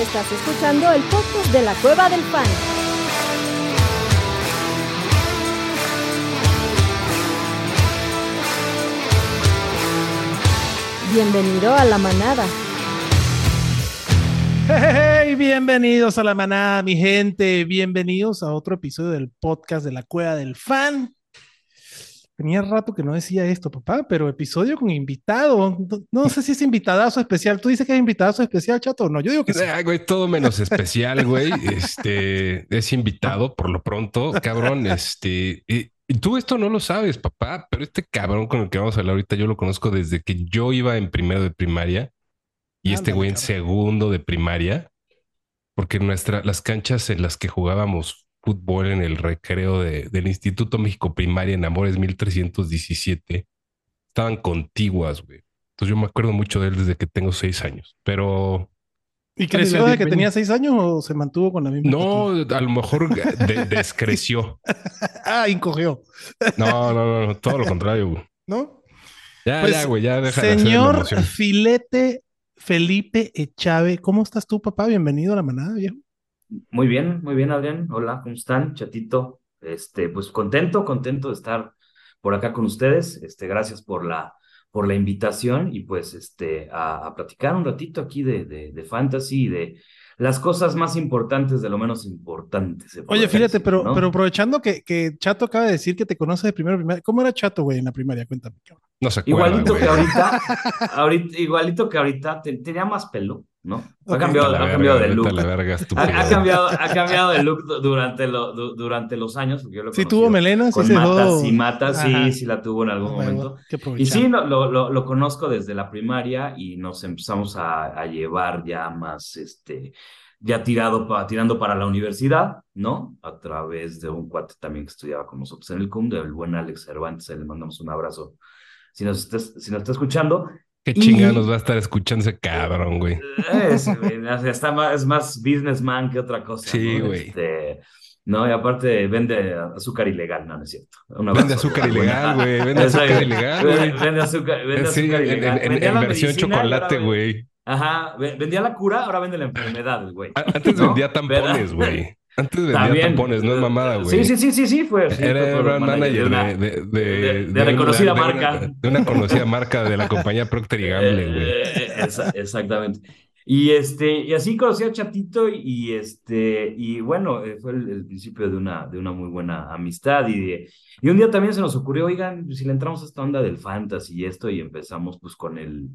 Estás escuchando el podcast de la Cueva del Fan. Bienvenido a la manada. Hey, bienvenidos a la manada, mi gente. Bienvenidos a otro episodio del podcast de la Cueva del Fan. Tenía rato que no decía esto, papá, pero episodio con invitado. No, no sé si es invitadazo especial. ¿Tú dices que es invitadazo especial, chato? No, yo digo que sí. Ah, güey, todo menos especial, güey. Este es invitado por lo pronto, cabrón. Este, y, y tú esto no lo sabes, papá, pero este cabrón con el que vamos a hablar ahorita yo lo conozco desde que yo iba en primero de primaria y este Ándale, güey en segundo de primaria, porque nuestra, las canchas en las que jugábamos fútbol en el recreo de- del Instituto México Primaria en Amores 1317 estaban contiguas, güey. Entonces yo me acuerdo mucho de él desde que tengo seis años, pero ¿Y creció desde que tenía seis años o se mantuvo con la misma? no, a lo mejor de- descreció. Ah, encogió, No, no, no, no, todo lo contrario, güey. ¿no? Ya, Pues, ya, güey, ya deja de hacer Señor. Filete Felipe Echave, ¿cómo estás tú, papá? Bienvenido a la manada, viejo. Muy bien, muy bien, Adrián. Hola, ¿cómo están? Chatito. Este, pues contento, contento de estar por acá con ustedes. Este, gracias por la, por la invitación y pues este, a, a platicar un ratito aquí de, de, de fantasy y de las cosas más importantes de lo menos importante. se Oye, fíjate, decir, pero, ¿no? pero aprovechando que, que Chato acaba de decir que te conoce de primero primaria, ¿cómo era Chato, güey, en la primaria? Cuéntame, cabrón. No se acuerda, Igualito güey. que ahorita, ahorita, igualito que ahorita, te- tenía más pelo, ¿no? Ha cambiado, ha verga, cambiado de vete look. verga, Ha, ha cambiado, ha cambiado de look du- durante, lo- du- durante los años. yo lo Sí tuvo melena, sí con se matas dejó- y matas, Ajá. sí, sí la tuvo en algún momento. Y sí, lo, lo, lo, lo conozco desde la primaria y nos empezamos a, a llevar ya más, este, ya tirado pa- tirando para la universidad, ¿no? A través de un cuate también que estudiaba con nosotros en el CUM, del buen Alex Cervantes, le mandamos un abrazo. Si nos está, si nos está escuchando, Qué Y- chingada nos va a estar escuchando ese cabrón, güey. es, está más, es más businessman que otra cosa. Sí, ¿no? güey. Este, no, y aparte vende azúcar ilegal, no, no es cierto. Vende azúcar ilegal, güey. Vende azúcar ilegal, Vende, güey. vende azúcar, vende Sí, azúcar en, ilegal. en- versión y chocolate, güey. Ajá, ve- vendía la cura, ahora vende la enfermedad, güey. Antes ¿No? vendía tampones, ¿Verdad? güey. Antes vendía También. tampones, no es mamada, güey. Sí, sí, sí, sí, sí, fue. sí, Era brand product manager de una- de, de, de, de- de una- reconocida una- marca. de una conocida marca de la compañía Procter y Gamble, güey. Eh, exactamente. Y este, y así conocí a Chatito y, este, y bueno, eh, fue el, el principio de una, de una muy buena amistad y de, y un día también se nos ocurrió, oigan, si le entramos a esta onda del fantasy y esto y empezamos pues con el,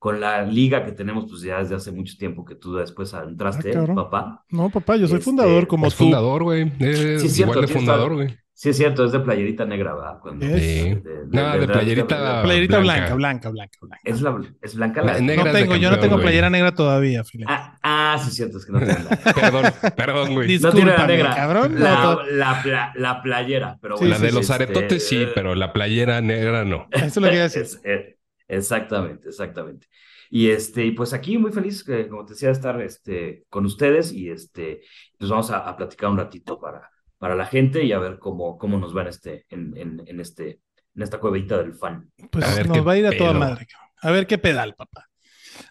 con la liga que tenemos pues ya desde hace mucho tiempo que tú después entraste, Ah, cabrón. papá. No, papá, yo soy Este, fundador como tú. fundador, güey. Es Sí, es cierto, igual de fundador, güey. Sí, es cierto, es de playerita negra, ¿verdad? Cuando, Es. Sí. No, de playerita Playerita blanca, blanca. blanca, blanca, blanca. Es, la, es blanca la... La negra No de tengo, yo no tengo güey. playera negra todavía, Filete. Ah, ah, sí, es cierto, es que no tiene la... Perdón, perdón, güey. No tiene la negra. cabrón. No, La, la, pla- la playera, pero Sí, bueno, la de sí, los este, aretotes sí, eh, pero la playera negra no. Eso es lo que iba a decir. es- eh, exactamente, exactamente. Y este, y pues aquí muy feliz, que, como te decía, de estar este, con ustedes y este, pues vamos a, a platicar un ratito para, para la gente y a ver cómo, cómo nos va en este, en, en, en este, en esta cuevita del fan. Pues A ver nos qué va a ir a toda pedo. madre. cabrón. A ver qué pedal, papá.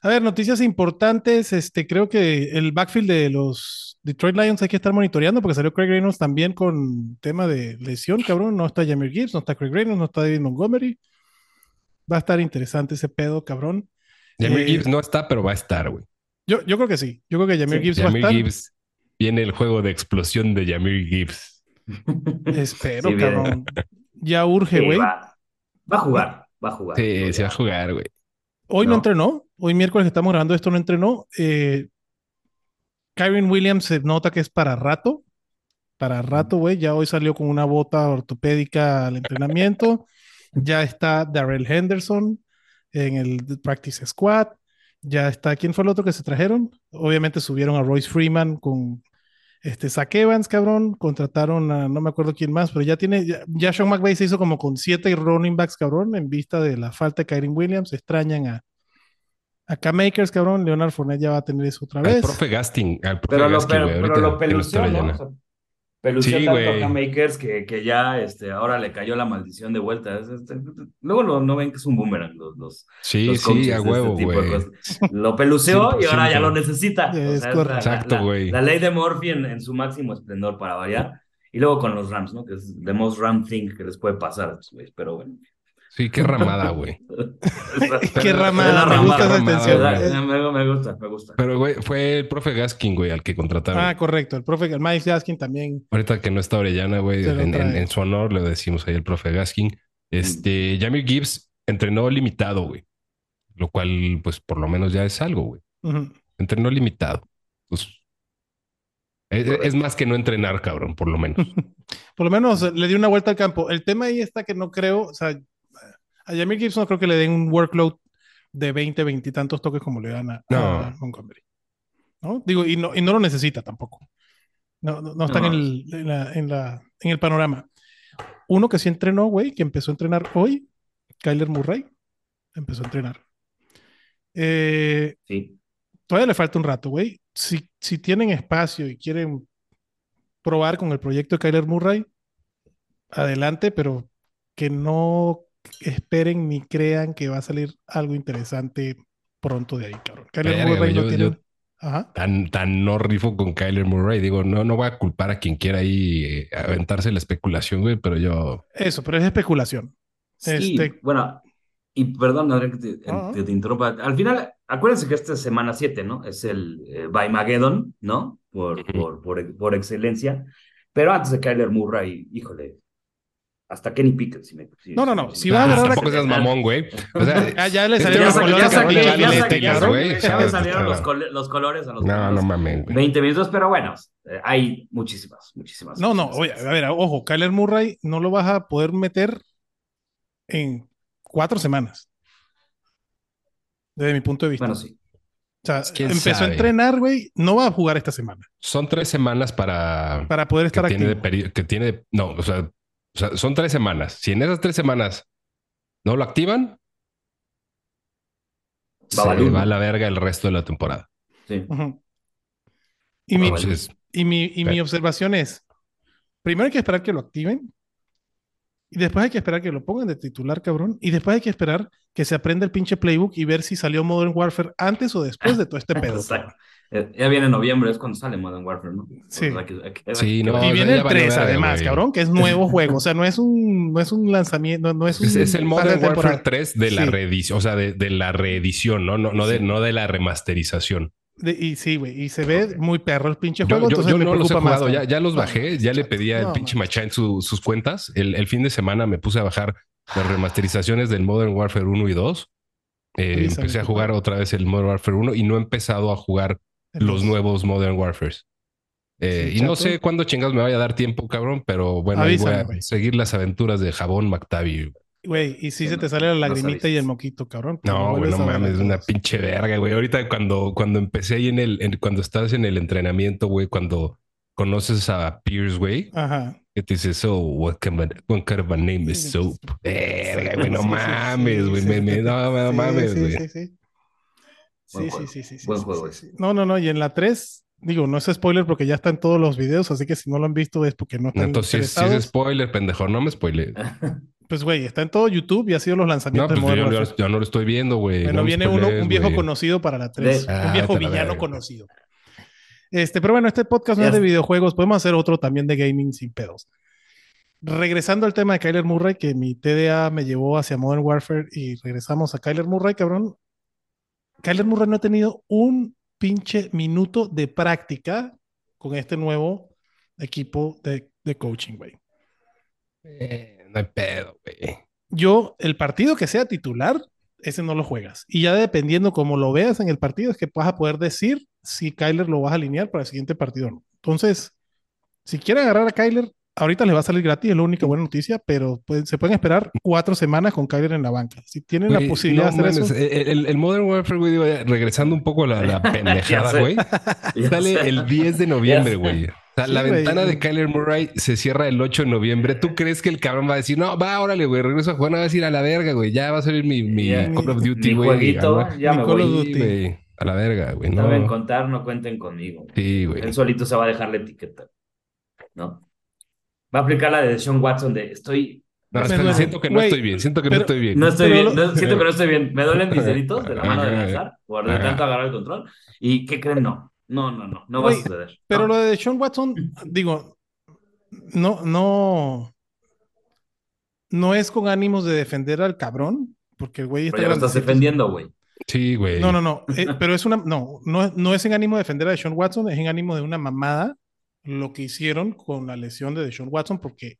A ver, noticias importantes. Este, creo que el backfield de los Detroit Lions hay que estar monitoreando porque salió Craig Reynolds también con tema de lesión, cabrón. No está Jamir Gibbs, no está Craig Reynolds, no está David Montgomery. Va a estar interesante ese pedo, cabrón. Jamir Eh, Gibbs no está, pero va a estar, güey. Yo, yo creo que sí. Yo creo que Jamir Sí, Gibbs va a Jamir estar. Gibbs viene el juego de explosión de Jamir Gibbs. Espero, Sí, cabrón. Ya urge, Sí, güey. va, va a jugar, va a jugar. Sí, ¿no? se va a jugar, güey. Hoy no. No. entrenó. Hoy miércoles que estamos grabando esto no entrenó. Eh, Kyron Williams se nota que es para rato. Para rato, güey. Ya hoy salió con una bota ortopédica al entrenamiento. Ya está Darrell Henderson en el Practice Squad. Ya está. ¿Quién fue el otro que se trajeron? Obviamente subieron a Royce Freeman con este Zach Evans, cabrón. Contrataron a no me acuerdo quién más, pero ya tiene. Ya, ya Sean McVay se hizo como con siete running backs, cabrón, en vista de la falta de Kyron Williams. Extrañan a, a K-Makers, cabrón. Leonard Fournette ya va a tener eso otra Al vez. profe Gasting, al profe Pero lo, pero, lo pelució, ¿no? Pelució Sí, tanto güey. a Cam Akers que, que ya este, ahora le cayó la maldición de vuelta. Es- este, luego lo- no ven que es un boomerang los, los, Sí, los sí, a de huevo, este tipo de güey. cosas. Lo peluceó y ahora ya 100%. lo necesita. O Es sea, correcto. la- Exacto, la, güey. La, ley de Murphy en, en su máximo esplendor para variar. Y luego con los Rams, ¿no? Que es the most Ram thing que les puede pasar a estos güeyes. Pero bueno. Sí, qué ramada, güey. Qué ramada, Es me gusta esa extensión. Me, me gusta, me gusta. Pero, güey, fue el profe Gaskin, güey, al que contrataron. Ah, correcto. El profe el Mike Gaskin también. Ahorita que no está Orellana, güey, en, en- trae. en su honor le decimos ahí el profe Gaskin. Este, Jamir Gibbs entrenó limitado, güey. Lo cual, pues, por lo menos ya es algo, güey. Entrenó limitado. Pues, es, Correcto. es más que no entrenar, cabrón, por lo menos. Por lo menos le dio una vuelta al campo. El tema ahí está que no creo, o sea, a Jamir Gibson no creo que le den un workload de 20, 20 y tantos toques como le dan a, No. a Montgomery. ¿No? Digo, y no, y no lo necesita tampoco. No, no, no están No. en, el, en, la- en la- en el panorama. Uno que sí entrenó, güey, que empezó a entrenar hoy, Kyler Murray, empezó a entrenar. Eh, Sí. todavía le falta un rato, güey. Si, si tienen espacio y quieren probar con el proyecto de Kyler Murray, adelante, pero que no esperen ni crean que va a salir algo interesante pronto de ahí, cabrón. Kyler Verga, Murray güey, no yo- tiene. yo- Ajá. Tan, tan no rifo con Kyler Murray. Digo, no, no voy a culpar a quien quiera ahí eh, aventarse la especulación, güey, pero yo. Eso, pero es especulación. Sí, Este- bueno, y perdón, Adrián, que te, Ah. que te interrumpa. Al final, acuérdense que esta es semana 7, ¿no? Es el eh, Baimageddon, ¿no? Por, Ujú. por, por, por excelencia. Pero antes de Kyler Murray, híjole, hasta Kenny Pickett. Si me, si- No, no, no, si si vas a agarrar a- Tampoco seas mamón, güey. O sea, Ah, ya le salieron ya los sa- colores ya ya ya ya me salieron los, col- los colores a los no, no colores. mames, güey. 20 minutos, pero bueno, eh, hay muchísimas, muchísimas. No, no, oye, a ver, ojo, Kyler Murray no lo vas a poder meter en cuatro semanas. Desde mi punto de vista. Bueno, sí. O sea, ¿Quién empezó sabe? a entrenar, güey, no va a jugar esta semana Son tres semanas para, para poder que estar tiene de activo. peri- que tiene, no, o sea, o sea, son tres semanas. Si en esas tres semanas no lo activan, se va a la verga el resto de la temporada. sí. Y, mi, y, mi, y mi observación es, primero hay que esperar que lo activen y después hay que esperar que lo pongan de titular, cabrón, y después hay que esperar que se aprenda el pinche playbook y ver si salió Modern Warfare antes o después de todo este pedo. Eh, Ya viene noviembre, es cuando sale Modern Warfare, ¿no? Sí. Que- que- no. Y viene el valió 3 verga, además, güey. cabrón, que es nuevo juego. O sea, no es un, no es un lanzamiento, no es un es, es el Modern Warfare temporada. 3 de la Sí. reedición, o sea, de, de la reedición, ¿no? No, no, de, Sí. no de la remasterización. De- y sí, güey, y se ve muy perro el pinche Yo, juego, yo- entonces yo me no los he preocupa más. jugado, ya, ya los bajé, ya le pedí al No, pinche no. Machá en su- sus cuentas. El, el fin de semana me puse a bajar las remasterizaciones del Modern Warfare 1 y 2. Eh, empecé a jugar otra vez el Modern Warfare 1 y no he empezado a jugar los nuevos Modern Warfares. Eh, y no sé cuándo chingados me vaya a dar tiempo, cabrón, pero bueno, ahí voy a seguir las aventuras de Jabón McTavish. Güey, y si se te sale la no lagrimita y el moquito, cabrón. No, güey, no mames, una todos. pinche verga, güey. Ahorita cuando, cuando empecé ahí en el, en- cuando estás en el entrenamiento, güey, cuando conoces a Pierce, güey, Ajá. que te dice, so, what what kind of a name is soap? Verga, güey, no mames, güey, no, mames, güey. Sí, sí. Sí, sí, Buen sí, juego sí, ese. sí. No, no, no. Y en la 3, digo, no es spoiler porque ya está en todos los videos, así que si no lo han visto es porque no están Entonces, si es, si interesados. es spoiler, pendejo, no me spoile. Pues, güey, está en todo YouTube y ha sido los No, lanzamientos pues de Modern yo- Warfare. yo no lo estoy viendo, güey. Bueno, no viene uno, un viejo conocido para la 3. De- un Ah, viejo vete a la villano conocido. Este, pero bueno, este podcast no es de videojuegos. Podemos hacer otro también de gaming sin pedos. Regresando al tema de Kyler Murray, que mi TDA me llevó hacia Modern Warfare y regresamos a Kyler Murray, cabrón. Kyler Murray no ha tenido un pinche minuto de práctica con este nuevo equipo de, de coaching, güey. Eh, no hay pedo, güey. yo, el partido que sea titular, ese no lo juegas. Y ya dependiendo cómo lo veas en el partido, es que vas a poder decir si Kyler lo vas a alinear para el siguiente partido o no. Entonces, si quieren agarrar a Kyler, ahorita les va a salir gratis, es la única buena noticia, pero pueden- se pueden esperar cuatro semanas con Kyler en la banca. Si tienen la posibilidad no de hacer eso. El, el- el Modern Warfare, güey, digo, regresando un poco a la, la pendejada, güey. Sale sé. el 10 de noviembre, güey. O sea, Sí, la güey. ventana de Kyler Murray se cierra el 8 de noviembre. ¿Tú crees que el cabrón va a decir, no, va, órale, güey, regreso a jugar, no va a decir a la verga, güey, ya va a salir mi, mi Ya. Call of Duty, Mi güey. jueguito, ya Mi me Call of voy. Duty. Sí, güey, a la verga, güey, Saben no. contar, no cuenten conmigo. Sí, güey. Él solito se va a dejar la etiqueta. ¿No? Va a aplicar la de Sean Watson de estoy. No, espera, siento que no estoy bien, siento que pero- no estoy bien. No estoy Pero bien, no- siento que no estoy bien. Me duelen mis deditos de la mano de lanzar o de tanto agarrar el control. ¿Y qué creen? No, no, no, no, no va a suceder. Pero No. lo de Sean Watson, digo, no, no, no es con ánimos de defender al cabrón, porque el güey está Pero ya lo estás grandecito. defendiendo, güey. Sí, güey. No, no, no, eh, pero es una, no, no, no es en ánimo de defender a Sean Watson, es en ánimo de una mamada lo que hicieron con la lesión de Sean Watson, porque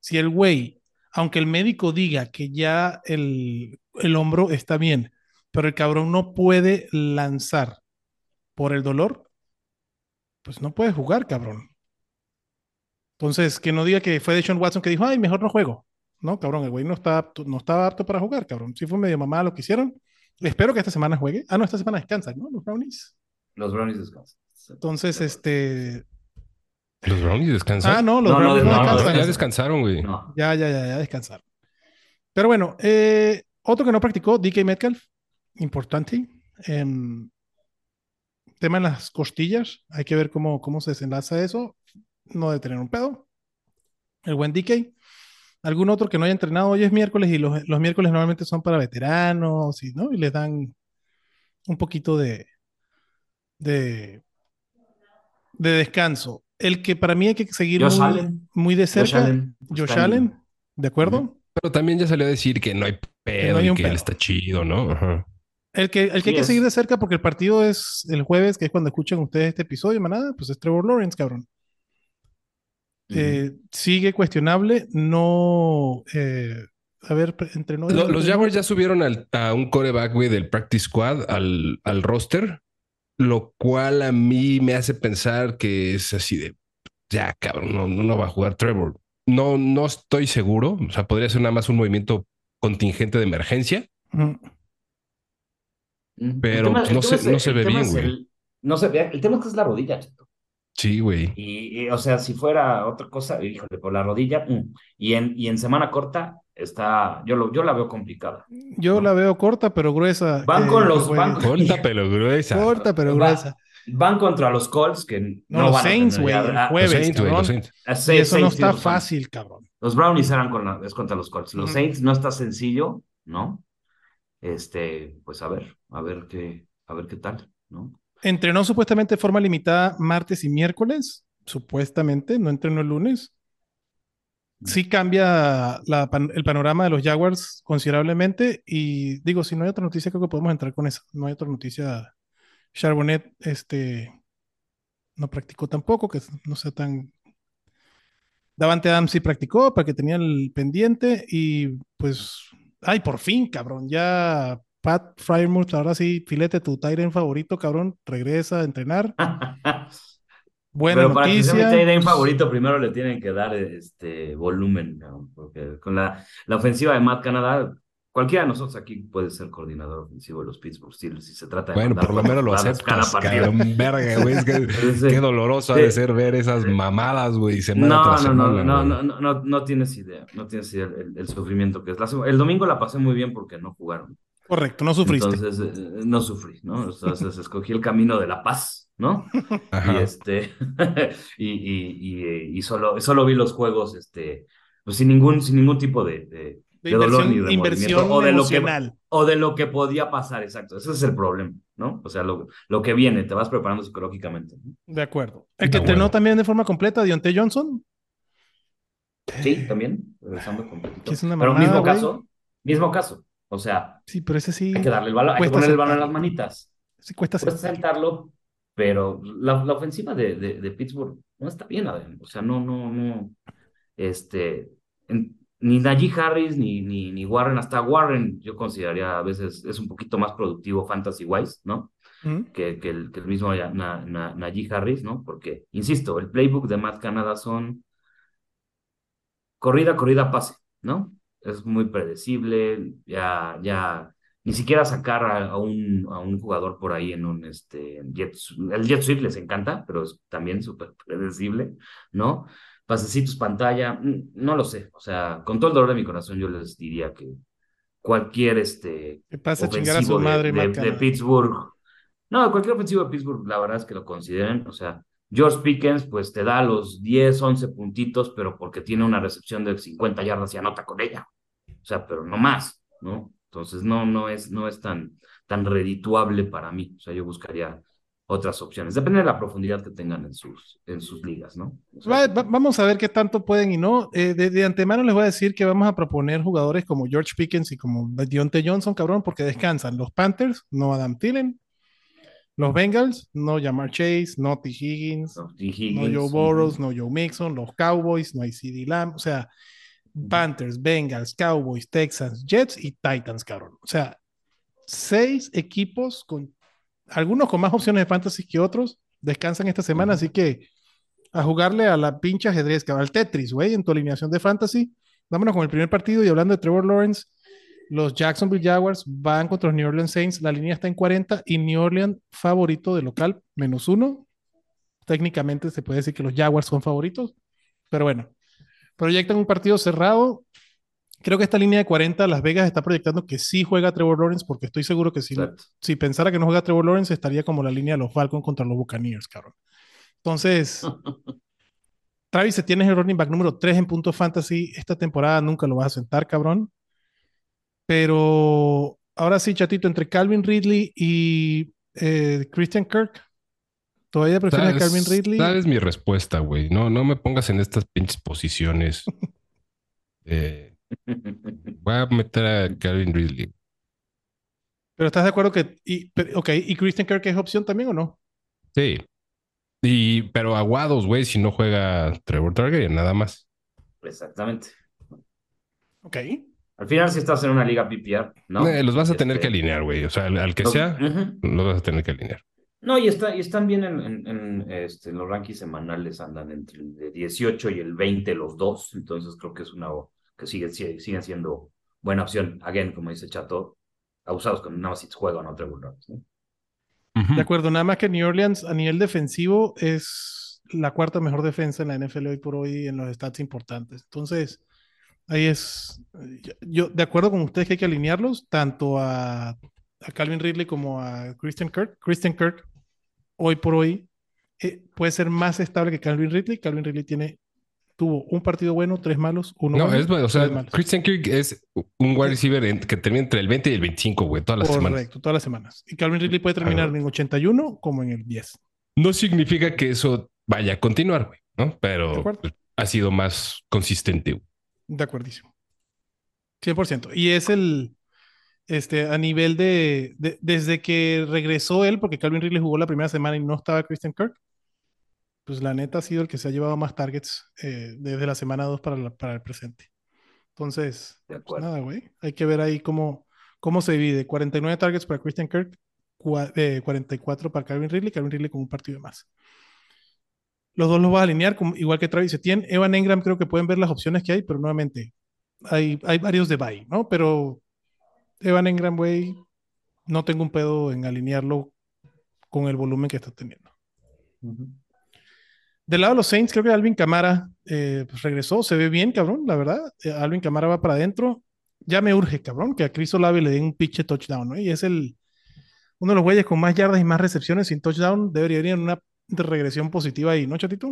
si el güey, aunque el médico diga que ya el, el hombro está bien, pero el cabrón no puede lanzar por el dolor, pues no puede jugar, cabrón. Entonces, que no diga que fue de Sean Watson que dijo, ay, mejor no juego. No, cabrón, el güey no está apto- no estaba apto para jugar, cabrón. Sí fue medio mamada lo que hicieron. Espero que esta semana juegue. Ah, no, esta semana descansan, ¿no? Los Brownies. Los Brownies descansan. Entonces, este. Los Brownies descansan. Ah, no, los No, no, Brownies no, no, no, descansan. ya descansaron, güey. No. Ya, ya, ya, ya descansaron. Pero bueno, eh, otro que no practicó, DK Metcalf, importante. Em, tema en las costillas, hay que ver cómo, cómo se desenlaza eso. No de tener un pedo. El buen DK. Algún otro que no haya entrenado hoy es miércoles y los, los miércoles normalmente son para veteranos y, ¿no? y les dan un poquito de, de, de descanso. El que para mí hay que seguir muy, Allen. muy de Josh cerca. Allen. Josh Allen, ¿de acuerdo? Pero también ya salió a decir que no hay pedo no hay y que pedo. él está chido, ¿no? Ajá. El que, el que Sí hay que es. seguir de cerca porque el partido es el jueves, que es cuando escuchan ustedes este episodio, manada, pues es Trevor Lawrence, cabrón. Eh, sigue cuestionable, no... eh, a ver, entrenó... Lo- los Jaguars ya subieron al- a un coreback, güey, del practice squad al, al roster, lo cual a mí me hace pensar que es así de, ya, cabrón, no, no va a jugar Trevor. No, no estoy seguro. O sea, podría ser nada más un movimiento contingente de emergencia. Ujú. Pero, pues, no se- es- no se ve bien, güey. el- No se ve, el tema es que es la rodilla, chato. Sí, güey. Y, y, o sea, si fuera otra cosa, híjole, por la rodilla, mm. y en, y en semana corta está, yo, lo, yo la veo complicada. Yo la veo corta pero gruesa. Van que- con los- van Corta pero gruesa. Corta pero Va- gruesa. Van contra los Colts, que no, No, los van a Saints, güey, el ah, Los Saints, cabrón. los Saints. ah, Y seis- eso no está fácil, cabrón. Los Brownies eran con la- es contra los Colts. Los. Saints no está sencillo, ¿no? Este, pues a ver, a ver qué, a ver qué tal, ¿no? Entrenó supuestamente de forma limitada martes y miércoles, supuestamente, no entrenó el lunes. Sí cambia el panorama de los Jaguars considerablemente y digo, si no hay otra noticia, creo que podemos entrar con esa. No hay otra noticia. Charbonnet, este, no practicó tampoco, que no sea tan... Davante Adams sí practicó para que tenía el pendiente y pues, ay, por fin, cabrón, ya Pat Fryermuth, ahora sí, filete tu Tyrant favorito, cabrón, regresa a entrenar. Buena Pero para que sea mi noticia. tight end favorito, primero le tienen que dar este volumen, ¿no? porque con la, la ofensiva de Matt Canadá, cualquiera de nosotros aquí puede ser coordinador ofensivo de los Pittsburgh Steelers si se trata de Bueno, por lo menos lo jugadas cada aceptas, partido. cabrón. Verga, güey. Es que, Sí. qué doloroso ha Sí. de ser ver esas mamadas, güey, semana No, tras no, no, semana. no, no, no, no, no tienes idea, no tienes idea el, el sufrimiento que es. La el domingo la pasé muy bien porque no jugaron. Correcto, no sufriste. Entonces, eh, no sufrí, ¿no? Entonces escogí el camino de la paz, ¿no? Y este, y, y, y, y solo, solo vi los juegos, este, pues sin ningún, sin ningún tipo de, de, de de dolor inversión, ni remordimiento, inversión o de lo que o de lo que podía pasar, exacto. Ese es el problema, ¿no? O sea, lo, lo que viene, te vas preparando psicológicamente. ¿no? De acuerdo. El que Ah, entrenó bueno. también de forma completa, Dionte Johnson. Sí, también, regresando completito. Que es una Pero mismo güey. caso, mismo caso. O sea, Sí, pero ese sí hay que darle el balón, hay que cuesta ponerle el balón en las manitas. sí cuesta Puedes aceptar. Pero la, la ofensiva de, de, de Pittsburgh no está bien, Adrián. O sea, no, no, no. Este, en- ni Najee Harris ni, ni, ni Warren, hasta Warren yo consideraría a veces es un poquito más productivo fantasy-wise, ¿no? Que, que, el, que el mismo ya- Na- Na- Najee Harris, ¿no? Porque, insisto, el playbook de Matt Canada son corrida, corrida, pase, ¿no? Es muy predecible, ya, ya, ni siquiera sacar a, a un, a un jugador por ahí en un, este, jet, el jet sweep les encanta, pero es también súper predecible, ¿no? Pasecitos pantalla, mm, no lo sé, o sea, con todo el dolor de mi corazón yo les diría que cualquier, este, pasa a a su ofensivo de- madre, de, de. Pittsburgh, no, cualquier ofensivo de Pittsburgh, la verdad es que lo consideren, o sea, George Pickens, pues te da los 10, 11 puntitos, pero porque tiene una recepción de 50 yardas y anota con ella. O sea, pero no más, ¿no? Entonces no, no es, no es tan, tan redituable para mí. O sea, yo buscaría otras opciones. Depende de la profundidad que tengan en sus, en sus ligas, ¿no? O sea, Va- va- vamos a ver qué tanto pueden y no. Eh, de, de antemano les voy a decir que vamos a proponer jugadores como George Pickens y como Deontay Johnson, cabrón, porque descansan. Los Panthers, no Adam Thielen. Los Bengals, no Jamar Chase, no T. Higgins, no, T. no Higgins, Joe Burrows, no Joe Mixon. Los Cowboys, no hay CD Lamb. O sea, Panthers, Bengals, Cowboys, Texans, Jets y Titans, cabrón. O sea, seis equipos con algunos con más opciones de fantasy que otros descansan esta semana, así que a jugarle a la pinche ajedrez, cabrón, al Tetris, güey, en tu alineación de fantasy. Vámonos con el primer partido y hablando de Trevor Lawrence, los Jacksonville Jaguars van contra los New Orleans Saints, la línea está en 40 y New Orleans favorito de local, menos uno. Técnicamente se puede decir que los Jaguars son favoritos, pero bueno, proyectan un partido cerrado. Creo que esta línea de 40, Las Vegas está proyectando que sí juega Trevor Lawrence, porque estoy seguro que si, Exacto. si pensara que no juega Trevor Lawrence, estaría como la línea de los Falcons contra los Buccaneers, cabrón. Entonces, Travis Etienne es el running back número 3 en puntos fantasy. Esta temporada nunca lo vas a sentar, cabrón. Pero ahora sí, chatito, entre Calvin Ridley y eh, Christian Kirk, ¿todavía prefieres a Calvin Ridley? ¿Sabes mi respuesta, güey? No, no me pongas en estas pinches posiciones. Eh, voy a meter a Calvin Ridley. Pero estás de acuerdo que, y, pero- ok, ¿y Christian Kirk es opción también o no? Sí. Y, pero aguados, güey, si no juega Trevor Target, nada más. Exactamente. Ok. Al final, si estás en una liga PPR, ¿no? Eh, los vas a tener que alinear, güey. O sea, al, al que sea, ujú. los vas a tener que alinear. No, y, está, y están bien en, en- en, este, los rankings semanales, andan entre el de 18 y el 20 los dos, entonces creo que es una que sigue, sigue- siendo buena opción. Again, como dice Chato, abusados con nada más si juegan otra Lawrence, ¿no? De acuerdo, nada más que New Orleans a nivel defensivo es la cuarta mejor defensa en la NFL hoy por hoy en los stats importantes. Entonces, ahí es, yo, yo de acuerdo con ustedes que hay que alinearlos, tanto a, a Calvin Ridley como a Christian Kirk. Christian Kirk, hoy por hoy, eh, puede ser más estable que Calvin Ridley. Calvin Ridley tiene, tuvo un partido bueno, tres malos, uno No, bueno, es, o sea. Christian Kirk es un wide receiver en- que termina entre el 20 y el 25, güey, todas las semanas. Correcto, todas las semanas. Y Calvin Ridley puede terminar Ah. en 81 como en el 10. No significa que eso vaya a continuar, güey, ¿no? Pero ha sido más consistente. güey. De acuerdísimo. 100%. Y es el, este, a nivel de, de- desde que regresó él, porque Calvin Ridley jugó la primera semana y no estaba Christian Kirk, pues la neta ha sido el que se ha llevado más targets eh, desde la semana 2 para, la- para el presente. Entonces, De pues acuerdo. nada, güey. Hay que ver ahí cómo, cómo se divide. 49 targets para Christian Kirk, cua- eh, 44 para Calvin Ridley, Calvin Ridley con un partido de más. Los dos los vas a alinear, como- igual que Travis Etienne. Evan Engram creo que pueden ver las opciones que hay, pero nuevamente hay, hay varios de bye, ¿no? Pero Evan Engram, güey, no tengo un pedo en alinearlo con el volumen que está teniendo. Del lado de los Saints, creo que Alvin Camara eh, pues regresó, se ve bien, cabrón, la verdad. Eh, Alvin Camara va para adentro. Ya me urge, cabrón, que a Chris Olave le den un pinche touchdown, ¿no? Y es el uno de los güeyes con más yardas y más recepciones sin touchdown. Debería ir en una regresión positiva ahí, ¿no, chatito?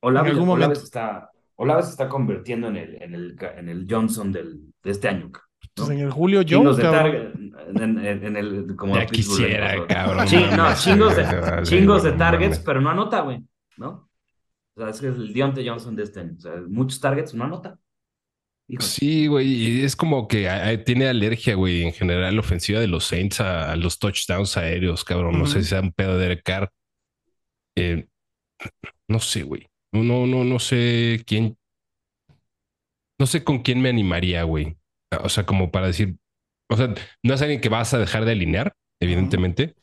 Olaves, En algún Olaves momento. está, Olaves se está convirtiendo en el, en el, en el Johnson del, de este año. ¿No? Pues en el Julio Jones, de target, en, en- en el, como Ya quisiera, cabrón. Sí, no, chingos de, vale, chingos de targets, pero no anota, güey, ¿no? O sea, es que es el Deontay Johnson de este año. O sea, muchos targets, no anota. Híjole. Sí, güey, y es como que tiene alergia, güey, en general, la ofensiva de los Saints a, a los touchdowns aéreos, cabrón. No sé si sea un pedo de Carr. Eh, no sé, güey. No, no, no, no sé quién. No sé con quién me animaría, güey. O sea, como para decir. O sea, no es alguien que vas a dejar de alinear, evidentemente.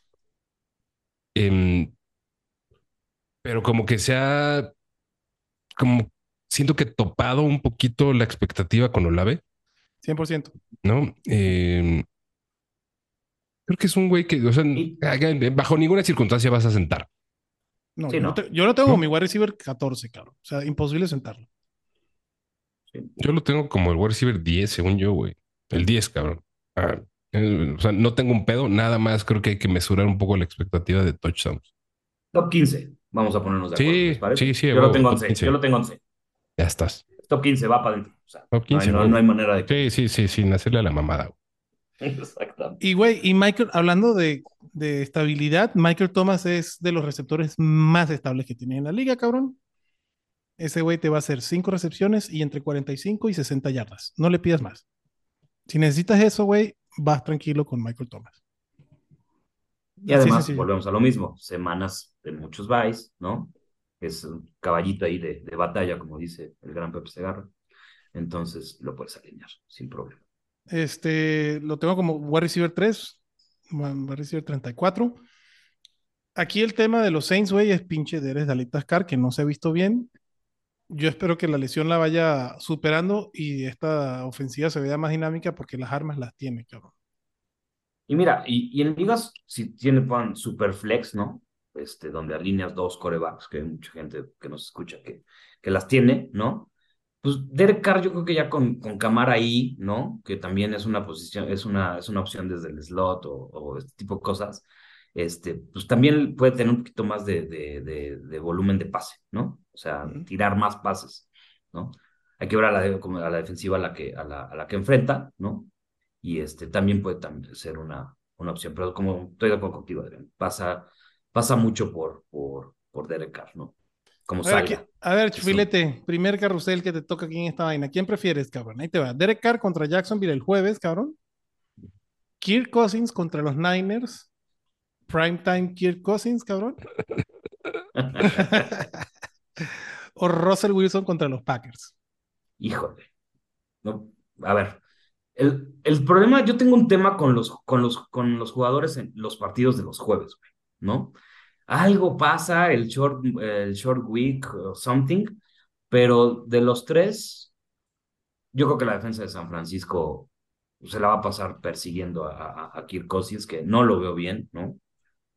Em, pero como que sea. Como siento que topado un poquito la expectativa con Olave. 100%. ¿no? Eh, creo que es un güey que, o sea, Y- bajo ninguna circunstancia vas a sentar. No, Sí, yo, no. te- yo tengo mi wide receiver 14, cabrón. O sea, imposible sentarlo. Yo lo tengo como el wide receiver 10, según yo, güey. El 10, cabrón. Ah, eh, o sea, no tengo un pedo, nada más creo que hay que mesurar un poco la expectativa de touchdowns. Top 15. Vamos a ponernos de Sí, acuerdo. ¿les parece? sí, sí, Yo lo tengo top 11. 15. Yo lo tengo 11. Ya estás. Top 15 va para adentro. O sea, Top 15, no, hay, no- no hay manera de Sí, sí, sí, sin hacerle a la mamada. güey. Exactamente. Y güey, y Michael, hablando de, de estabilidad, Michael Thomas es de los receptores más estables que tiene en la liga, cabrón. Ese güey te va a hacer 5 recepciones y entre 45 y 60 yardas. No le pidas más. Si necesitas eso, güey, vas tranquilo con Michael Thomas. Y además, sencillo. volvemos a lo mismo, semanas de muchos buys, ¿no? Es un caballito ahí de, de batalla, como dice el gran Pepe Segarra. Entonces lo puedes alinear sin problema. Este, lo tengo como wide receiver 3, wide receiver 34. Aquí el tema de los Saints, güey, es pinche de Eres Dalit Tascar, que no se ha visto bien. Yo espero que la lesión la vaya superando y esta ofensiva se vea más dinámica porque las armas las tiene, cabrón. Y mira, y, y en ligas, si tiene pan super flex, ¿no? Este, donde alineas dos corebacks, que hay mucha gente que nos escucha que, que las tiene, ¿no? Pues Derek Carr, yo creo que ya con, con Camara ahí, ¿no? Que también es una posición, es una, es una opción desde el slot o, o este tipo de cosas. Este, pues también puede tener un poquito más de, de, de, de volumen de pase, ¿no? O sea, tirar más pases, ¿no? Hay que ver a la, como a la defensiva a la que, a la, a la que enfrenta, ¿no? y este también puede también ser una, una opción, pero como estoy de acuerdo contigo, Adrián, pasa, pasa mucho por, por, por Derek Carr, ¿no? Como A ver, salga. a ver. Chufilete, primer carrusel que te toca aquí en esta vaina. ¿Quién prefieres, cabrón? Ahí te va. Derek Carr contra Jacksonville el jueves, cabrón. Kirk Cousins contra los Niners. Primetime Kirk Cousins, cabrón. o Russell Wilson contra los Packers. Híjole. No, a ver, el, el problema, yo tengo un tema con los, con los, con los jugadores en los partidos de los jueves, güey, ¿no? Algo pasa, el short, el short week o something, pero de los tres, yo creo que la defensa de San Francisco se la va a pasar persiguiendo a, a, a Kirk Cousins, que no lo veo bien, ¿no?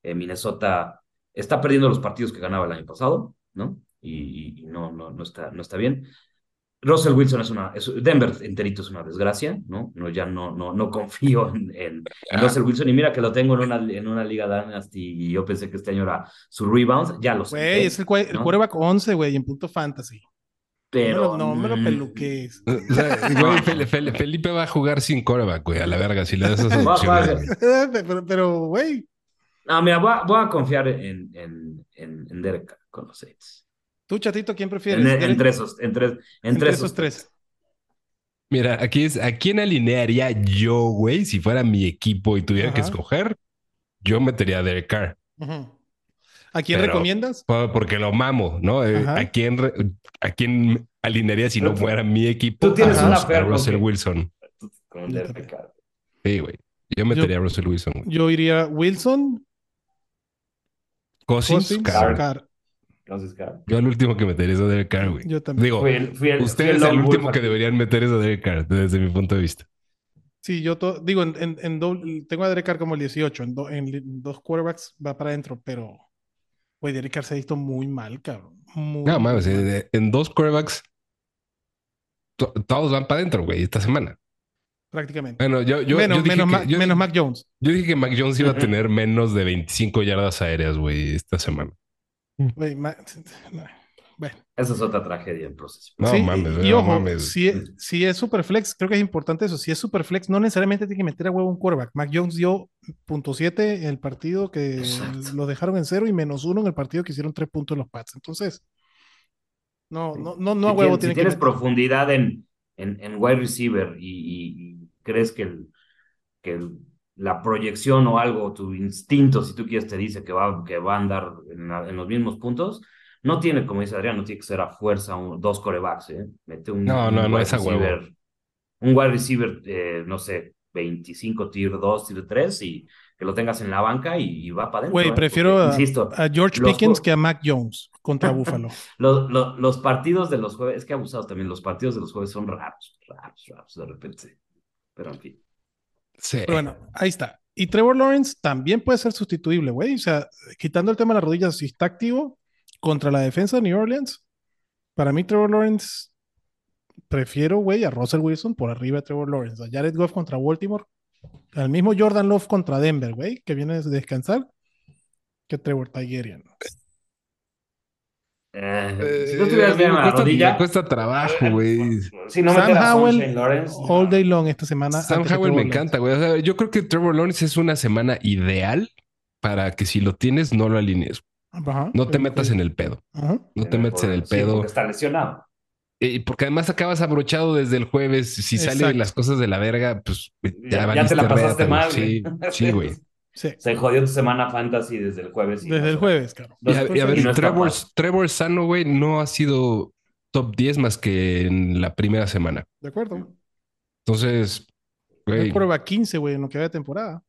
Eh, Minnesota está perdiendo los partidos que ganaba el año pasado, ¿no? Y, y no, no, no, está, no está bien. Russell Wilson es una, es, Denver enterito es una desgracia, ¿no? no ya no, no, no confío en, en, en Russell Wilson y mira que lo tengo en una, en una liga Dynasty y yo pensé que este año era su rebound, ya lo sé. Güey, es el, el ¿no? quarterback 11, güey, en punto fantasy. Pero no, me lo, no me lo mm, peluques. O sea, güey, Fel- Fel- Felipe va a jugar sin coreback, güey, a la verga, si le das esas opciones. pero, pero, güey, No, mira, voy a, voy a confiar en, en, en, en Derek Carr con los Saints. tú, chatito, ¿quién prefieres? Entre esos, entre, entre, entre esos esos tres. Mira, aquí es, ¿a quién alinearía yo, güey? Si fuera mi equipo y tuviera que escoger, yo metería a Derek Carr. ¿A quién Pero- recomiendas? Po- Porque lo mamo, ¿no? Eh, Ajá. ¿A quién, re- ¿A quién alinearía si no Tú- fuera mi equipo? tú tienes A una a con Russell que- Wilson. Con Derek Carr. Sí, güey. Yo metería a Russell Wilson. güey. Yo iría Wilson, Cousins, Carr. Carr. Entonces, Carr. Yo el último que metería es a Derek Carr, güey. Yo también. Digo, Fui el, fui el- fui ustedes lone el wolf último que deberían meter es a Derek Carr, desde mi punto de vista. Sí, yo to- digo, en, en, en doble- tengo a Derek Carr como el 18, en, do- en dos quarterbacks va para adentro, pero, güey, Derek Carr se ha visto muy mal, cabrón. Muy, No, mames, eh, en dos quarterbacks to- todos van para adentro, güey, esta semana. Prácticamente. Bueno, yo, yo, menos yo dije menos, que- Mac, yo- menos Mac Jones. yo dije que Mac Jones iba a tener menos de 25 yardas aéreas, güey, esta semana. Güey, Ma- bueno, Esa es otra tragedia en proceso. No sí, mames, y no ojo, mames. si, es- si es Superflex, creo que es importante eso. Si es Superflex, no necesariamente tiene que meter a huevo un quarterback. Mac Jones dio punto .7 en el partido que Exacto. lo dejaron en cero y menos uno en el partido que hicieron tres puntos los Pats. Entonces, no, no, no, no a si huevo tienes, si tiene que tienes meter. profundidad en, en, en wide receiver y, y- y crees que, el, que el- la proyección o algo, tu instinto, si tú quieres, te dice que va, que va a andar en, la- en los mismos puntos, no tiene, como dice Adrián, no tiene que ser a fuerza un- dos corebacks, ¿eh? Mete un, No, un no, no wide es receiver, un wide receiver, eh, no sé, 25 tier 2, tier 3 y que lo tengas en la banca y, y va para adentro. Güey, ¿eh? prefiero Porque, a, insisto, a George Pickens que a Mac Jones contra Buffalo. los, los, los partidos de los jueves, es que abusados también, los partidos de los jueves son raros, raros, raros de repente. Pero en fin. Sí. Pero bueno, ahí está. Y Trevor Lawrence también puede ser sustituible, güey. O sea, quitando el tema de las rodillas, si está activo contra la defensa de New Orleans, para mí Trevor Lawrence prefiero, güey, a Russell Wilson por arriba de Trevor Lawrence. A Jared Goff contra Baltimore, al mismo Jordan Love contra Denver, güey, que viene de descansar, que Trevor Tigerian. Eh, si Eh, no estuvieras a mí bien me, a la cuesta, rodilla. me cuesta trabajo, güey. Si no Sam Howell, Lawrence. All day long esta semana. Sam Howell me Trevor encanta, güey. O sea, yo creo que Trevor Lawrence es una semana ideal para que si lo tienes, no lo alinees. Ajá, No te metas que- en el pedo. Ajá. No te metas en el Sí, pedo. porque está lesionado. Y porque además acabas abrochado desde el jueves. Si salen las cosas de la verga, pues ya, Ya, ya te la pasaste mal. güey. Sí, güey. sí, güey. Sí. Se jodió tu semana fantasy desde el jueves. y Desde el jueves, claro. Y a, y a ver, Y no está Trevor. Trevor Sano, güey, no ha sido top 10 más que en la primera semana. De acuerdo. Entonces, güey, prueba 15, güey, en lo que va de temporada.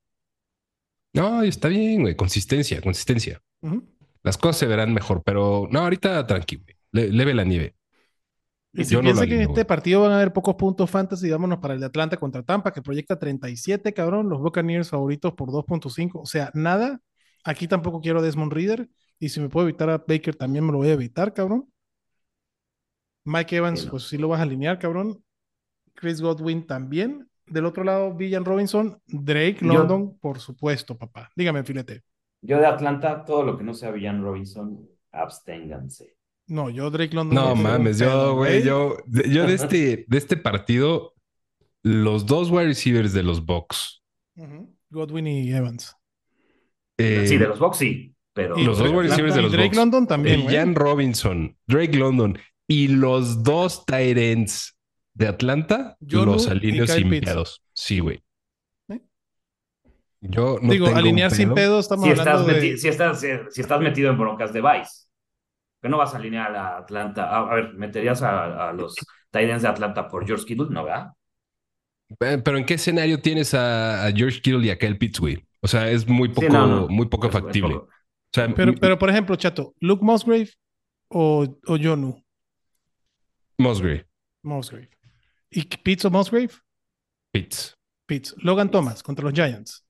no, está bien, güey. Consistencia, consistencia. Las cosas se verán mejor, pero no, ahorita tranquilo. Le, leve la nieve. Y si no piensa que en este partido van a haber pocos puntos fantasy, vámonos para el de Atlanta contra Tampa, que proyecta 37, cabrón. Los Buccaneers favoritos por 2.5. O sea, nada. Aquí tampoco quiero a Desmond Reader. Y si me puedo evitar a Baker, también me lo voy a evitar, cabrón. Mike Evans, Sí, no. pues sí lo vas a alinear, cabrón. Chris Godwin también. Del otro lado, Villan Robinson, Drake Yo- London, por supuesto, papá. Dígame, filete. Yo de Atlanta, todo lo que no sea Villan Robinson, absténganse. No, yo Drake London. No mames, yo, güey, yo, de- yo de este, de este partido, los dos wide receivers de los Bucks. Godwin y Evans. eh, sí, de los Bucks sí, pero... los dos wide receivers de los Drake Bucks. London también, güey. Jan Robinson, Drake London y los dos tight ends de Atlanta, los alineos sin Pitts. pedos. Sí, güey. ¿Eh? Yo no Digo, tengo un alinear sin pedo. pedo, estamos si estás, de... si, estás, si estás metido en broncas de Vice, que no vas a alinear a Atlanta. A, a ver, ¿meterías a, a los Titans de Atlanta por George Kittle? No, ¿verdad? Eh, Pero ¿en qué escenario tienes a, a George Kittle y a Kyle Pitts, güey? O sea, es muy poco, Sí, no, no. muy poco Es- es factible. poco. O sea, Pero, pero, por ejemplo, Chato, Luke Musgrave o, o Jonu Musgrave, Musgrave. ¿Y Pitts o Musgrave? Pitts. Pitts. Logan Thomas contra los Giants.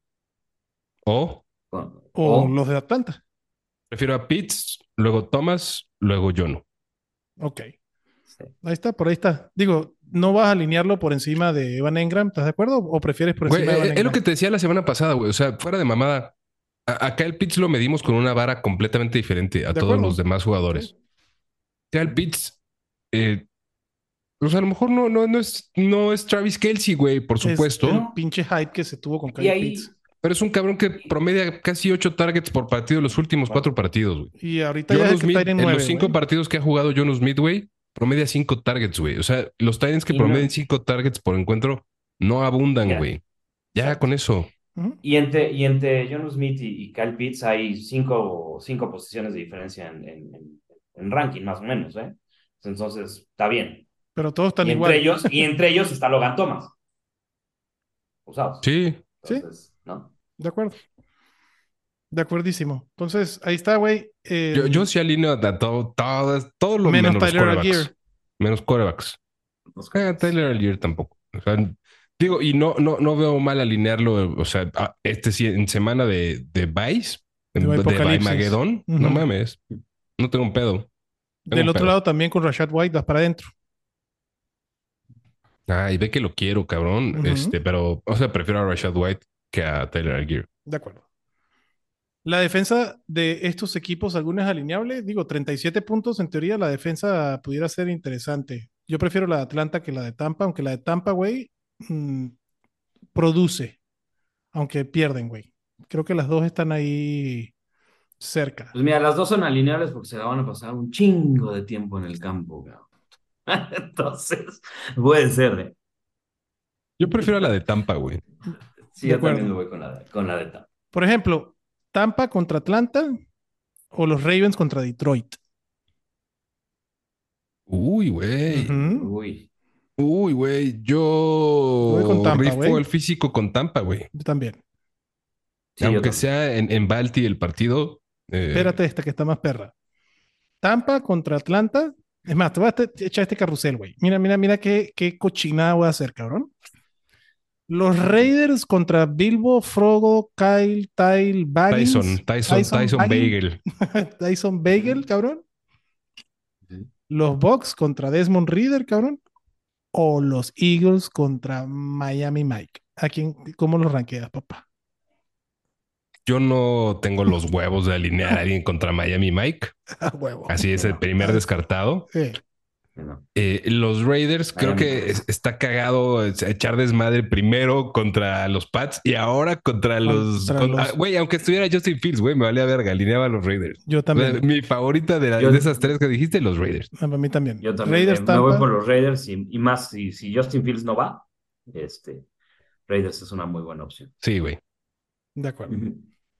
O O o- los de Atlanta. prefiero a Pitts, luego Thomas, luego Jono. Ok. sí. Ahí está, por ahí está. Digo, ¿no vas a alinearlo por encima de Evan Engram? ¿Estás de acuerdo? ¿O prefieres por Güey, encima de eh, Evan es lo Engram? que te decía la semana pasada, güey. O sea, fuera de mamada. a- Acá el Pitts lo medimos con una vara completamente diferente a todos acuerdo. los demás jugadores. Ya el Pitts, eh, pues a lo mejor no, no, no es, no es Travis Kelsey, güey, por Es supuesto. el pinche hype que se tuvo con Kyle ahí, Pitts. Pero es un cabrón que promedia casi ocho targets por partido en los últimos cuatro partidos, güey. Y ahorita ya Smith, en los cinco güey. partidos que ha jugado Jono Smith, güey, promedia cinco targets, güey. O sea, los Titans que Y no- promedian cinco targets por encuentro no abundan, güey. Ya con eso. Y entre, y entre John Smith y, y Kyle Pitts hay cinco, cinco posiciones de diferencia en, en, en- en ranking, más o menos, ¿eh? Entonces, está bien. Pero todos están y igual. entre ellos, y entre ellos está Logan Thomas. Usados. Sí. Sí. Entonces, ¿no? De acuerdo. De acuerdísimo. Entonces, ahí está, güey. Eh, Yo, yo sí alineo a todo, todo, todo lo menos menos, Tyler. Algier. Menos quarterbacks. Los Ah, Tyler Algier tampoco. O sea, digo, y no, no, no veo mal alinearlo. O sea, a- este sí, en semana de, de Vice, De de, no mames. No tengo un pedo. Tengo Del un otro pedo. lado también con Rashad White, vas para adentro. Ay, ve que lo quiero, cabrón. Este, pero, o sea, prefiero a Rashad White que a Tyler Algier. De acuerdo. La defensa de estos equipos, algunas alineables, digo, 37 puntos, en teoría la defensa pudiera ser interesante. Yo prefiero la de Atlanta que la de Tampa, aunque la de Tampa, güey, mm, produce, aunque pierden, güey. Creo que las dos están ahí cerca. Pues mira, las dos son alineables porque se la van a pasar un chingo de tiempo en el campo, cabrón. Entonces, puede ser, ¿eh? Yo prefiero a la de Tampa, güey. Sí, De yo acuerdo. también me voy con la de, con la de Tampa. Por ejemplo, Tampa contra Atlanta o los Ravens contra Detroit. Uy, güey. Uy, Uy, güey. Yo Voy con Tampa, rifo güey. el físico con Tampa, güey. Yo también. Sí, yo Aunque también. sea en, en Balti el partido. eh, Espérate esta que está más perra. Tampa contra Atlanta. Es más, te voy a echar este carrusel, güey. Mira, mira, mira qué, qué cochinada voy a hacer, cabrón. Los Raiders contra Bilbo, Frogo, Kyle, Tyle, Baggins. Tyson, Tyson, Tyson, Baggins, Bagel. Tyson Bagel, cabrón. Los Bucks contra Desmond Reader, cabrón. O los Eagles contra Miami Mike. ¿A quién, cómo los ranqueas, papá? yo no tengo los huevos de alinear a alguien contra Miami Mike. Huevo. Así es el primer descartado. Sí. No. Eh, los Raiders creo que es- está cagado echar desmadre primero contra los Pats y ahora contra los... Ah, Güey, aunque estuviera Justin Fields, güey, me valía verga, alineaba a los Raiders. Yo también. Mi favorita de, la- Yo- de esas tres que dijiste, los Raiders. A mí también. Yo también Raiders, eh, me voy por los Raiders y, y más si, si Justin Fields no va, este, Raiders es una muy buena opción. Sí, güey. De acuerdo,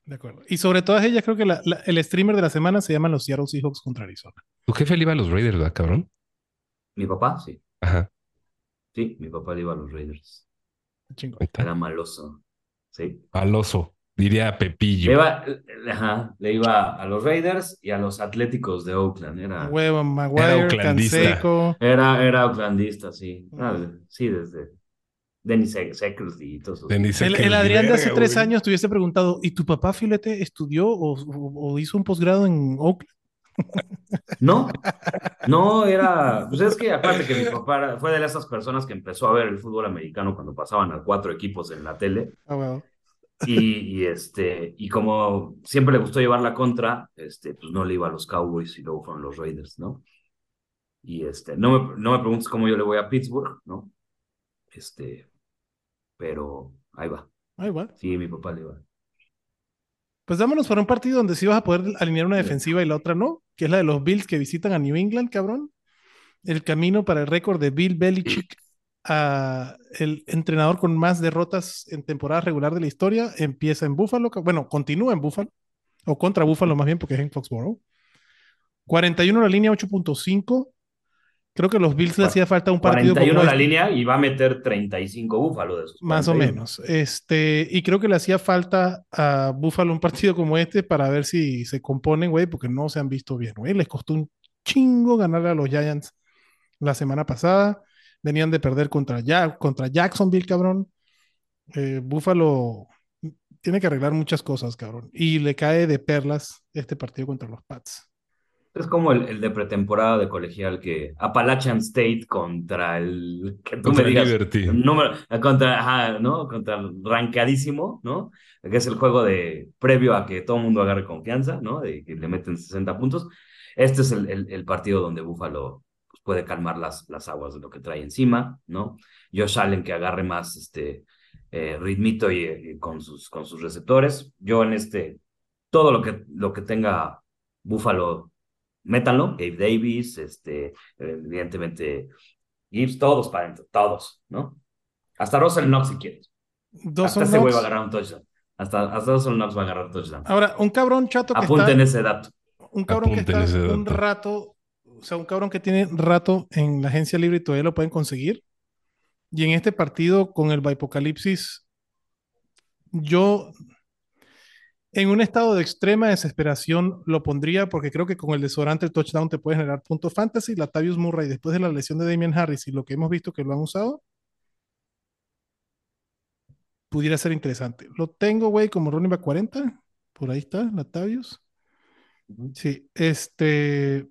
de acuerdo. Y sobre todas ellas, creo que la- la- el streamer de la semana se llaman los Seattle Seahawks contra Arizona. Tu jefe le iba a los Raiders, ¿verdad, cabrón? Mi papá, sí. Ajá. Sí, mi papá le iba a los Raiders. Chingón. Era maloso. Sí. Paloso, diría Pepillo. Le iba, ajá, le iba a los Raiders y a los Atléticos de Oakland. Era, Huevo, Maguire, oaklandista. Canseco. era, era oaklandista, sí. Ah, sí, desde Dennis Security y todo eso. El, Adrián de hace tres años te hubiese preguntado, ¿y tu papá Filete estudió o, o- o hizo un posgrado en Oakland? No, no era, pues es que aparte que mi papá fue de esas personas que empezó a ver el fútbol americano cuando pasaban a cuatro equipos en la tele Ah, huevo. y, y, este y como siempre le gustó llevar la contra, este pues no le iba a los Cowboys y luego fueron los Raiders, ¿no? Y este no me, no me preguntes cómo yo le voy a Pittsburgh, ¿no? Este, pero ahí va. Ahí va. Sí, mi papá le iba. Pues vámonos para un partido donde sí vas a poder alinear una defensiva y la otra no, que es la de los Bills que visitan a New England, cabrón. El camino para el récord de Bill Belichick, a el entrenador con más derrotas en temporada regular de la historia, empieza en Buffalo, bueno, continúa en Buffalo, o contra Buffalo más bien, porque es en Foxborough. 41 la línea, 8.5. Creo que a los Bills le hacía falta un partido 41 como la este. línea y va a meter 35 Búfalo de esos. Más o 41. menos. Este, y creo que le hacía falta a Buffalo un partido como este para ver si se componen, güey, porque no se han visto bien, güey. Les costó un chingo ganarle a los Giants la semana pasada. Venían de perder contra, Ja- contra Jacksonville, cabrón. Eh, Buffalo tiene que arreglar muchas cosas, cabrón. Y le cae de perlas este partido contra los Pats. Es como el, el de pretemporada de colegial que Appalachian State contra el que tú Contra me digas Liberty. número contra ajá, ¿no? Contra el rancadísimo, ¿no? Que es el juego de previo a que todo el mundo agarre confianza, ¿no? De que le meten 60 puntos. Este es el, el, el partido donde Buffalo pues, puede calmar las, las aguas de lo que trae encima, ¿no? Josh Allen que agarre más este eh, ritmito y, y con sus con sus receptores. Yo en este todo lo que lo que tenga Buffalo métanlo, Gabe Davis, este, evidentemente Gibbs, todos para adentro, todos, ¿no? Hasta Russell Knox si quieres. Hasta ese güey va a agarrar un touchdown. Hasta, hasta Russell Knox va a agarrar touchdown. Ahora, un cabrón chato que Apunten está, ese dato. un cabrón que Apunten está ese un rato, o sea, un cabrón que tiene rato en la agencia libre y todavía lo pueden conseguir. Y en este partido con el Bipocalipsis, yo en un estado de extrema desesperación lo pondría porque creo que con el desodorante el touchdown te puede generar puntos fantasy. Latavius Murray, después de la lesión de Damian Harris y lo que hemos visto que lo han usado, pudiera ser interesante. Lo tengo, güey, como running back 40. Por ahí está, Latavius. Sí, este.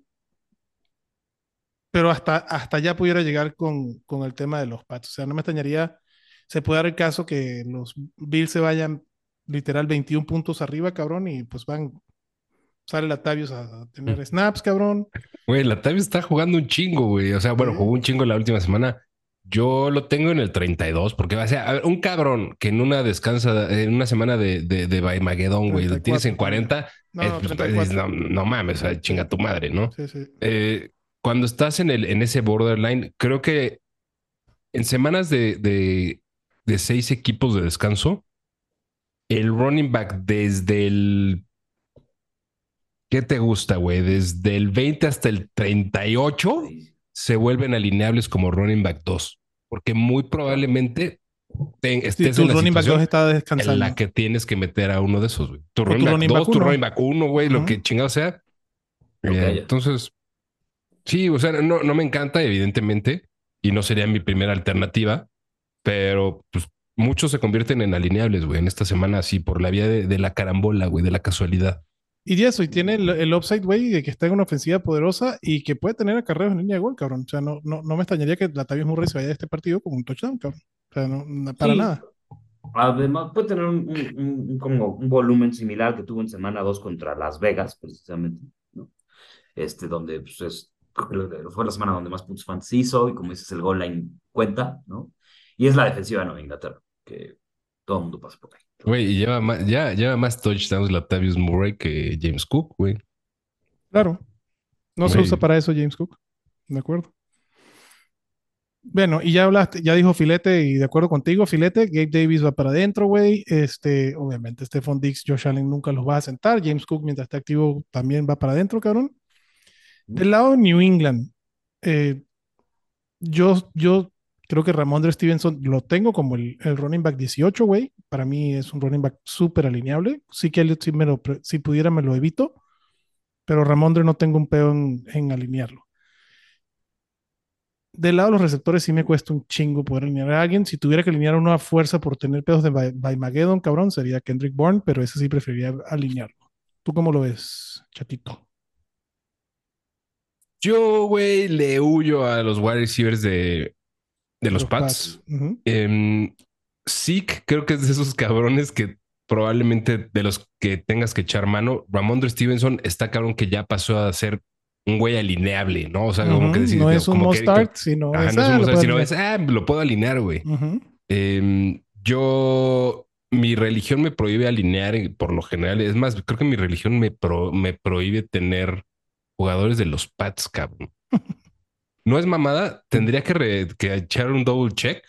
Pero hasta, hasta allá pudiera llegar con, con el tema de los Pats. O sea, no me extrañaría. Se puede dar el caso que los Bills se vayan literal 21 puntos arriba, cabrón, y pues van. Sale Latavius a, a tener snaps, cabrón. Güey, Latavius está jugando un chingo, güey. O sea, bueno, jugó un chingo la última semana. Yo lo tengo en el 32 porque va a ser a un cabrón que en una descansa, en una semana de, de, de Baimagedón, güey, lo tienes en 40. No, eh, no, pues, 34. no, no mames, o sea, chinga tu madre, ¿no? Sí, sí. Eh, cuando estás en, el, en ese borderline, creo que en semanas de, de, de seis equipos de descanso, el running back desde el. ¿Qué te gusta, güey? Desde el 20 hasta el 38 se vuelven alineables como running back 2. Porque muy probablemente te- Sí, estés tu en la running back 2 situación está en descansando. la que tienes que meter a uno de esos, güey. Tu running tu back running 2, back tu uno. running back 1, güey, lo que chingado sea. Eh, entonces, sí, o sea, no, no me encanta, evidentemente, y no sería mi primera alternativa, pero pues muchos se convierten en alineables, güey, en esta semana así, por la vía de, de la carambola, güey, de la casualidad. Y de eso, y tiene el, el upside, güey, de que está en una ofensiva poderosa y que puede tener acarreos en línea de gol, cabrón. O sea, no, no, no me extrañaría que Latavius Murray se vaya de este partido con un touchdown, cabrón. O sea, no, no- para Sí. nada. Además, puede tener un, un- un- un como un volumen similar que tuvo en semana 2 contra Las Vegas, precisamente, ¿no? Este, donde pues, es, fue la semana donde más puntos fantasy hizo, y como dices, el goal line cuenta, ¿no? Y es la defensiva de Nueva Inglaterra, que todo el mundo pasa por ahí. Güey, y lleva más, ya, lleva más touchdowns Latavius Murray que James Cook, güey. Claro. No se usa para eso James Cook. De acuerdo. Bueno, y ya hablaste, ya dijo Filete, y de acuerdo contigo, Filete, Gabe Davis va para adentro, güey. Este, obviamente, Stephon Dix, Josh Allen nunca los va a sentar. James Cook, mientras está activo, también va para adentro, cabrón. Del lado de New England, eh, yo, yo creo que Ramondre Stevenson lo tengo como el, el running back 18, güey. Para mí es un running back súper alineable. Sí que Elliot, si, me lo si pudiera, me lo evito. Pero Ramondre no tengo un peo en, en alinearlo. Del lado de los receptores sí me cuesta un chingo poder alinear a alguien. Si tuviera que alinear uno a fuerza por tener pedos de Bymageddon, cabrón, sería Kendrick Bourne, pero ese sí preferiría alinearlo. ¿Tú cómo lo ves, chatito? Yo, güey, le huyo a los wide receivers de, de los, Pats. Ujú. Em, Zeke creo que es de esos cabrones que probablemente de los que tengas que echar mano. Ramondre Stevenson está cabrón que ya pasó a ser un güey alineable, ¿no? O sea, como que decir, no es un como must start, sino Ajá, es, no es ah, un start, puedo sino alinear. es, ah, lo puedo alinear, güey. Em, yo, mi religión me prohíbe alinear por lo general. Es más, creo que mi religión me, pro- me prohíbe tener jugadores de los Pats, cabrón. No es mamada, tendría que, re- que echar un double check.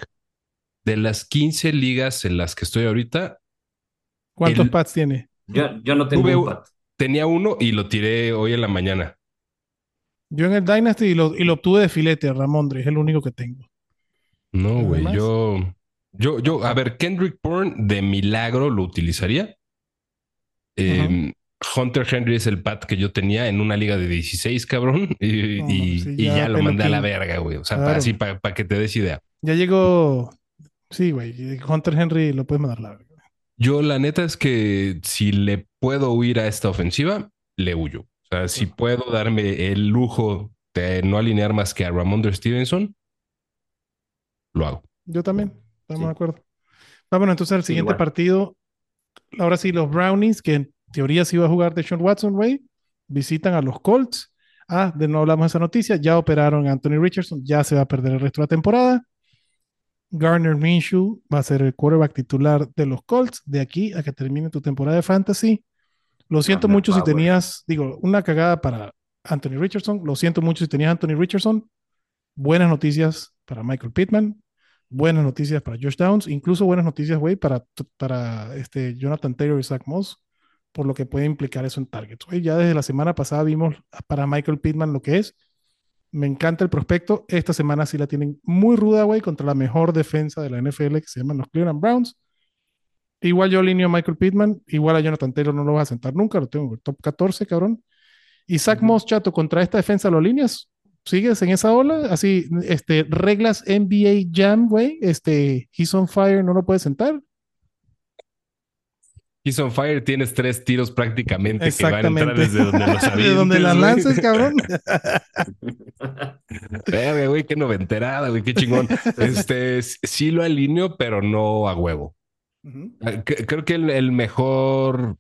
De las 15 ligas en las que estoy ahorita, ¿Cuántos El- pads tiene? Yo, yo no tengo Tuve un tenía uno y lo tiré hoy en la mañana. Yo en el Dynasty y lo, y lo obtuve de filete, Ramondre, es el único que tengo. No, güey, yo, yo, yo, a ver, Kendrick Bourne de milagro lo utilizaría. Eh, Hunter Henry es el pat que yo tenía en una liga de 16, cabrón, y, No, y- sí, y ya lo mandé a la verga, güey. O sea, Claro. para, así, para, para que te des idea. Ya llegó. Sí, güey. Hunter Henry lo puedes mandar la verga. Yo, la neta es que si le puedo huir a esta ofensiva, le huyo. O sea, si puedo darme el lujo de no alinear más que a Ramondre Stevenson, lo hago. Yo también. Estamos Sí. de acuerdo. Vámonos entonces al siguiente igual. partido. Ahora sí, los Brownies, que en teoría sí iba a jugar de Sean Watson, güey, visitan a los Colts. Ah, de no hablamos de esa noticia. Ya operaron a Anthony Richardson. Ya se va a perder el resto de la temporada. Garner Minshew va a ser el quarterback titular de los Colts de aquí a que termine tu temporada de fantasy. Lo siento Garner mucho si tenías, digo, una cagada para Anthony Richardson. Lo siento mucho si tenías Anthony Richardson. Buenas noticias para Michael Pittman. Buenas noticias para Josh Downs. Incluso buenas noticias, güey, para, para este Jonathan Taylor y Zach Moss. Por lo que puede implicar eso en targets. güey. Ya desde la semana pasada vimos para Michael Pittman lo que es. Me encanta el prospecto. Esta semana sí la tienen muy ruda, güey, contra la mejor defensa de la NFL que se llaman los Cleveland Browns. Igual yo alineo a Michael Pittman, igual a Jonathan Taylor no lo vas a sentar nunca, lo tengo en el top 14, cabrón. Y Zach. Moss, chato, contra esta defensa lo alineas. ¿Sigues en esa ola? Así, este, reglas NBA Jam, güey. Este, He's on fire, no lo puedes sentar. He's on fire, tienes tres tiros prácticamente que van a entrar desde donde los De donde avientes, las lances, cabrón. Verga, güey, qué noventerada, güey, qué chingón. Este, sí lo alineo, pero no a huevo. Cre- Creo que el, el mejor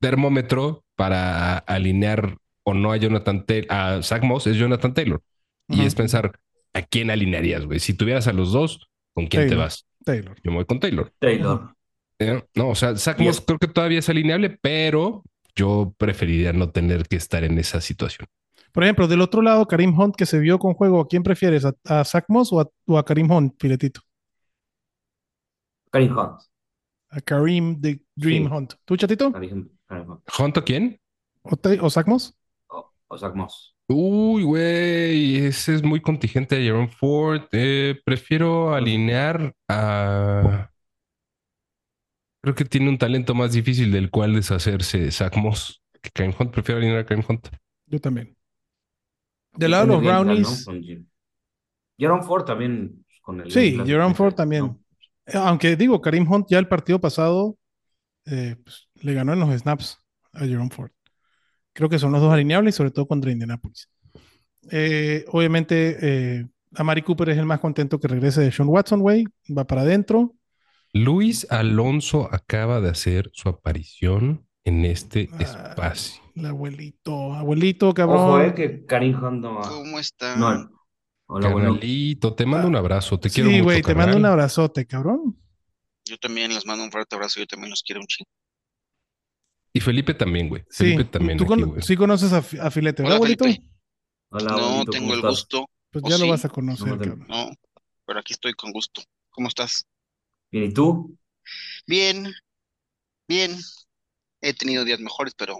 termómetro para alinear o no a Jonathan Taylor, a Zach Moss es Jonathan Taylor. Y es pensar, ¿a quién alinearías, güey? Si tuvieras a los dos, ¿con quién te vas? Taylor. Yo me voy con Taylor. Taylor. ¿Eh? No, o sea, Zach Y Moss es- creo que todavía es alineable, pero yo preferiría no tener que estar en esa situación. Por ejemplo, del otro lado, Karim Hunt que se vio con juego, ¿a quién prefieres? ¿A, a Zach Moss o a, o a Karim Hunt, filetito? Karim Hunt. A Karim the Dream Sí. Hunt. ¿Tú, chatito? Karim, Karim Hunt. ¿Junto quién? ¿O, te- o Zach Moss? O, o Zach Moss. Uy, güey, ese es muy contingente de Jerome Ford. Eh, prefiero alinear a. Creo que tiene un talento más difícil del cual deshacerse Zach Moss que Karim Hunt. Prefiero alinear a Karim Hunt. Yo también. Del lado de los Brownies. Jerome Ford también. pues, Con el Sí, Jerome Ford también. ¿no? aunque digo, Karim Hunt ya el partido pasado eh, pues, le ganó en los snaps a Jerome Ford. Creo que son los dos alineables, sobre todo contra Indianapolis. Eh, obviamente, eh, Amari Cooper es el más contento que regrese de Sean Watson, güey. Va para adentro. Luis Alonso acaba de hacer su aparición en este Ah, espacio. El abuelito, abuelito, cabrón. Ojo, eh, que Karim no. ¿Cómo está? No. Hola. Carnalito, te mando un abrazo. Te quiero sí, mucho, güey, te mando un abrazote, cabrón. Yo también les mando un fuerte abrazo. Yo también los quiero un chingo. Y Felipe también, güey. Sí, Felipe también tú aquí, con- güey. sí conoces a, Fi- a Filete, ¿verdad, Hola, abuelito? Felipe. Hola, no abuelito, tengo ¿cómo el gusto. Pues ¿O ya lo sí? vas a conocer, No cabrón. No, pero aquí estoy con gusto. ¿Cómo estás? Bien, ¿y tú? Bien, bien. He tenido días mejores, pero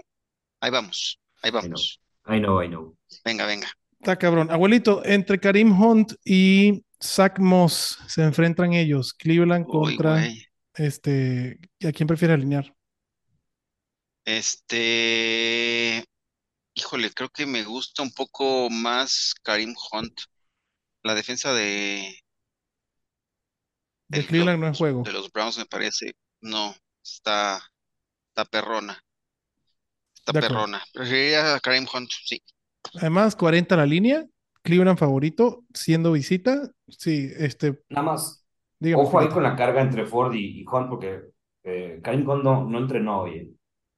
ahí vamos. Ahí vamos. I know, I know. Venga, venga. Está cabrón. Abuelito, entre Karim Hunt y Zach Moss se enfrentan ellos. Cleveland Uy, contra güey. este. ¿A quién prefiere alinear? Este, híjole, creo que me gusta un poco más Karim Hunt. La defensa de, De de Cleveland no es juego. de los Browns me parece, no, está, está perrona, está De acuerdo. perrona. Preferiría a Karim Hunt, sí. Además, 40 la línea. Cleveland favorito, siendo visita. Sí, este. Nada más, Dígame. ojo ahí con la carga entre Ford y, y Hunt, porque eh, Karim Hunt no, no entrenó hoy. eh.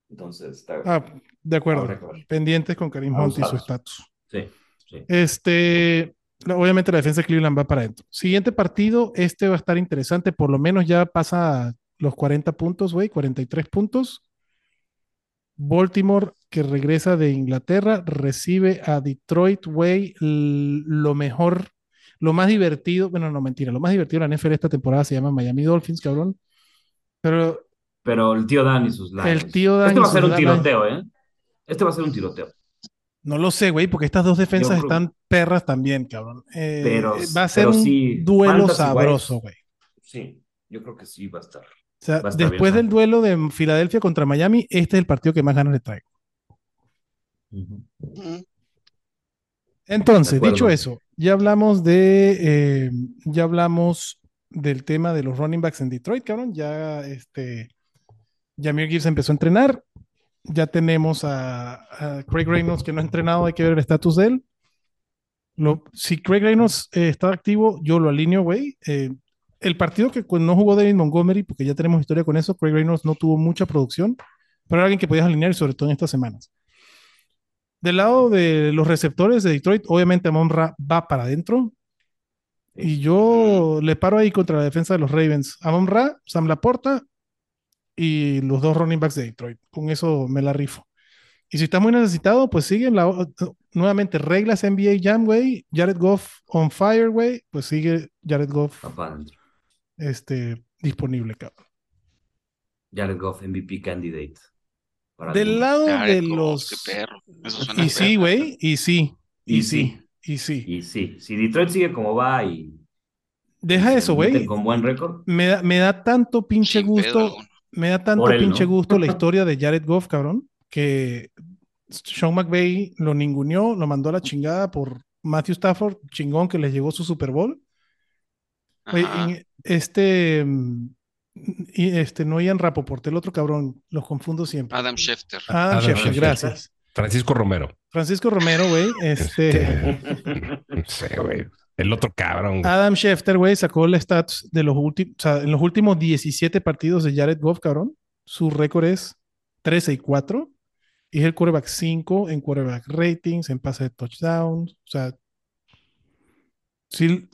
Entonces, está. Ah, de acuerdo. Pendientes con Karim Hunt y su estatus. Sí, sí. Este, obviamente la defensa de Cleveland va para adentro. Siguiente partido, este va a estar interesante, por lo menos ya pasa los 40 puntos, güey, 43 puntos. Baltimore, que regresa de Inglaterra, recibe a Detroit, güey, lo mejor, lo más divertido, bueno, no mentira, lo más divertido de la NFL esta temporada se llama Miami Dolphins, cabrón. Pero Pero el tío Dan y sus. El tío Dan Este y va a ser un tiroteo, ¿eh? Este va a ser un tiroteo. No lo sé, güey, porque estas dos defensas creo- están perras también, cabrón. Eh, Pero- va a ser un sí, duelo sabroso, güey. Sí, yo creo que sí va a estar. O sea, estar después bien, del duelo de Filadelfia contra Miami, este es el partido que más ganas le traigo. Entonces, dicho eso, ya hablamos de, eh, ya hablamos del tema de los running backs en Detroit, cabrón. Ya, este, Jameer Gibbs empezó a entrenar. Ya tenemos a, Craig Reynolds que no ha entrenado, hay que ver el estatus de él. Si Craig Reynolds eh, está activo, yo lo alineo, güey. Eh, el partido que no jugó David Montgomery, porque ya tenemos historia con eso, Craig Reynolds no tuvo mucha producción, pero era alguien que podías alinear, sobre todo en estas semanas. Del lado de los receptores de Detroit, obviamente Amon Ra va para adentro. Y yo le paro ahí contra la defensa de los Ravens. Amon Ra, Sam Laporta y los dos running backs de Detroit. Con eso me la rifo. Y si está muy necesitado, pues siguen la, nuevamente reglas NBA Jam, güey. Jared Goff on fire, güey. Pues sigue Jared Goff este, disponible, cabrón. Jared Goff, MVP candidate. Para Del algunos. lado Jared de Goff, los... qué perro. Eso suena Y sí, güey. Y sí. Y Y sí. Y sí. Y sí, si Detroit sigue como va y Deja eso, güey. con buen récord, Me da, me da tanto pinche Sin gusto. Me da tanto él, pinche ¿no? gusto la historia de Jared Goff, cabrón, que Sean McVay lo ninguneó, lo mandó a la chingada por Matthew Stafford, chingón que les llegó su Super Bowl. Oye, este, y este, no Ian Rapoport, el otro cabrón, los confundo siempre. Adam Schefter. Adam Adam Schefter, Schefter. gracias. Francisco Romero. Francisco Romero, güey, este, No sé, güey. El otro cabrón. Adam Schefter, güey, sacó el stats de los últimos, o sea, en los últimos 17 partidos de Jared Goff, cabrón. Su récord es 13 y 4. Y es el quarterback 5 en quarterback ratings, en pase de touchdowns. O sea, sí,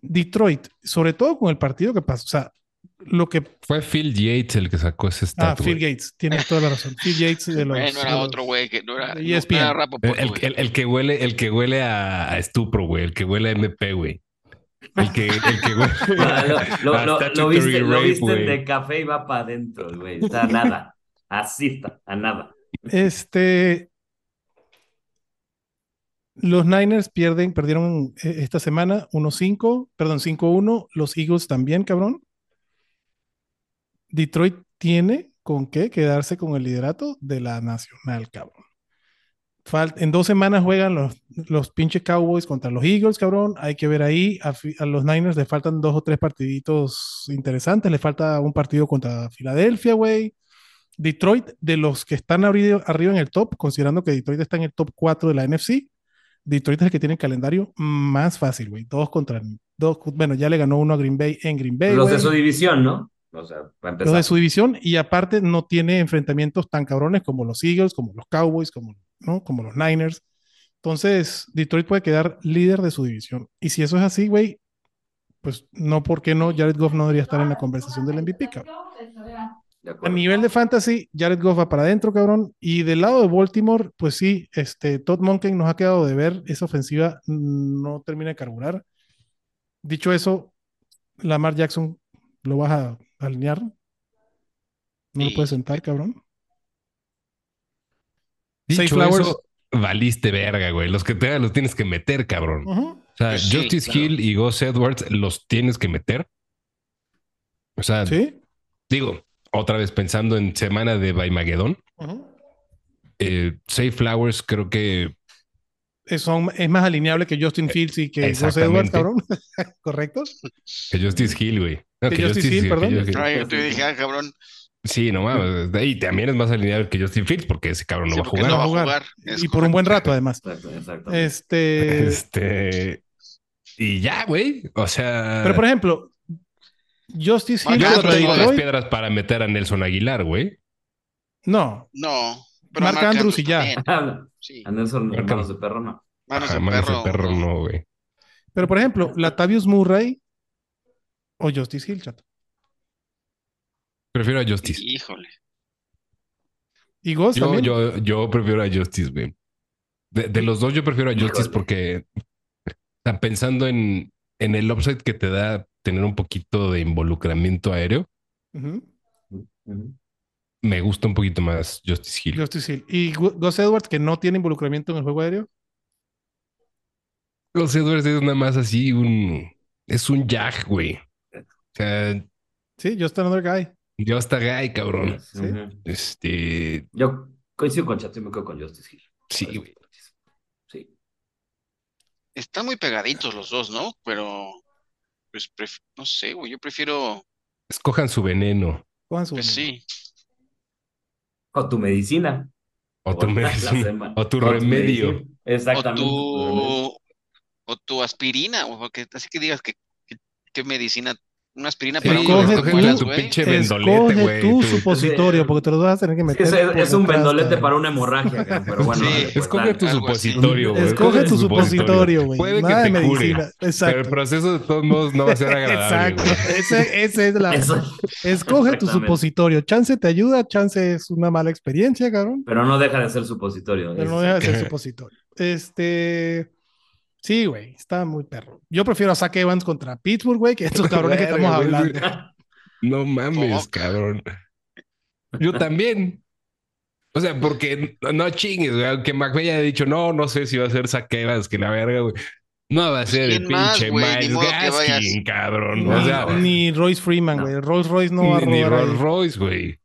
Detroit, sobre todo con el partido que pasó. O sea, lo que. Fue Phil Yates el que sacó ese Ah, stat. Phil güey. Gates, tienes toda la razón. Phil Yates de los. De era los- otro güey que no era, no, no Rapoport, El, güey. el- el que huele, el que huele a, a estupro, güey. El que huele a MP, güey. El que, el que huele Ah, lo, lo- a lo- lo statutory viste, lo viste de café y va para adentro, güey. Está a nada. Así está, a nada. Este. Los Niners pierden, perdieron eh, esta semana 1-5, perdón, 5-1. Los Eagles también, cabrón. Detroit tiene con qué quedarse con el liderato de la nacional, cabrón. Fal- en dos semanas juegan los, los pinches Cowboys contra los Eagles, cabrón. Hay que ver ahí. A, los Niners le faltan dos o tres partiditos interesantes. Le falta un partido contra Filadelfia, güey. Detroit, de los que están arriba, arriba en el top, considerando que Detroit está en el top 4 de la NFC, Detroit es el que tiene el calendario más fácil, güey. Dos contra dos. Bueno, ya le ganó uno a Green Bay en Green Bay. Los de su división, ¿no? O sea, para Los de empezar. su división y aparte no tiene enfrentamientos tan cabrones como los Eagles, como los Cowboys, como, ¿no? como los Niners. Entonces, Detroit puede quedar líder de su división. Y si eso es así, güey, pues no, ¿por qué no? Jared Goff no debería estar en la conversación del MVP, cabrón. A nivel de fantasy, Jared Goff va para adentro, cabrón. Y del lado de Baltimore, pues sí, este, Todd Monken nos ha quedado de ver. Esa ofensiva no termina de carburar. Dicho eso, Lamar Jackson, ¿lo vas a alinear? ¿No lo Sí. puedes sentar, cabrón? Dicho Safe Flowers. eso, valiste verga, güey. Los que te los tienes que meter, cabrón. Ujú. O sea, Pues sí, Justice claro. Hill y Gus Edwards los tienes que meter. O sea, Sí. digo, otra vez pensando en semana de Baimagedón, Ujú. eh, Safe Flowers creo que Es, son- es más alineable que Justin Fields y que Gus Edwards, cabrón. ¿Correcto? que Justice Hill, güey. No, Que Justice Hill, perdón. que Ay, yo te dije, ah, cabrón. Sí, no mames. Y también es más alineable que Justin Fields porque ese cabrón no Sí, va a jugar. no va a jugar. Y por un buen rato, además. Exacto, exactamente. Este. Este. Y ya, güey. O sea. Pero por ejemplo, Justice Hill yo no tengo las piedras para meter a Nelson Aguilar, güey. No, No. Pero Mark Andrews y ya. Sí. A Nelson, Marca- hermanos de perro, no. Manos Ajá, de manos de perro. no, güey. pero por ejemplo, Latavius Murray o Justice Hill, chato. Prefiero a Justice. Híjole. Y Ghost Yo, también. yo, yo prefiero a Justice, güey. De, de los dos, yo prefiero a Justice Híjole. porque está pensando en, en el upside que te da tener un poquito de involucramiento aéreo. Me gusta un poquito más Justice Hill. Justice Hill. Y Gus Edwards, que no tiene involucramiento en el juego aéreo. Los Edwards es nada más así un. Es un jag, güey. Sea, Sí, just another guy. yo hasta gay, cabrón. Sí. Ujú. Este. Yo coincido con Chato y me quedo con Justice Hill. Sí, güey. Sí. Están muy pegaditos los dos, ¿no? Pero, pues, pref- no sé, güey. Yo prefiero, Escojan su veneno. Cojan su pues veneno. sí. O tu medicina. O tu, medicina, o tu remedio. medicina. O Exactamente. tu, o tu aspirina, o que, así que digas que, que, que medicina, una aspirina Sí, para tú- muelas, tu pinche vendolete, Escoge güey. tu supositorio, porque te lo vas a tener que meter. es, es- por es un vendolete para una hemorragia, pero bueno. Sí. pues, Escoge tu supositorio, güey. Escoge tu supositorio, güey. Puede que Nada te cure. medicina. Pero el Exacto. proceso de todos modos no va a ser agradable. Exacto. Ese, ese es la. Eso. Escoge tu supositorio. Chance te ayuda, chance es una mala experiencia, cabrón. Pero no deja de ser supositorio. Pero no deja de ser supositorio. Este. Sí, güey, está muy perro. Yo prefiero a Zach Evans contra Pittsburgh, güey, que estos cabrones que estamos hablando. No mames, cabrón. Yo también. O sea, porque no, chingues, güey. Aunque McVeigh haya dicho, no, no sé si va a ser Saquevas, que la verga, güey. No va a ser el ¿quién más, pinche? Ni Miles. Gaskin, cabrón. Ni, o sea, ni Royce Freeman, No. güey. Rolls Royce no va a ni, ni robar ahí. Rolls Royce, güey.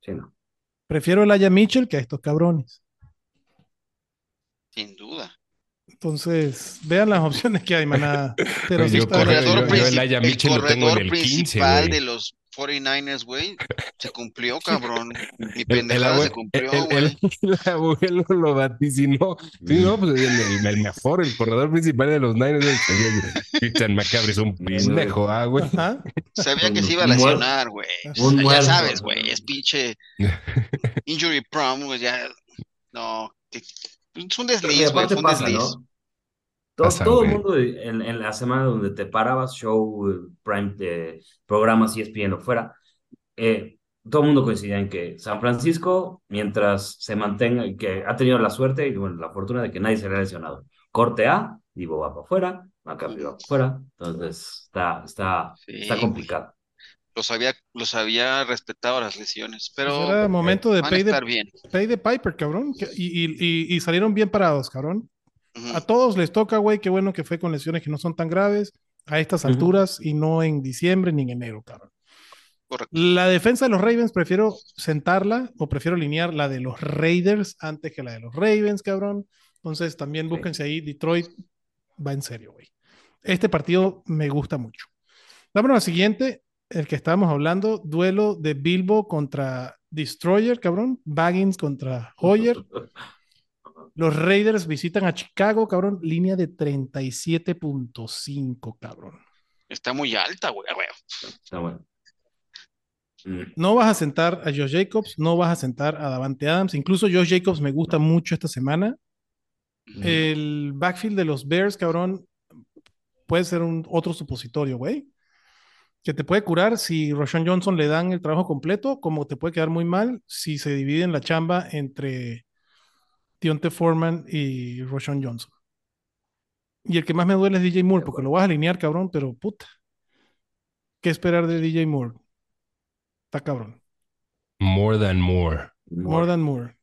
Sí, no. Prefiero el Aya Mitchell que a estos cabrones. Sin duda. Entonces, vean las opciones que hay, manada. Pero sí yo está corredor- yo- yo el Aya el lo tengo en corredor el 15, principal de los 49ers, güey, se cumplió, cabrón. Mi El, el pendejada abue- se cumplió, el- güey. el- el abuelo lo vaticinó. Sí, no, pues el, el- el mejor, el corredor principal de los Niners. el- Christian McCaffrey es un pendejo, ah, güey. Sabía que se iba a lesionar, güey. Ya muerto. sabes, güey, es pinche injury prone, güey, ya. No, es un desliz, güey, fue un pasa, desliz. ¿no? Todo, Pasa, todo el mundo en, en la semana donde te parabas, show, eh, prime, eh, programas ESPN o fuera, eh, todo el mundo coincidía en que San Francisco, mientras se mantenga, que ha tenido la suerte y bueno, la fortuna de que nadie se le ha lesionado. Corte A, Divo va para afuera, McCaffrey va para afuera, entonces está, está, Sí, está complicado. Los había, los había respetado las lesiones, pero Pues era momento de van a pay estar de, bien. pay de Piper, cabrón. Y, y- y- y salieron bien parados, cabrón. A todos les toca, güey. Qué bueno que fue con lesiones que no son tan graves a estas alturas y no en diciembre ni en enero, cabrón. Correcto. La defensa de los Ravens prefiero sentarla o prefiero alinear la de los Raiders antes que la de los Ravens, cabrón. Entonces también búsquense ahí. Detroit va en serio, güey. Este partido me gusta mucho. Vámonos al siguiente, el que estábamos hablando, duelo de Bilbo contra Destroyer, cabrón. Baggins contra Hoyer. Los Raiders visitan a Chicago, cabrón. Línea de 37.5, cabrón. Está muy alta, güey, güey. Está bueno. Mm. No vas a sentar a Josh Jacobs, no vas a sentar a Davante Adams. Incluso Josh Jacobs me gusta mucho esta semana. El backfield de los Bears, cabrón, puede ser un otro supositorio, güey. Que te puede curar si Roshan Johnson le dan el trabajo completo, como te puede quedar muy mal si se dividen la chamba entre Dionte Foreman y Roshan Johnson. Y el que más me duele es DJ Moore, porque lo vas a alinear, cabrón, pero puta. ¿Qué esperar de DJ Moore? Está cabrón. More than more. More than Moore.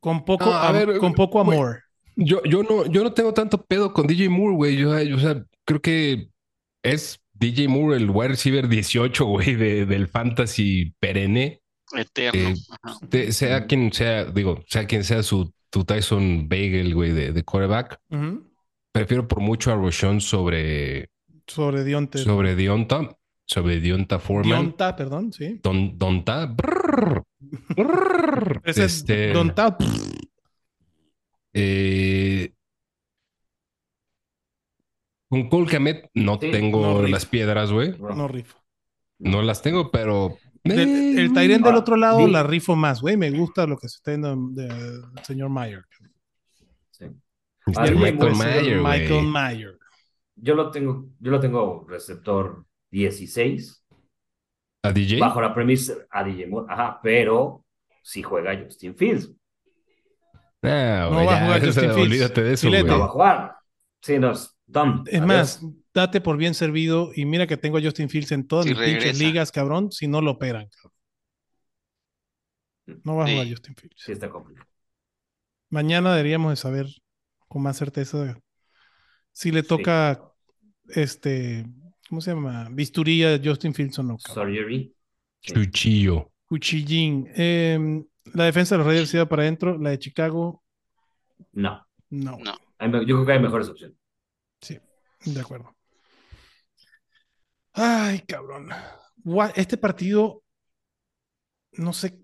Con poco, No, a ver, con poco amor. Yo, yo no, yo no tengo tanto pedo con DJ Moore, güey. Yo, yo, o sea, creo que es DJ Moore el wide receiver 18, güey, de- del fantasy perenne. Eterno. Eh. De- sea quien sea, digo, sea quien sea su, tu Tyson Bagel, güey, de, de quarterback. Prefiero por mucho a Roshon sobre, Sobre Dionte. sobre Dionta, sobre Dionta Foreman. Dionta, perdón, sí. Don, Donta. brrr, brrr, Ese es este, Donta. eh, con Cole no Sí, tengo no las piedras, güey. No rifo. No las tengo, pero. Del- eh, el Tyren del otro lado la rifo más, güey. Me gusta lo que se está viendo de- del señor Mayer. Sí. Ah, Michael Moore, Mayer. Michael Mayer. Yo lo tengo, yo lo tengo receptor 16, ¿A DJ? bajo la premisa a DJ Moore, ajá, pero si juega Justin Fields, Ah, No güey, va a jugar Justin Fields. Olvídate de eso, Filete. güey. no va a jugar. Sí, no, es dumb. Es Adiós. más, date por bien servido y mira que tengo a Justin Fields en todas Si mis pinches ligas, cabrón, si no lo operan. cabrón. No va a Sí. jugar Justin Fields. Sí, está complicado. Mañana deberíamos de saber con más certeza si le Sí. toca este, ¿cómo se llama? Bisturí a Justin Fields o no. cabrón. Surgery. Sí. Cuchillo. Cuchillín. Em, la defensa de los Raiders se iba para adentro, la de Chicago, No, no. Yo creo que hay mejores opciones. Sí, de acuerdo. Ay, cabrón. Este partido, no sé,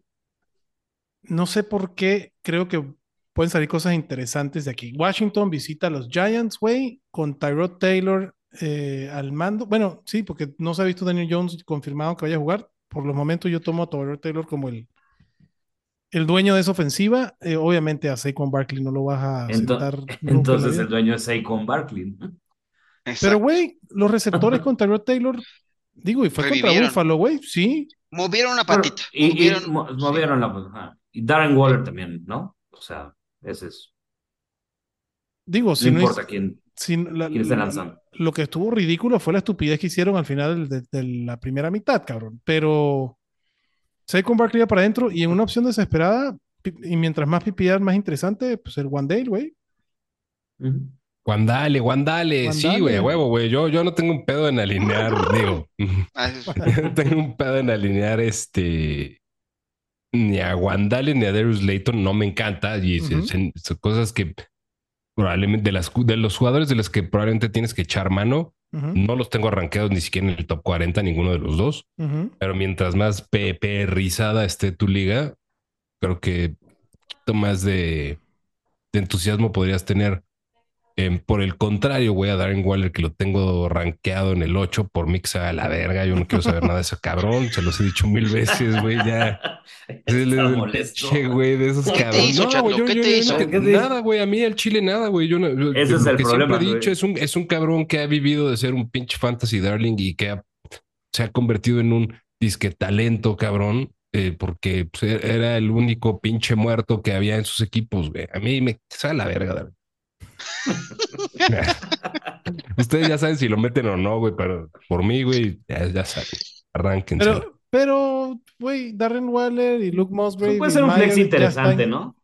no sé por qué, creo que pueden salir cosas interesantes de aquí. Washington visita a los Giants, güey, con Tyrod Taylor eh, al mando. Bueno, sí, porque no se ha visto Daniel Jones confirmado que vaya a jugar. Por los momentos yo tomo a Tyrod Taylor como el, el dueño de esa ofensiva. Eh, obviamente a Saquon Barkley no lo vas a Ento- sentar Entonces el dueño es Saquon Barkley. ¿no? Pero, güey, los receptores con Tyrod Taylor, digo, y fue contra Revivieron. Buffalo, güey, sí. Movieron una patita. y, y movieron, mo- sí. movieron la. ajá. Y Darren Waller también, ¿no? O sea, ese es. Digo, si no no, importa es- quién, si la- quién lanzando. lo que estuvo ridículo fue la estupidez que hicieron al final de, de la primera mitad, cabrón. Pero Saquon Barkley para adentro y en una opción desesperada, y mientras más PPR, más interesante, pues el One Day, güey. Ujú. Guandale, guandale. Sí, güey, huevo, güey. Yo, yo no tengo un pedo en alinear, digo. Ah, no tengo un pedo en alinear este. Ni a Guandale ni a Darius Layton. No me encanta. Y son cosas que probablemente de, las, de los jugadores de los que probablemente tienes que echar mano. No los tengo arranqueados ni siquiera en el top 40, ninguno de los dos. Pero mientras más PP rizada esté tu liga, creo que un poquito más de, de entusiasmo podrías tener. Em, por el contrario, güey, a Darren Waller, que lo tengo rankeado en el 8, por mí que se va a la verga. Yo no quiero saber nada de ese cabrón. Se los he dicho mil veces, güey, ya. Es el, Está el molesto. pinche, güey, de esos ¿Qué te cabrones. No, güey, yo, ¿Qué yo- te yo hizo? no- ¿Qué te nada, güey. A mí el Chile nada, güey. Yo no, yo- Ese es lo el que problema, siempre he dicho es un, es un cabrón que ha vivido de ser un pinche fantasy darling y que ha- se ha convertido en un disque talento, cabrón. eh, porque pues, e- era el único pinche muerto que había en sus equipos, güey. A mí me sale la verga, Darwin. Ustedes ya saben si lo meten o no, güey, pero por mí, güey, ya, ya saben. Arránquense. Pero, pero, güey, Darren Waller y Luke Musgrave. Puede ser un Mayer flex interesante, ¿no?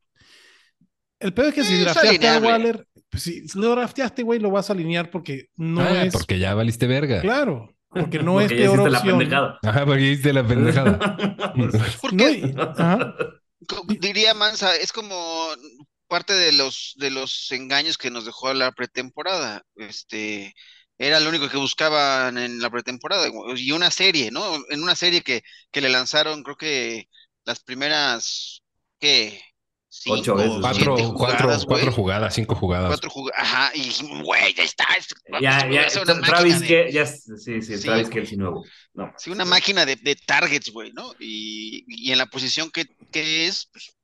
El peor es que si Es drafteaste a. Waller, pues si lo drafteaste, güey, lo vas a alinear porque no Ah, es. porque ya valiste verga. Claro, porque no Porque es ya peor hiciste la opción. pendejada. Ajá, porque hiciste la pendejada. Porque No, y- ajá. co- diría Mansa, es como parte de los de los engaños que nos dejó la pretemporada. Este era lo único que buscaban en la pretemporada y una serie, ¿no? En una serie que, que le lanzaron, creo que las primeras, ¿qué? cinco, Ocho veces. siete Cuatro, cuatro, jugadas, cuatro güey. jugadas, cinco jugadas. Cuatro jugadas. Ajá, y dijimos, güey, ya está. Ya, ya, Travis de- que, ya, sí, sí, Sí, Travis güey. Kelsey nuevo. No, Sí, una máquina de, de targets, güey, ¿no? Y, y en la posición que, que es, pues,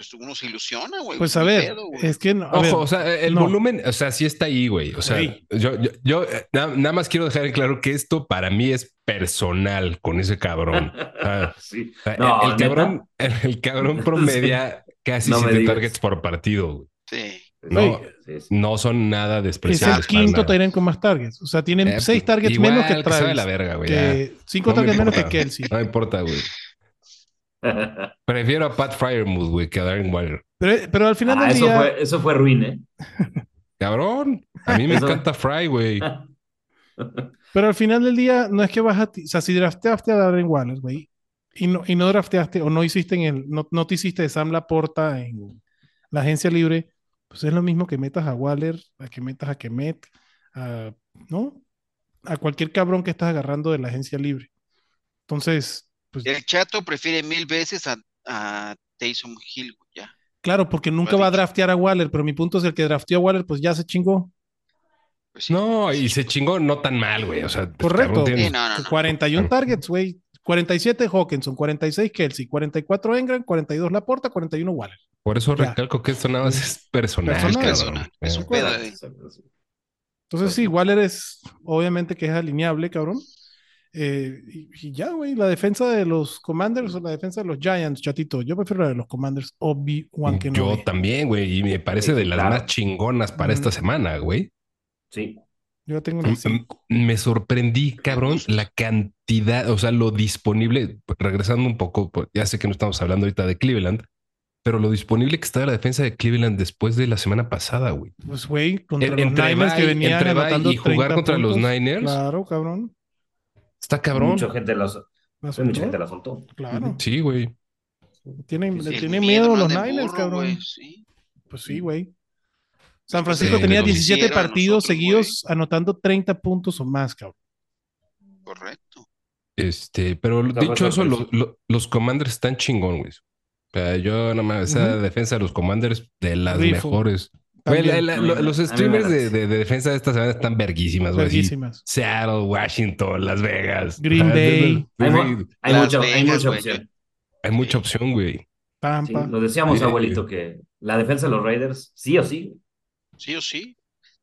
pues uno se ilusiona, güey. Pues a ver, pedo, güey. es que, no- Ojo, ver, o sea, el no. volumen, o sea, sí está ahí, güey. O sea, yo, yo, yo, eh, na- nada, más quiero dejar en claro que esto para mí es personal con ese cabrón. Ah, sí. No, el, cabrón, el, el cabrón promedia casi No me siete digas. targets por partido. güey. Sí. No, Sí, sí. no son nada es el despreciables. quinto. Tyrant con más targets. O sea, tienen Eh, seis targets igual, menos que Travis. la verga, güey. que cinco No me targets menos que. Kelsey. No me importa, güey. Prefiero a Pat Fryermuth, güey, que a Darren Waller. Pero, pero al final Ah, del eso, día, fue, eso fue ruin, ¿eh? Cabrón, a mí me Eso- encanta Fry, güey. pero al final del día no es que vas a, ti- o sea, si drafteaste a Darren Waller, güey, y no, y no drafteaste o no hiciste en el, no, no te hiciste de Sam Laporta en la agencia libre, pues es lo mismo que metas a Waller, a que metas a Kemet, a, ¿no? A cualquier cabrón que estás agarrando de la agencia libre. Entonces, pues El chato prefiere mil veces a, a Taysom Hill, güey, ya. claro, porque nunca va a draftear a Waller, pero mi punto es el que drafteó a Waller, pues ya se chingó. Pues sí. No, y se chingó no tan mal, güey. O sea, pues, Correcto. cabrón, tiene- Sí, no, no, no. 41 targets, güey. 47 Hawkinson, 46 Kelsey, 44 Engram, 42 Laporta, 41 Waller. Por eso Ya. recalco que esto nada más es personal. Personal. Personal. Es un Eh, pedo, eh. Entonces sí, Waller es obviamente que es alineable, cabrón. Eh, y, y ya, güey, la defensa de los Commanders o la defensa de los Giants, chatito. Yo prefiero la de los Commanders, Obi-Wan Yo Kenobi. también, güey, y me parece Sí, de las claro. más chingonas para esta semana, güey. Sí. Yo tengo en M- el cinco. Me sorprendí, cabrón, la cantidad, o sea, lo disponible, regresando un poco, pues, ya sé que no estamos hablando ahorita de Cleveland, pero lo disponible que estaba la defensa de Cleveland después de la semana pasada, güey. Pues, güey, contra En- los entre Niners que venían anotando y jugar 30 contra los. Niners. Claro, cabrón. Está cabrón. Mucha gente la, mucha soltó. gente la soltó. Claro. Sí, güey. Tienen, Sí, le tienen miedo los Niners, cabrón. sí. Pues sí, güey. San Francisco Sí, tenía nos 17 hicieron a partidos nosotros, seguidos anotando 30 puntos o más, cabrón. Correcto. Este, pero dicho eso, lo- lo- los Commanders están chingón, güey. O sea, yo nada más, esa defensa de los Commanders de las Rifo. mejores. También. la- los streamers de, late. de- de defensa de esta semana están verguísimas, güey. Verguísimas. Seattle, Washington, Las Vegas. Green Ah, Bay. Hay, hay hay mucha opción. hay mucha opción, güey. Sí, lo decíamos, Sí. abuelito, que la defensa de los Raiders, sí o sí. Sí o sí.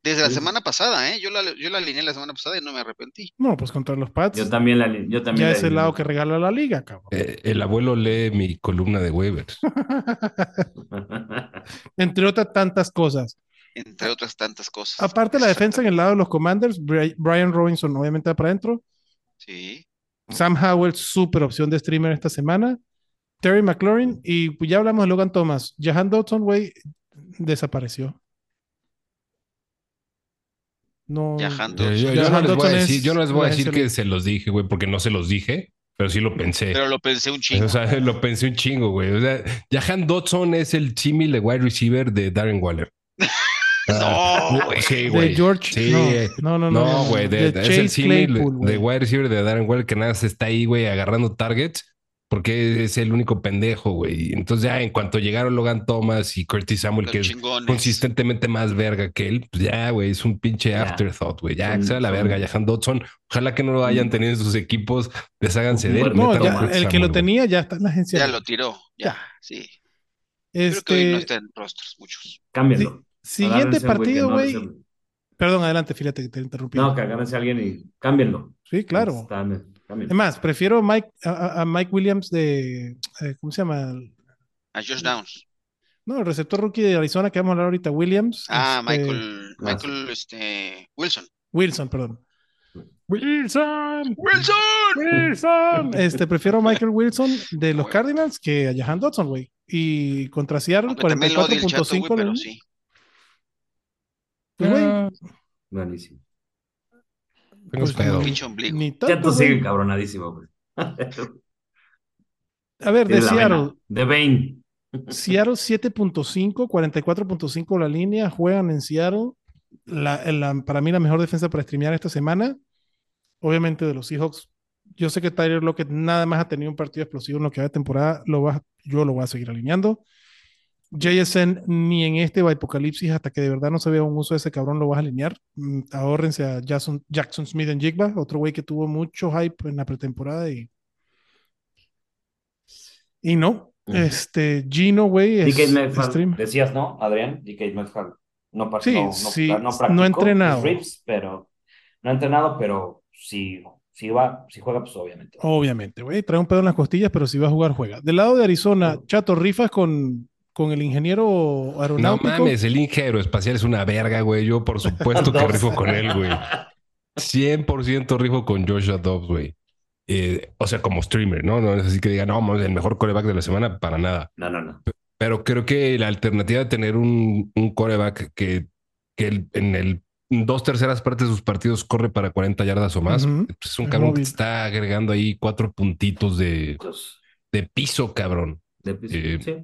Desde la Sí. semana pasada, ¿eh? Yo la, yo la alineé la semana pasada y no me arrepentí. No, pues contra los Pats. Yo también la yo también ya la- es el lado que regala la liga, cabrón. Eh, el abuelo lee mi columna de waivers. Entre otras tantas cosas. Entre otras tantas cosas. Aparte, la defensa en el lado de los Commanders, Bri- Brian Robinson, obviamente, para adentro. Sí. Sam Howell, súper opción de streamer esta semana. Terry McLaurin y pues, ya hablamos de Logan Thomas. Jahan Dodson, güey, desapareció. No. Jahan Yo, yo- yo no les voy a decir, yo no les voy a decir que se los dije, güey, porque no se los dije, pero sí lo pensé. Pero lo pensé un chingo. O sea, lo pensé un chingo, güey. O sea, Jahan Dodson es el símil de wide receiver de Darren Waller. No, güey. Sí, de güey. George. Sí. No, no, no. No, güey, de, de es el Chase símil Claypool, de wide receiver de Darren Waller que nada se está ahí, güey, agarrando targets porque es el único pendejo, güey. Entonces ya en cuanto llegaron Logan Thomas y Curtis Samuel, Los que es consistentemente más verga que él, pues ya, güey, es un pinche Ya. afterthought, güey. Ya, que sea la verga, Jahan Dodson. Ojalá que no lo hayan tenido en sus equipos, desháganse de él. No, ya, el que Samuel, lo tenía ya está en la agencia. Ya lo tiró. Ya, Ya. sí. Creo que hoy no Este, está en rostros muchos. Cámbienlo. siguiente güey partido, no güey. Perdón, adelante, fíjate que te interrumpí. No, que agárrense a alguien y cámbienlo. Sí, claro. Están-. Es más, prefiero Mike, a, Mike Williams de. eh, ¿Cómo se llama? A Josh Downs. No, el receptor rookie de Arizona que vamos a hablar ahorita, Williams. Ah, este, Michael, Ah, Michael, este, Wilson. Wilson, perdón. Wilson. ¡Wilson! Wilson. Este, prefiero a Michael Wilson de los Cardinals que a Jahan Dodson, güey. Y contra Seattle, Aunque también lo odia el chato, güey, 44.5. pero ¿no? sí. Pues, güey, Ah, Buenísimo. Tengo pues, pedo. ni- Pinche ombligo. Ni Ya tanto, tú sigue cabronadísimo, güey. A ver, de Seattle. De Bane. Seattle 7.5, 44.5 la línea, juegan en Seattle. La, la- para mí la mejor defensa para streamear esta semana. Obviamente de los Seahawks. Yo sé que Tyler Lockett nada más ha tenido un partido explosivo en lo que va de temporada. Lo va, yo lo voy a seguir alineando. JSN ni en este Apocalipsis hasta que de verdad no se vea un uso de ese cabrón lo vas a alinear. Mm, ahórrense a Jackson, Jackson Smith en Jigba, otro güey que tuvo mucho hype en la pretemporada y y no, este Gino güey es stream. decías, ¿no, Adrián? DK Metcalf. No, par- Sí, no, no, sí, no no ha practicó entrenado. los reps, pero no ha entrenado, pero si, si va, si juega, pues obviamente. Obviamente, güey, trae un pedo en las costillas, pero si va a jugar juega. Del lado de Arizona, Chato, rifas con con el ingeniero No aeronáutico. mames, el ingeniero espacial es una verga, güey. Yo por supuesto que rifo con él, güey. 100% rifo con Joshua Dobbs, güey. Eh, o sea, como streamer, ¿no? No es así que diga, no, mames, el mejor coreback de la semana, para nada. No, no, no. Pero creo que la alternativa de tener un, un coreback que, que el- en el dos terceras partes de sus partidos corre para 40 yardas o más, pues es un cabrón que te está agregando ahí cuatro puntitos de, Entonces, de piso, cabrón. de- Eh, sí.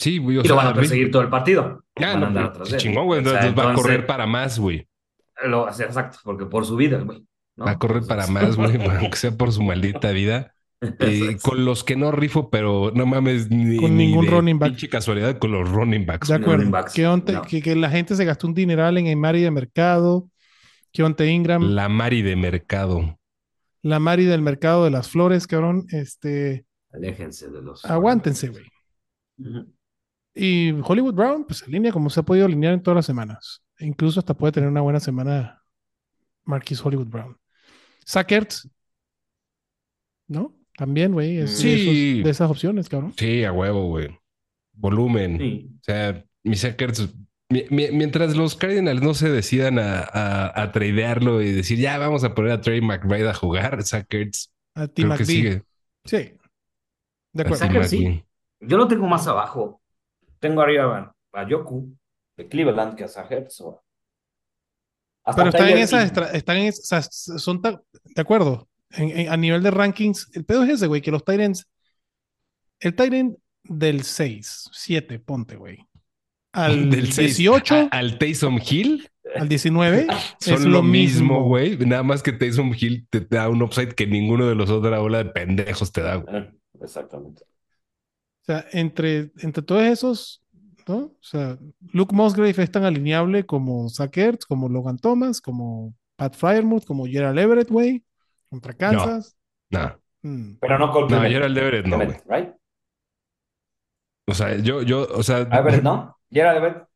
Sí, güey. o Y lo van a perseguir todo el partido. Van a no, andar atrás de él. chingón, güey. O sea, Entonces va a correr para más, güey. Lo, o sea, exacto, porque por su vida, güey. ¿no? Va a correr para más, güey, aunque sea por su maldita vida. Eh, con los que no rifo, pero no mames, ni, Con ni ningún de running back. pinche casualidad con los running backs. De acuerdo. running backs, Que, onte- no. que, que la gente se gastó un dineral en Mari de mercado. Que Onte Ingram, la, La Mari de mercado. Mari del mercado de las flores, cabrón. Este, Aléjense de los. aguántense, güey. Ujú. Y Hollywood Brown, pues se alinea como se ha podido alinear en todas las semanas. E incluso hasta puede tener una buena semana Marquis Hollywood Brown. Sackers, ¿no? También, güey, es Sí. de, esos- de esas opciones, cabrón. Sí, a huevo, güey. Volumen. Sí. O sea, mis Sackers, mi- mi- mientras los Cardinals no se decidan a, a, a tradearlo y decir, ya vamos a poner a Trey McBride a jugar, Sackers, A creo que sigue. Sí. De acuerdo. Sackers, sí. Yo lo tengo más abajo. Tengo arriba a Yoku de Cleveland que a Sahertz. o- Hasta Pero están en esas, están en, es- o sea, s- son de acuerdo. En- en- a nivel de rankings, el pedo es ese, güey, que los Tyrants, el Tyrant del 6, 7, ponte, güey. Al Del 6 18, al Taysom Hill al 19, son es lo mismo, güey. Nada más que Taysom Hill te da un upside que ninguno de los otra ola de pendejos te da, güey. Eh, Exactamente. O sea, entre, entre todos esos, ¿no? O sea, Luke Musgrave es tan alineable como Zach Ertz, como Logan Thomas, como Pat Fryermuth, como Gerald Everett, güey, contra Kansas. No, Mm. Pero no con no. Gerald Everett no, güey. Right? O sea, yo, yo, o sea, Everett, ¿no? Gerald Everett.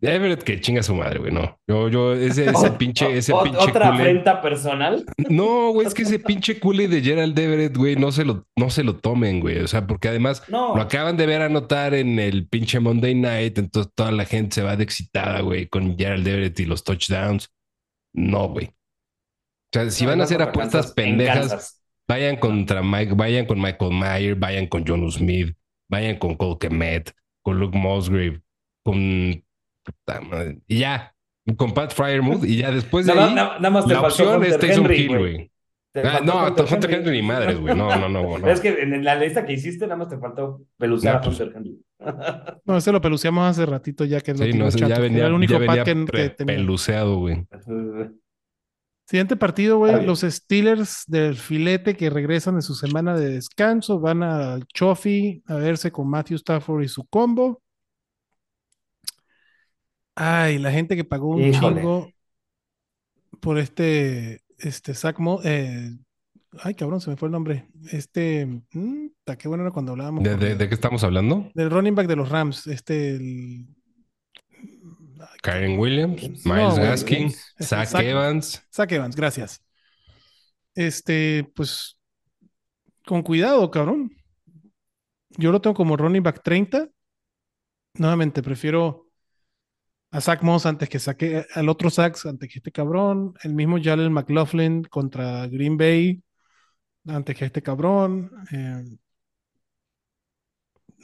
Everett que chinga su madre, güey. No, yo, yo, ese, ese pinche, ese pinche Otra afrenta personal. No, güey, es que ese pinche culé de Gerald Everett, güey, no se lo, no se lo tomen, güey. O sea, porque además No. lo acaban de ver anotar en el pinche Monday Night, entonces toda la gente se va de excitada, güey, con Gerald Everett y los touchdowns. No, güey. O sea, si No, van a hacer apuestas Kansas, pendejas, vayan contra Mike, vayan con Michael Mayer, vayan con John Smith, vayan con Cole Kemet, con Luke Musgrave, con y ya, con Pat Fryermuth, y ya después de Nada, ahí, nada- nada más te la opción es Henry, Hill, güey. Te Ah, faltó no, Hunter Henry ni madres, güey. No, no, no, no. Es que en la lista que hiciste, nada más te faltó pelucear No, a pues. Hunter Henry. No, ese lo peluceamos hace ratito ya que lo Sí, no, ya venía, era el único ya venía que, que tenía. peluceado, güey. Siguiente partido, güey. Los Steelers del filete que regresan de su semana de descanso van al Chofi a verse con Matthew Stafford y su combo. Ay, la gente que pagó un Híjole. chingo por este, este Zach Mo- eh, ay, cabrón, se me fue el nombre. Este, mm, ta, qué bueno era cuando hablábamos ¿De, qué estamos hablando? del running back de los Rams, este, el, Karen Williams, No, Miles güey, Gaskin, Zach Zach- Evans. Zach Evans, gracias. Este, pues, con cuidado, cabrón. Yo lo tengo como running back 30. Nuevamente, prefiero a Zach Moss antes que saque al otro Zach, antes que este cabrón. El mismo Jalen McLaughlin contra Green Bay, antes que este cabrón. Eh,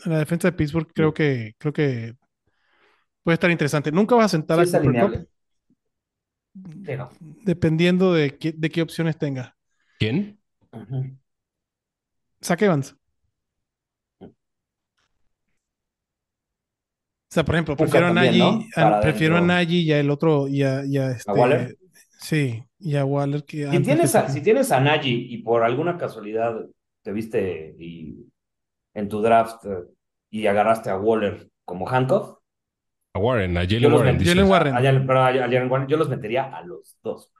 la defensa de Pittsburgh creo que, creo que puede estar interesante. Nunca vas a sentar Sí, a Cooper dependiendo de qué, de qué opciones tenga. ¿Quién? Zach Evans. Sea, por ejemplo, prefiero a Nagy, ¿no? a- Para prefiero a. Nagy y a el otro, y a, y a este. Waller? Sí, y a Waller que Si tienes, que a, si tienes a Nagy y por alguna casualidad te viste y, en tu draft eh, y agarraste a Waller como handcuff, A Warren, a Jalen Warren. met- dices. Jalen Warren. a- a Jalen- pero a- a Jalen Warren, yo los metería a los dos.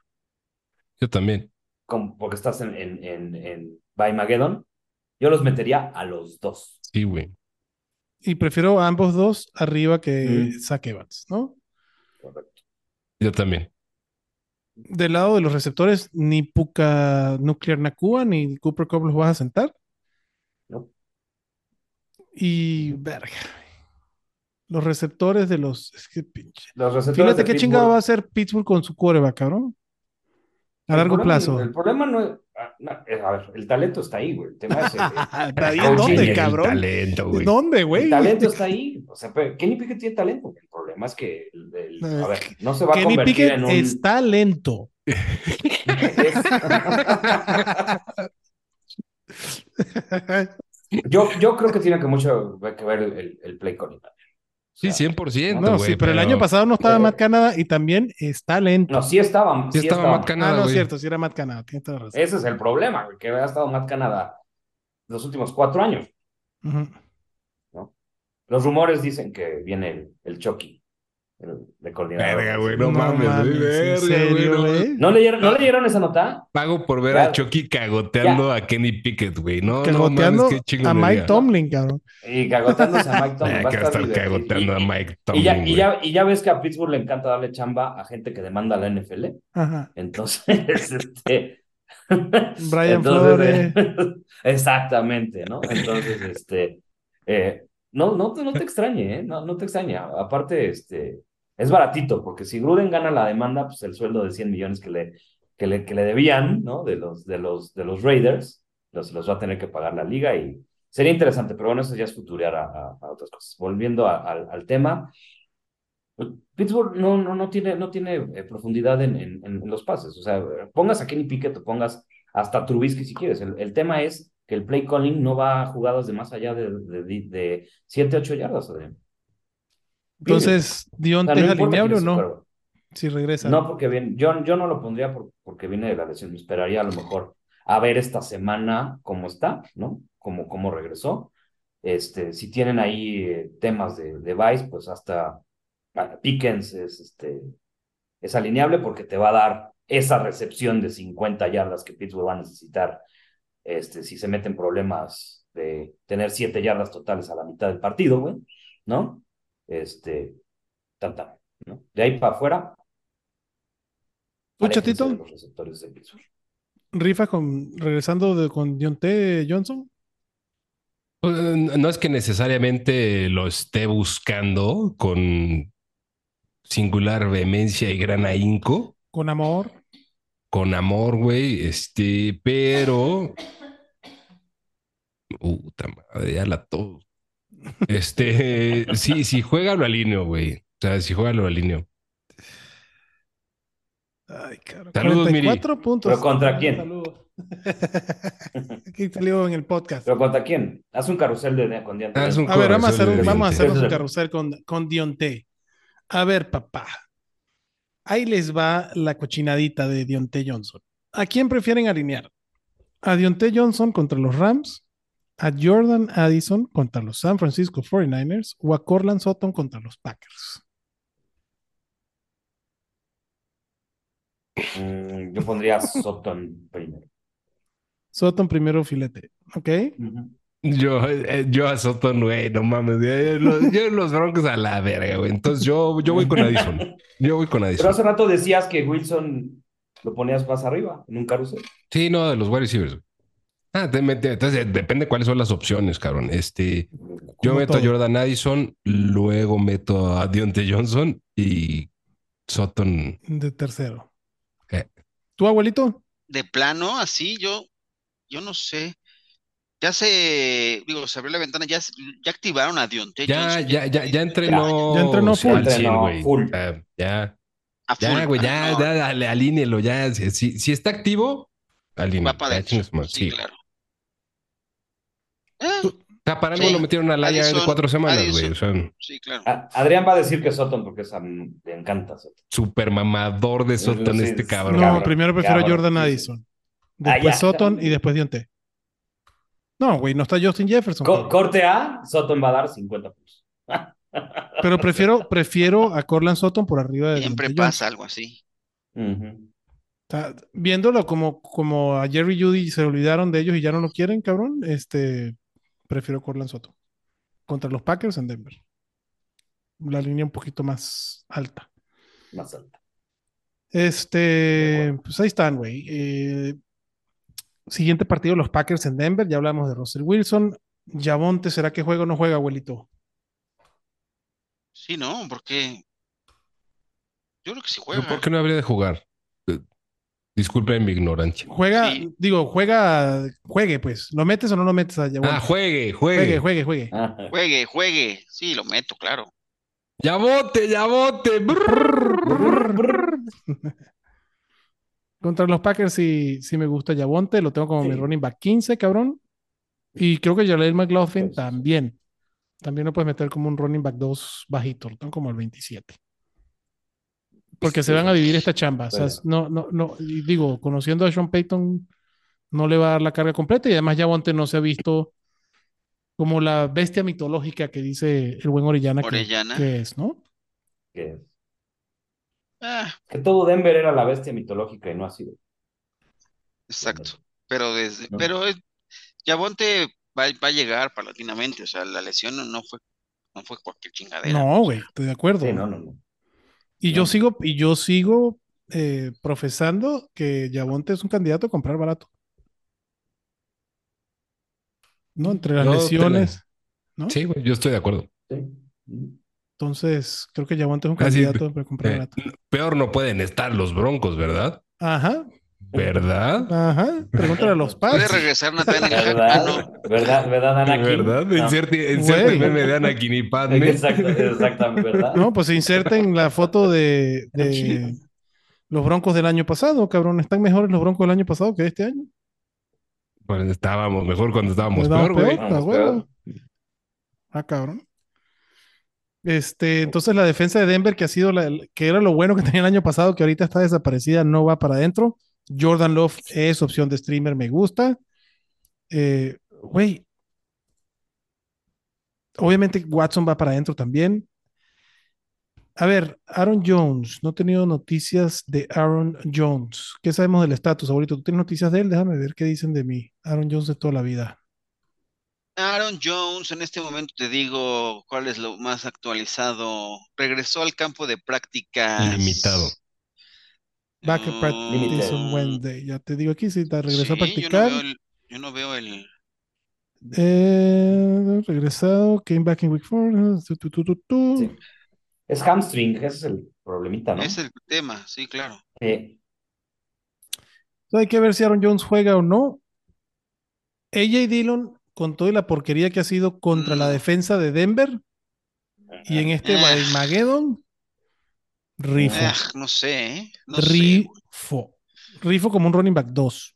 Yo también. como- porque estás en, en, en, en Mageddon, yo los metería a los dos. Sí, güey. Y prefiero a ambos dos arriba que Mm. Zach Evans, ¿no? Correcto. Yo también. Del lado de los receptores, ni Puka Nuclear Nakua ni Cooper Cup los vas a sentar. No. Y verga. Los receptores de los. Es que pinche. Los receptores Fíjate qué Pittsburgh- chingado va a hacer Pittsburgh con su quarterback, cabrón. A el largo problema- plazo. El problema no es. Ah, no, eh, a ver, el talento está ahí, güey. El tema es. el- ¿Está ahí el en dónde, el cabrón? talento, güey. ¿Dónde, El güey? talento está ahí. O sea, pero Kenny Pickett tiene talento. El problema es que, el- el- a ver, no se va a Kenny convertir Pickett en un. está lento. yo, yo creo que tiene que mucho que ver el, el, el play calling. O Sí, sea, 100%, No, sí, pero el año pasado no estaba Eh, Matt Canada y también está lento. No, sí estaba. Sí Sí estaba estaba. Matt ah, Canada, no, es cierto, sí era Matt Canada, toda razón. Ese es el problema, güey, que ha estado Matt Canada los últimos cuatro años. Los rumores dicen que viene el, el Chucky, el de coordinador. Verga, güey, no, mames, güey. ¿en Verga, serio, güey, no. güey? ¿No leyeron, ¿No leyeron esa nota? Pago por ver a Chucky cagoteando a Kenny Pickett, güey. No, no Cagoteando mames, qué a Mike. Tomlin, cabrón. Y cagotándose a Mike Tomlin. Ah, a que a estar cagoteando a Y- Mike Y Tomlin, ya, y, ya, y ya ves que a Pittsburgh le encanta darle chamba a gente que demanda a la NFL. Ajá. Entonces, este. Brian entonces, Flores. eh, exactamente, ¿no? Entonces, este. eh, no, no, no te extrañe, ¿eh? No, no te extraña. Aparte, este. Es baratito, porque si Gruden gana la demanda, pues el sueldo de 100 millones que le, que le, que le debían, ¿no? De los, de los, de los Raiders, los, los va a tener que pagar la liga y sería interesante, pero bueno, eso ya es futurear a, a- a otras cosas. Volviendo al- tema, Pittsburgh no, no, no tiene, no tiene eh, profundidad en, en, los pases. O sea, pongas a Kenny Pickett o pongas hasta Trubisky si quieres. El, el tema es que el play calling no va a jugadas de más allá de, de, de, de 7, 8 yardas, Adrián. Entonces, O ¿Dionte sea, no alineable o no? Si regresa. No, porque viene, yo, yo no lo pondría por- porque viene de la lesión. Me esperaría a lo mejor a ver esta semana cómo está, ¿no? Cómo, cómo regresó. Este, si tienen ahí eh, temas de, de Vice, pues hasta Pickens es, este, es alineable porque te va a dar esa recepción de 50 yardas que Pittsburgh va a necesitar este, si se meten problemas de tener 7 yardas totales a la mitad del partido, güey, ¿no? Este, tanta, ¿no? De ahí para afuera, ¿Tú, chatito? de los receptores de Pittsburgh. ¿Rifa con, regresando de, con Dionte Johnson? Pues, No es que necesariamente lo esté buscando con singular vehemencia y gran ahínco, Con amor. Con amor, güey, este, pero... Puta madre, ya la todo. Este, sí, si juega lo alineo, güey. O sea, si juega lo alineo. Ay, caro. Saludos, Miri. 44 puntos. ¿Pero contra quién? Saludos. Aquí salió en el podcast. ¿Pero contra quién? Haz un carrusel de, con un A ver, vamos a hacer, vamos a Dionte. un carrusel con, con Dionte. A ver, papá. Ahí les va la cochinadita de Dionte Johnson. ¿A quién prefieren alinear? ¿A Dionte Johnson contra los Rams? ¿A Jordan Addison contra los San Francisco 49ers? ¿O a Corland Sutton contra los Packers? Mm, yo pondría Sutton primero. Sutton primero filete. ¿Ok? Yo, eh, yo a Soto, güey, no mames. Yo, los, yo los broncos a la verga, güey. Entonces yo, yo voy con Addison. Yo voy con Pero Addison. hace rato decías que Wilson lo ponías más arriba, en un carrusel. Sí, no, de los wide receivers. Ah, te mete- entonces depende cuáles son las opciones, cabrón. Este, yo meto a. Jordan Addison, luego meto a Deontay Johnson y Sutton. De tercero. Eh. ¿Tu abuelito? De plano, así yo, yo no sé. Ya se, digo, se abrió la ventana, ya, ya activaron a Dionte Ya, ya, ya, ya entrenó. Ya entrenó full. al 100, Entrenó güey. full. Ya, A ya, full. güey, ya, no, ya, dale, alínelo, ya. Si, si- está activo, alínelo. Sí, sí. claro. Eh, O sea, para algo Sí. lo metieron a la ya de cuatro semanas, güey. Addison. O sea, sí, claro. Adrián va a decir que Sutton porque es a- le encanta Sutton. super mamador de Sutton Sí, este cabrón. No, primero prefiero a cabrón, Jordan. Addison. Ah, Después ya. Sutton y después Dionte. No, güey, no está Justin Jefferson. Co- corte A, Sutton va a dar 50 puntos. Pero prefiero, prefiero a Corland Sutton por arriba de Siempre pasa algo así. Viéndolo como, como a Jerry Judy se olvidaron de ellos y ya no lo quieren, cabrón, este, prefiero Corland Soto. Contra los Packers en Denver. La línea un poquito más alta. Más alta. Este, pues ahí están, güey. Eh, siguiente partido, los Packers en Denver. Ya hablamos de Russell Wilson. Yavonte, ¿será que juega o no juega, abuelito? Sí, ¿no? Porque yo creo que sí juega. ¿Por qué no habría de jugar? Eh, Disculpen mi ignorancia. Juega, Sí. digo, juega, juegue, pues. ¿Lo metes o no lo metes a Yavonte? Ah, juegue, juegue, juegue. juegue, juegue. Ajá. Juegue, juegue. Sí, lo meto, claro. Ya bote, ya bote. Contra los Packers sí, sí me gusta Yavonte, lo tengo como mi running back 15, cabrón. Y creo que Jaleel McLaughlin Pues- también. También lo puedes meter como un running back 2 bajito, lo tengo como el 27. Porque se van a vivir esta chamba. O sea, no, no, no, y digo, conociendo a Sean Payton, no le va a dar la carga completa y además Yavonte no se ha visto como la bestia mitológica que dice el buen Orellana, que- Orellana. que es, ¿no? Que, Ah, que todo Denver era la bestia mitológica y no ha sido. exacto. Pero desde, No. pero eh, Yavonte va, va a llegar paulatinamente. O sea, la lesión no, fue, no fue cualquier chingadera. No, güey, estoy de acuerdo. Sí, no, no, no. Y yo sigo, y yo sigo eh, profesando que Yavonte es un candidato a comprar barato. ¿No? Entre las lesiones, ¿no? Sí, güey, yo estoy de acuerdo. Sí. Entonces, creo que Yavonte es un Ah, sí, candidato para comprar Eh, barato. peor no pueden estar los broncos, ¿verdad? Ajá, ¿Verdad? ajá. Pregúntale a los Puede Pats. regresar Nathaniel Hackett, ¿no? ¿Verdad? ¿Verdad? ¿Verdad, Anakin? ¿Verdad? No. Inserte, inserte Güey. meme de Anakin y Padme. Exacto, exactamente, ¿verdad? No, pues inserten la foto de, de los broncos del año pasado, cabrón. Están mejores los broncos del año pasado que de este año. Pues estábamos mejor cuando estábamos Estábamos peor, güey. Ah. Ah, cabrón. Este, entonces la defensa de Denver, que ha sido la, que era lo bueno que tenía el año pasado, que ahorita está desaparecida, no va para adentro. Jordan Love es opción de streamer, me gusta. Eh, Güey. Obviamente Watson va para adentro también. A ver, Aaron Jones. No he tenido noticias de Aaron Jones. ¿Qué sabemos del estatus, ahorita? ¿Tú tienes noticias de él? Déjame ver qué dicen de mí. Aaron Jones de toda la vida. Aaron Jones, en este momento te digo cuál es lo más actualizado. Regresó al campo de prácticas. Limitado. Back at practice Limited. on Wednesday. Ya te digo aquí, si te regresó a practicar. Yo no veo el, yo no veo el- Eh, regresado, came back in week four. tu, tu, tu, tu, tu. Sí. Es hamstring, ese es el problemita, ¿no? Es el tema, sí, claro. Sí. Entonces hay que ver si Aaron Jones juega o no. AJ Dillon, con toda la porquería que ha sido contra la Mm. defensa de Denver y en este. Mageddon, rifo. Ah, no sé, ¿eh? No sé, rifo. Rifo como un running back 2.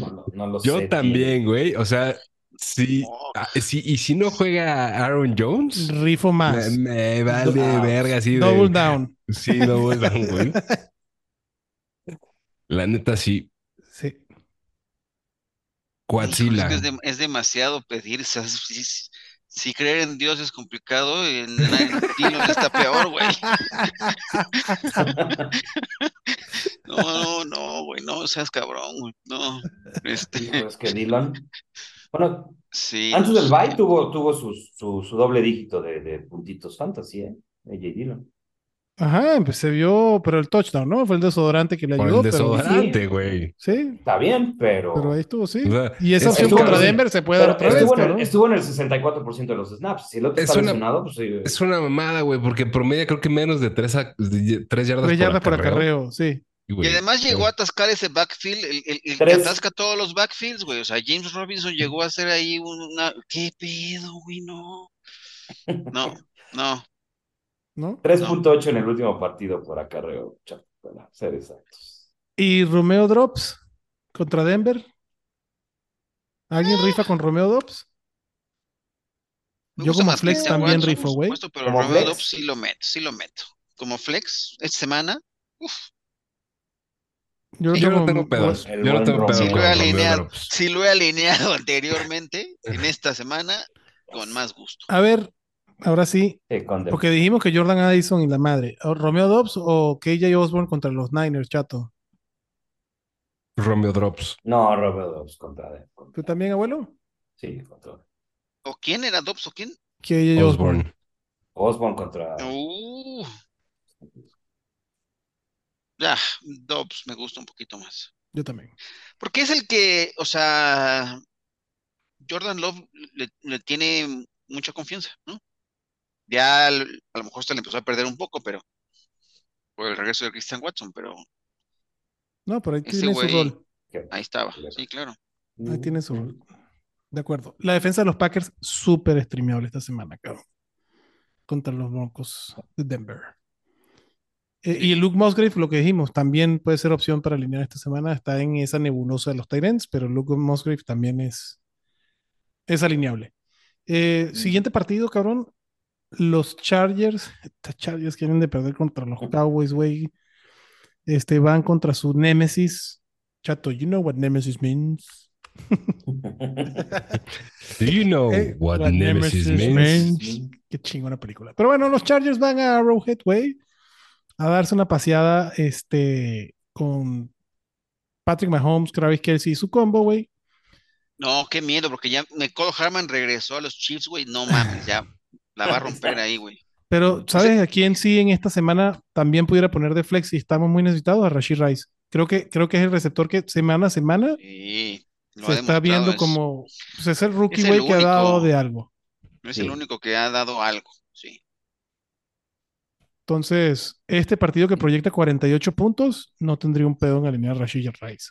No, lo- no lo sé, Yo también, güey. O sea, sí, Oh. ah, sí, y si no juega Aaron Jones, Rifo más. me, me vale verga así de. Double down. Sí, double down, güey. La neta, sí. Sí. Coatzila. es, que es dem- es demasiado pedir. o sea, si, si- creer en Dios es complicado, en, en Dillon está peor, güey. No, no, no, güey, no seas cabrón, güey. No, este, es que Dylan. Bueno, sí. antes del sé. bye tuvo, tuvo su, su doble dígito de, de puntitos fantasy, ¿eh? AJ Dillon. Ajá, pues se vio, pero el touchdown, ¿no? Fue el desodorante que le Por ayudó, el desodorante, güey. sí, Está bien, pero. pero ahí estuvo, sí. O sea, Y esa es- opción contra. Denver se puede dar otra vez, estuvo, en el, cabrón. estuvo en el 64% de los snaps. Si el otro Es está una- lesionado, pues sí. Es una mamada, güey, porque promedia creo que menos de tres, a- de tres yardas, Tres yardas por acarreo. acarreo, sí. Y Güey, además llegó pero- a atascar ese backfield, el, el- el que atasca todos los backfields, güey. O sea, James Robinson llegó a hacer ahí una. ¿Qué pedo, güey? No. No, no. ¿No? 3.8 en el último partido por acarreo, para ser exactos. Y Romeo Drops contra Denver. ¿Alguien rifa con Romeo Drops? Me Yo como flex también Watson, rifo, güey. pero ¿Como Romeo flex? Dobbs sí lo meto, sí lo meto. Como flex, esta semana, uf, Yo, no tengo- pedos. Yo no tengo pedos sí lo he alineado anteriormente, en esta semana, con más gusto. A ver, ahora sí, porque dijimos que Jordan Addison y la madre. ¿O ¿Romeo Dobbs o KJ Osborne contra los Niners, chato? Romeo Drops. No, Robert Dobbs contra. ¿Tú también, abuelo? Sí, contra ¿O quién era Dobbs o quién? KJ Osborne. Osborne. Osborne contra. Uh, ya, Dobbs me gusta un poquito más. Yo también. Porque es el que, o sea, Jordan Love le, le tiene mucha confianza, ¿no? Ya al- a lo mejor se le empezó a perder un poco, pero por el regreso de Christian Watson, pero No, pero ahí Ese tiene su güey- rol. ahí estaba. Sí, claro. Ahí tiene su rol. De acuerdo. La defensa de los Packers, súper streameable esta semana, cabrón. Contra los Broncos de Denver. Eh, y Luke Musgrave, lo que dijimos, también puede ser opción para alinear esta semana. Está en esa nebulosa de los Tyrants, pero Luke Musgrave también es, es alineable. Eh, Siguiente partido, cabrón. Los Chargers. Estos Chargers quieren de perder contra los Cowboys, güey. Este, van contra su Nemesis. Chato, you know what Nemesis means. Do you know Eh, what, what Nemesis, Nemesis means? means. Qué chingona película. Pero bueno, los Chargers van a Arrowhead, güey, a darse una paseada este, con Patrick Mahomes, Travis Kelsey y su combo, güey. No, qué miedo, porque ya Nicole Harman regresó a los Chiefs, güey. No mames, ya la va a romper ahí, güey. Pero, ¿sabes a quién sí en esta semana también pudiera poner de flex y estamos muy necesitados? A Rashid Rice. Creo que, creo que es el receptor que semana a semana Sí, se está viendo es- como. Pues es el rookie, es güey, que ha dado de algo. Es Sí. el único que ha dado algo, sí. Entonces, este partido que proyecta 48 puntos no tendría un pedo en alinear a Rashid Rice.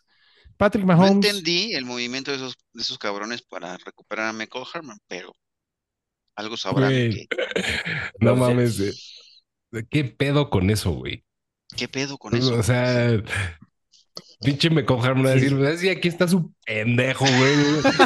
Patrick No Mahomes. entendí el movimiento de esos, de esos cabrones para recuperar a Michael Harman, pero algo sabrán que- No mames. eh, ¿Qué pedo con eso, güey? ¿Qué pedo con eso? O sea, pinche me cojan a decir, "Pues, sí, aquí está su pendejo, güey.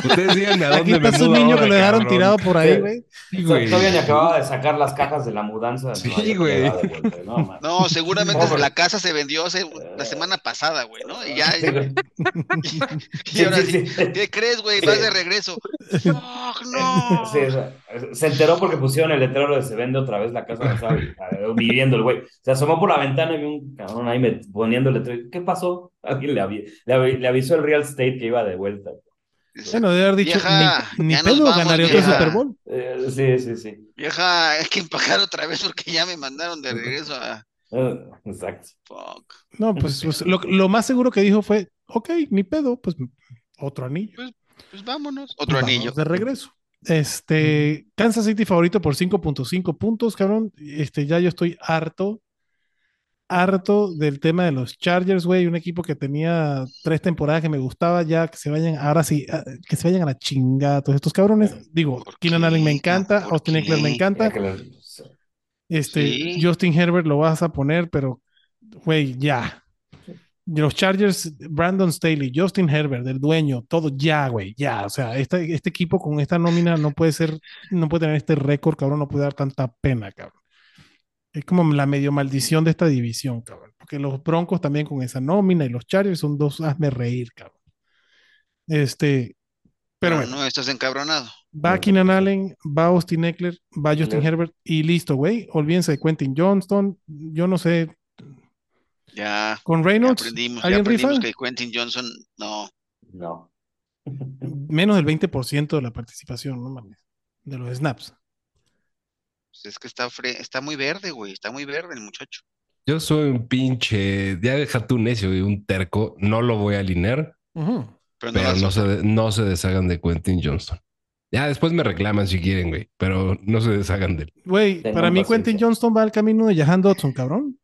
Ustedes díganme a Aquí dónde me está su mudo niño ahora, que lo dejaron cabrón". tirado por ahí, Sí. güey. Sí, O sea, güey. Todavía ni acababa de sacar las cajas de la mudanza. Sí, No, güey. vuelta, no, seguramente Pobre. la casa se vendió hace- la semana pasada, güey, ¿no? Y ya, Sí, y ahora Sí, sí, sí, sí. ¿qué crees, güey? Sí. Vas de regreso. Fuck, no. Sí, o sea, se enteró porque pusieron el letrero de se vende otra vez la casa vi- viviendo el güey. Se asomó por la ventana y vio un cabrón ahí me- poniendo el letrero. ¿Qué pasó? Alguien le, avi- le avi- le avisó el real estate que iba de vuelta. Bueno, debe haber dicho, Vieja, ni, pedo, vamos, ganaría otro. Super Bowl. Eh, sí, sí, sí. Vieja, hay que empacar otra vez porque ya me mandaron de regreso a. Eh, exacto. Fuck. No, pues, pues, lo, lo más seguro que dijo fue, ok, ni pedo, pues otro anillo. Pues vámonos. Otro Vamos anillo. De regreso. Este, Kansas City favorito por 5.5 puntos, cabrón. Este, ya yo estoy harto, harto del tema de los Chargers, güey. Un equipo que tenía tres temporadas que me gustaba, ya que se vayan, ahora sí, a- que se vayan a la chingada todos estos cabrones. Digo, ¿Por Keenan? Allen me encanta, ¿por Austin Eckler me encanta. Este, Sí. Justin Herbert lo vas a poner, pero, güey, ya. Los Chargers, Brandon Staley, Justin Herbert, el dueño, todo ya, güey, ya. O sea, este, este equipo con esta nómina no puede ser, no puede tener este récord, cabrón, no puede dar tanta pena, cabrón. Es como la medio maldición de esta división, cabrón. Porque los Broncos también con esa nómina y los Chargers son dos hazme reír, cabrón. Este, pero Pero bueno. no estás encabronado. Va Keenan Allen, va Austin Eckler, va Justin. Herbert y listo, güey. Olvídense de Quentin Johnston. Yo no sé. Ya, Con ya Reynolds, aprendimos, ya ¿alguien rifa? aprendimos que Quentin Johnson no. No. Menos del 20% de la participación, no mames. De los snaps. Pues es que está, fre- está muy verde, güey. Está muy verde el muchacho. Yo soy un pinche, ya deja tu necio y un terco, no lo voy a alinear. Pero no pero se, no se deshagan de Quentin Johnston. Ya después me reclaman si quieren, güey, pero no se deshagan de él. Güey, para mí. Quentin Johnston va al camino de Jahan Dodson, cabrón.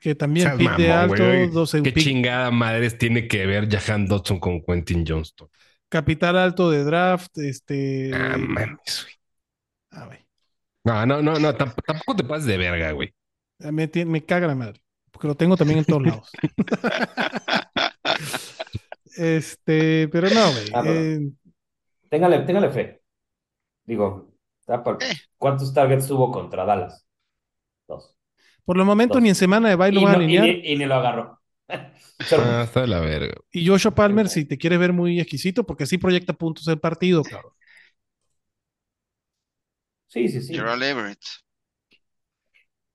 Que también Seas pick de mamón, alto, güey. 12 ¿Qué pick- chingada madres tiene que ver Jahan Dodson con Quentin Johnston? capital alto de draft, este. Ah, mames, güey. ah, güey. No, no, no, no, tamp- tampoco te pases de verga, güey. Me, tie- me caga la madre. Porque lo tengo también en todos lados. este, pero no, güey. Ah, eh, Téngale, téngale fe. Digo, por- Eh. ¿cuántos targets tuvo contra Dallas? Dos. por los momentos Dos. ni en semana de baile Y, lo van a no- y alinear. ni, y ni lo agarró. Ah, está de la verga. Y Joshua Palmer, si te quieres ver muy exquisito, porque sí proyecta puntos el partido, cabrón. Sí, sí, sí. Gerald Everett.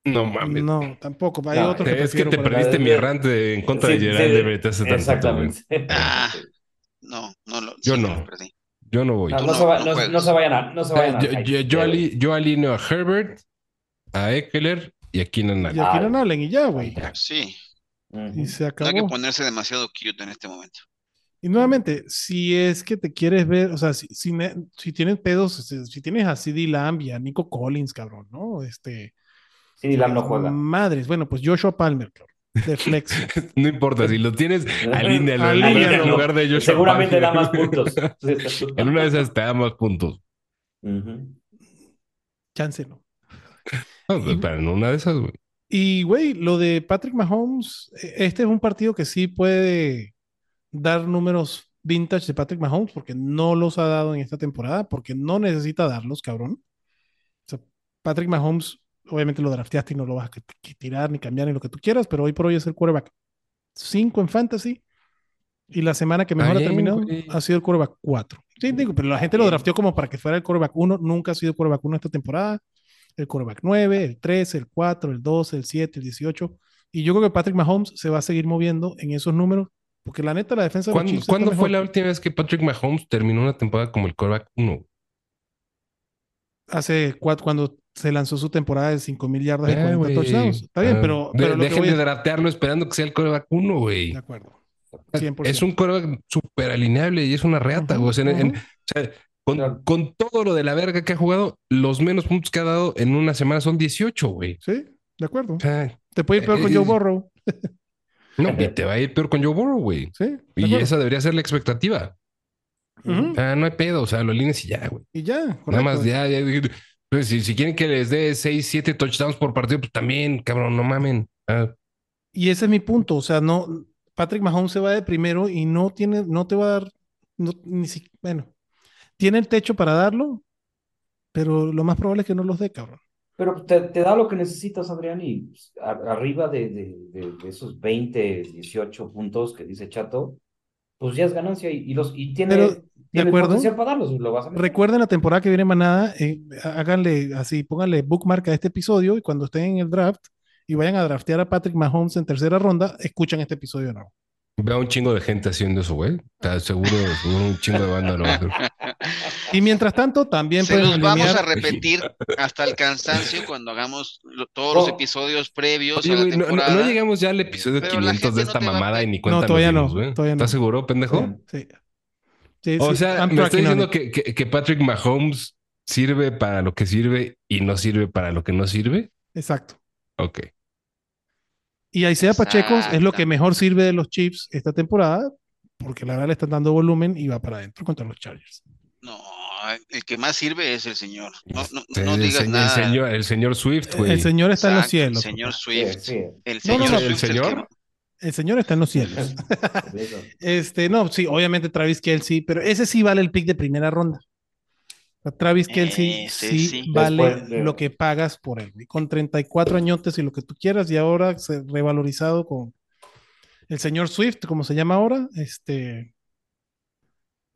No mames. No, tampoco. Hay No, que es que te perdiste la- mi rant de- en contra Sí, de Gerard sí, Everett hace güey. Exactamente. Ah. No, no lo. Yo sí, no. lo perdí. Yo no voy. No, no no- se va- no no- juegas. no se vayan a. No se vayan a yo, yo- yo ali- yo alineo a Herbert, a Eckler y a Keenan Y Allen. aquí Ah, no Allen y ya, güey. Sí. Y se no hay que acabó. ponerse demasiado cute en este momento. Y nuevamente, si es que te quieres ver, o sea, si, si, si tienes pedos, si, si tienes a CD Lamb y a Nico Collins, cabrón, ¿no? Este. Sí, Lam no juega. Madres, bueno, pues Joshua Palmer, cabrón, de flex. No importa, si lo tienes, alínealo en lugar, Alínealo. en lugar de Joshua Seguramente da Palmer. más puntos. en una de esas te da más puntos. Ujú. Chance, ¿no? No, pues, pero en una de esas, güey. Y, güey, lo de Patrick Mahomes, eh, este es un partido que sí puede dar números vintage de Patrick Mahomes, porque no los ha dado en esta temporada, porque no necesita darlos, cabrón. O sea, Patrick Mahomes, obviamente lo drafteaste y no lo vas a tirar ni cambiar ni lo que tú quieras, pero hoy por hoy es el quarterback 5 en fantasy. Y la semana que mejor ha bien, terminado güey. ha sido el quarterback 4. Sí, digo, pero la gente lo drafteó como para que fuera el quarterback 1. Nunca ha sido quarterback 1 esta temporada el quarterback 9, el 13, el 4, el 12, el 7, el 18. Y yo creo que Patrick Mahomes se va a seguir moviendo en esos números, porque la neta, la defensa de los ¿Cuándo, Chiefs cuándo fue la última vez que Patrick Mahomes terminó una temporada como el quarterback 1? Hace cuatro, cuando se lanzó su temporada de 5 mil yardas y Ya, 40 güey. touchdowns. Está bien, Ah, pero, de- pero que dejen voy de draftearlo esperando que sea el quarterback 1, güey. De acuerdo. 100%. Es un quarterback súper alineable y es una reata, güey. O sea, en- en- ujú. o sea, con, Claro. con todo lo de la verga que ha jugado, los menos puntos que ha dado en una semana son 18, güey. Sí, de acuerdo. O sea, Te puede ir peor con eh, Joe Burrow. No, y te va a ir peor con Joe Burrow, güey. Sí, Y acuerdo. esa debería ser la expectativa. Sea, no hay pedo, o sea, lo alineas y ya, güey. Y ya, Nada correcto. más, ya, ya. pues, si, si quieren que les dé 6, 7 touchdowns por partido, pues también, cabrón, no mamen. Ah, Y ese es mi punto. O sea, no, Patrick Mahomes se va de primero y no tiene, no te va a dar, no, ni si, bueno, tiene el techo para darlo, pero lo más probable es que no los dé, cabrón. Pero te, te da lo que necesitas, Adrián, y pues, a- arriba de, de, de- de esos 20, 18 puntos que dice Chato, pues ya es ganancia y, y los, y tiene, Pero, de tiene acuerdo. potencial para darlos, lo vas a meter. Recuerden la temporada que viene Manada, eh, háganle así, pónganle bookmark a este episodio y cuando estén en el draft y vayan a draftear a Patrick Mahomes en tercera ronda, escuchan este episodio de nuevo. Veo a un chingo de gente haciendo eso, güey. Está seguro, seguro un chingo de banda lo va a hacer. Y mientras tanto, también Se los vamos a repetir hasta el cansancio cuando hagamos lo- todos los Oh. episodios previos Oye, a la güey, no, no- temporada. no llegamos ya al episodio Pero la 500 de no esta mamada y ni cuenta No, todavía nos no, dimos, todavía. ¿Estás seguro, pendejo? Sí. Sí, O sí, sea, I'm me on diciendo que, que, que Patrick Mahomes sirve para lo que sirve y no sirve para lo que no sirve. Exacto. Ok. Y Isaiah Pacheco es lo que mejor sirve de los Chiefs esta temporada, porque la verdad le están dando volumen y va para adentro contra los Chargers. No, el que más sirve es el señor. No, no, El, no digas señor, nada. el señor, el señor Swift, güey. El señor está en los cielos. El señor. Swift. Sí, sí, El No, señor no, no. ¿El Swift. el señor? que- El señor está en los cielos. Este, no, sí, obviamente Travis Kelsey, pero ese sí vale el pick de primera ronda. Travis Kelsey Ese sí, sí. vale de- lo que pagas por él. güey. Con 34 añotes y lo que tú quieras, y ahora se revalorizado con el señor Swift, como se llama ahora, este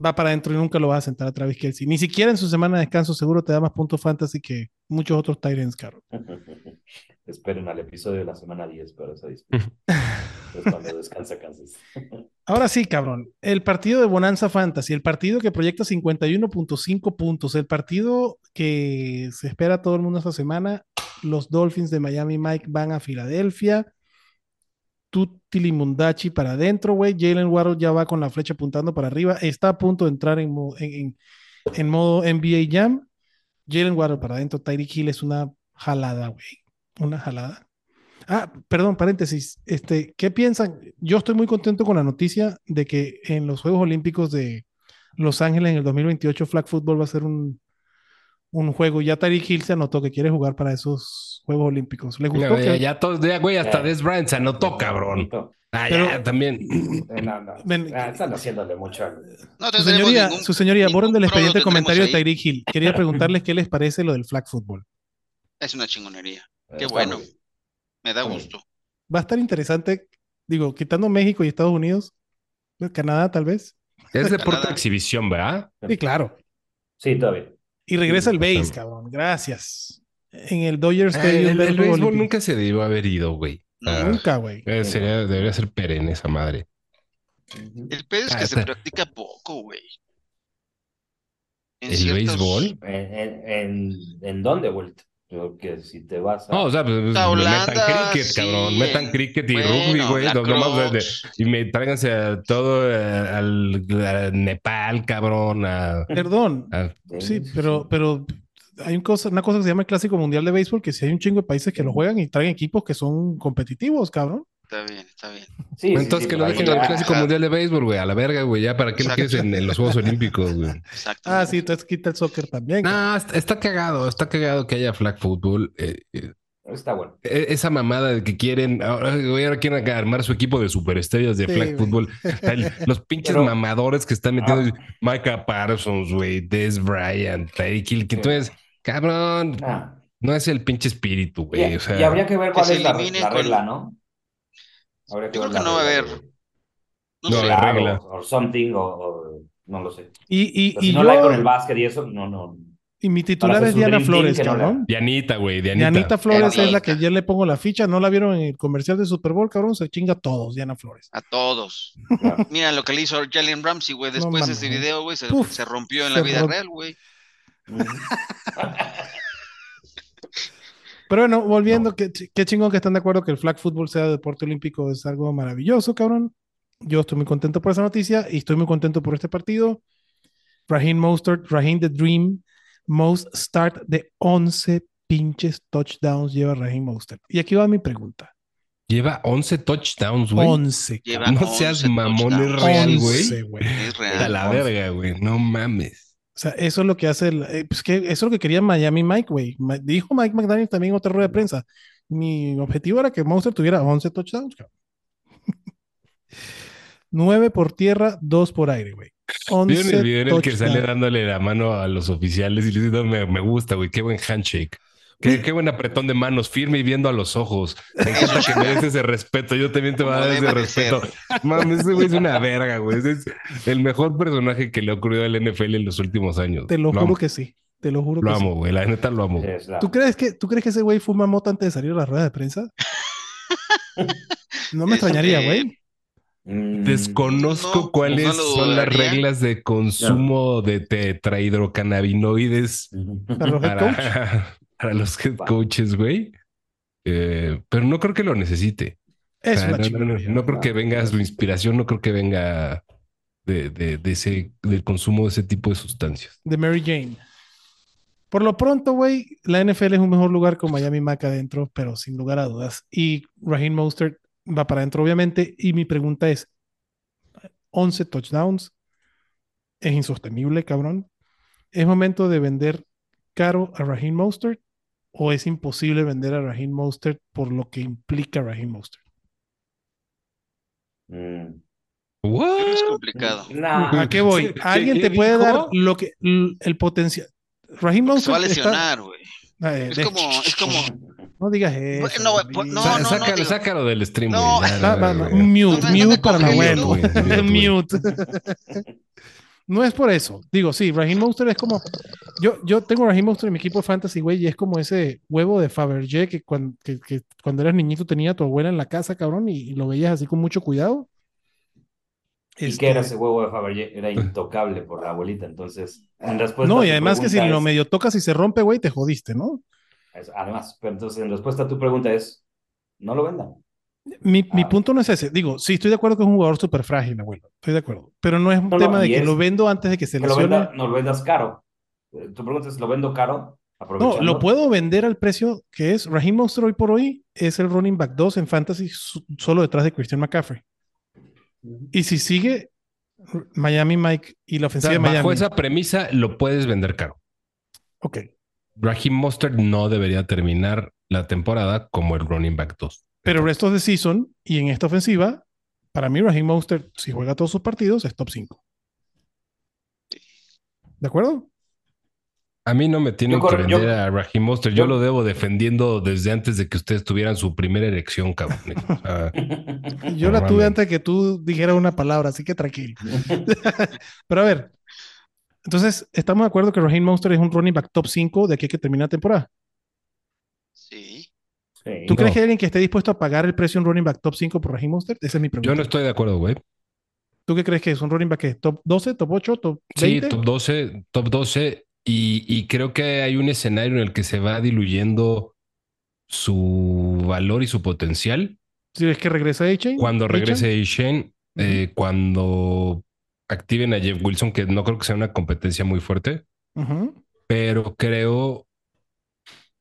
va para adentro y nunca lo vas a sentar a Travis Kelsey. Ni siquiera en su semana de descanso seguro te da más puntos fantasy que muchos otros Tyrants, caro. Esperen al episodio de la semana 10 para esa discusión. es cuando descansa Kansas. Ahora sí, cabrón. El partido de Bonanza Fantasy, el partido que proyecta 51.5 puntos, el partido que se espera todo el mundo esta semana. Los Dolphins de Miami Mike van a Filadelfia. Tutti Mundachi para adentro, güey. Jalen Waddle ya va con la flecha apuntando para arriba. Está a punto de entrar en, mo- en- en- en modo NBA Jam. Jalen Waddle para adentro. Tyreek Hill es una jalada, güey. Una jalada. Ah, perdón, paréntesis. Este, ¿qué piensan? Yo estoy muy contento con la noticia de que en los Juegos Olímpicos de Los Ángeles en el 2028 flag football va a ser un, un juego. Ya Tyreek Hill se anotó que quiere jugar para esos Juegos Olímpicos. ¿Le gustó? Que- ya todos, ya, güey, hasta Ya. Des Bryant se anotó, cabrón. Ah, Pero- ya, también. Eh, no, Ah, están haciéndole mucho. No Su señoría, ningún- su señoría, borren del expediente comentario de. Tyreek Hill. Quería preguntarles qué les parece lo del flag football. Es una chingonería. Qué Está bueno. bien. Me da gusto. Va a estar interesante Digo, quitando México y Estados Unidos, Canadá tal vez. Es deporte Canadá. de exhibición, ¿verdad? Sí, claro. Sí, todavía. Y regresa el base, cabrón. Gracias. En el Dodger Eh, Stadium. el, el béisbol nunca se debió haber ido, güey. Ah, Nunca, güey. eh, debería ser perenne esa madre. El pedo es Ah, que se está. practica poco, güey. ¿El ciertos- béisbol? ¿En, en, en, en dónde, güey? Creo que si te vas a... No, o sea, pues, Holanda, metan cricket, sí, cabrón. Metan cricket y bueno, rugby, güey. no- nomás de- de- cross. y me tráiganse a todo eh, al, a Nepal, cabrón. A, Perdón. a- Sí, pero, pero hay un cosa, una cosa que se llama el Clásico Mundial de Béisbol, que si hay un chingo de países que lo juegan y traen equipos que son competitivos, cabrón. Está bien, está bien. Sí, sí, Entonces sí, que lo dejen en el Clásico Mundial de Béisbol, güey. A la verga, güey. Ya, ¿para qué lo quieres en, en los Juegos Olímpicos, güey? Exacto. Ah, sí, entonces quita el soccer también. No, está, está cagado. Está cagado que haya flag football. Eh, eh, Está bueno. e- esa mamada de que quieren, ahora, güey, ahora quieren armar su equipo de superestrellas de Sí, flag football. El- los pinches Pero- mamadores que están metiendo Ah. Micah Parsons, güey, Des Bryant, Tyreek Hill, que entonces, cabrón, Ah. no es el pinche espíritu, Y, güey. O sea, y habría que ver cuál es la, la con- regla, ¿no? Habría Yo creo que no va a haber. No No, sé. la regla. O, o something, o, o- no lo sé. Y, y, Pero y si no yo, la hay con el básquet y eso, no, no. y mi titular es Diana Flores, no la- cabrón. Dianita, güey, Dianita. Dianita Flores es la que ayer le pongo la ficha. No la vieron en el comercial de Super Bowl, cabrón. Se chinga a todos, Diana Flores. A todos. Claro. Mira lo que le hizo Jalen Ramsey, güey. Después de ese video, güey, se, rompió en se la vida romp- real, güey. Pero bueno, volviendo, qué, chi- qué chingón que están de acuerdo que el flag football sea deporte olímpico. Es algo maravilloso, cabrón. Yo estoy muy contento por esa noticia y estoy muy contento por este partido. Raheem Mostert, Raheem the Dream, most start de 11 pinches touchdowns lleva Raheem Mostert. Y aquí va mi pregunta. Lleva 11 touchdowns, güey. 11. Lleva cabrón. No seas 11 mamón, es real, güey. 11, güey. Es A real. la verga, güey. No mames. O sea, eso es lo que hace, el, eh, pues que eso es lo que quería Miami Mike, güey. Ma- Dijo Mike McDaniel también en otra rueda de prensa. Mi objetivo era que Monster tuviera 11 touchdowns, cabrón. 9 por tierra, 2 por aire, güey. 11 ¿Vieron el video en el que sale dándole la mano a los oficiales y le dice, "No, me, me gusta, güey, qué buen handshake. Qué, qué buen apretón de manos, firme y viendo a los ojos. Me encanta que mereces ese respeto. Yo también te voy a dar ese respeto. Mames, ese güey es una verga, güey. Ese Es el mejor personaje que le ha ocurrido al NFL en los últimos años. Te lo, juro amo, que sí. Te lo juro Lo que sí. amo, güey. La neta lo amo. La- ¿Tú crees, que, ¿Tú crees que ese güey fuma mota antes de salir a la rueda de prensa? No me extrañaría, güey. Mm, Desconozco No, cuáles no son las reglas de consumo de tetrahidrocannabinoides Para head coach. Para, los head coaches, güey. Eh, pero no creo que lo necesite. Es O sea, una no, no, no, chingonería. no creo que venga su inspiración, no creo que venga de, de- de ese, del consumo de ese tipo de sustancias. de Mary Jane. Por lo pronto, güey, la NFL es un mejor lugar con Miami Mac adentro, pero sin lugar a dudas. Y Raheem Mostert va para adentro, obviamente. Y mi pregunta es: 11 touchdowns. Es insostenible, cabrón. ¿Es momento de vender caro a Raheem Mostert? ¿O es imposible vender a Raheem Mostert por lo que implica Raheem Mostert? mm, What? Es complicado. nah. ¿A qué voy? ¿Alguien ¿qué te puede dar lo que el potencial? Raheem Se va a Mostert lesionar, güey. Eh, Es de- como, es como, No digas eso. No, pues, no, sácalo, digo- sácalo del stream, No. la. Mute, No no mute me para mute, güey. Mute. No es por eso. Digo, sí, Raheem Monster es como. Yo, yo tengo Raheem Monster en mi equipo de fantasy, güey, y es como ese huevo de Fabergé que, cuan- que, que cuando eras niñito tenía tu abuela en la casa, cabrón, y, y lo veías así con mucho cuidado. ¿Y Este, qué era ese huevo de Fabergé? Era intocable por la abuelita. Entonces, en respuesta No, y además que si lo medio tocas y se rompe, güey, te jodiste, ¿no? es- además, pero entonces en respuesta a tu pregunta es, no lo vendan. Mi, mi Ah. punto no es ese. Digo, sí, estoy de acuerdo que es un jugador súper frágil, abuelo. Estoy de acuerdo. Pero no es un No, no, tema de que es- lo vendo antes de que se lo lesione. venda, no lo vendas caro. Eh, Tu pregunta es, ¿lo vendo caro? No, lo puedo vender al precio que es. Raheem Monster hoy por hoy es el running back 2 en fantasy su- solo detrás de Christian McCaffrey. Y si sigue Miami Mike y la O ofensiva sea, de Miami. bajo esa premisa lo puedes vender caro. Ok. Raheem Mostert no debería terminar la temporada como el running back 2. Pero restos de season y en esta ofensiva, para mí Raheem Monster, si juega todos sus partidos, es top 5. ¿De acuerdo? A mí no me tienen Yo que yo- vender a Raheem Monster. Yo, yo- lo debo defendiendo desde antes de que ustedes tuvieran su primera elección, cabrón. Yo la tuve antes de que tú dijeras una palabra, así que tranquilo. Pero a ver, entonces, ¿estamos de acuerdo que Raheem Monster es un running back top 5 de aquí a que termine la temporada? Sí. Sí. ¿Tú No. crees que hay alguien que esté dispuesto a pagar el precio de un running back top 5 por Raheem Monster? Esa es mi pregunta. yo no estoy de acuerdo, güey. ¿Tú qué crees que es? ¿Un running back que es top 12, top 8, top Sí, 20? top 12, top 12. Y, y creo que hay un escenario en el que se va diluyendo su valor y su potencial. Si es que regresa A-Chain. Cuando A-Chain. regrese Shane, cuando activen a Jeff Wilson, que no creo que sea una competencia muy fuerte, pero creo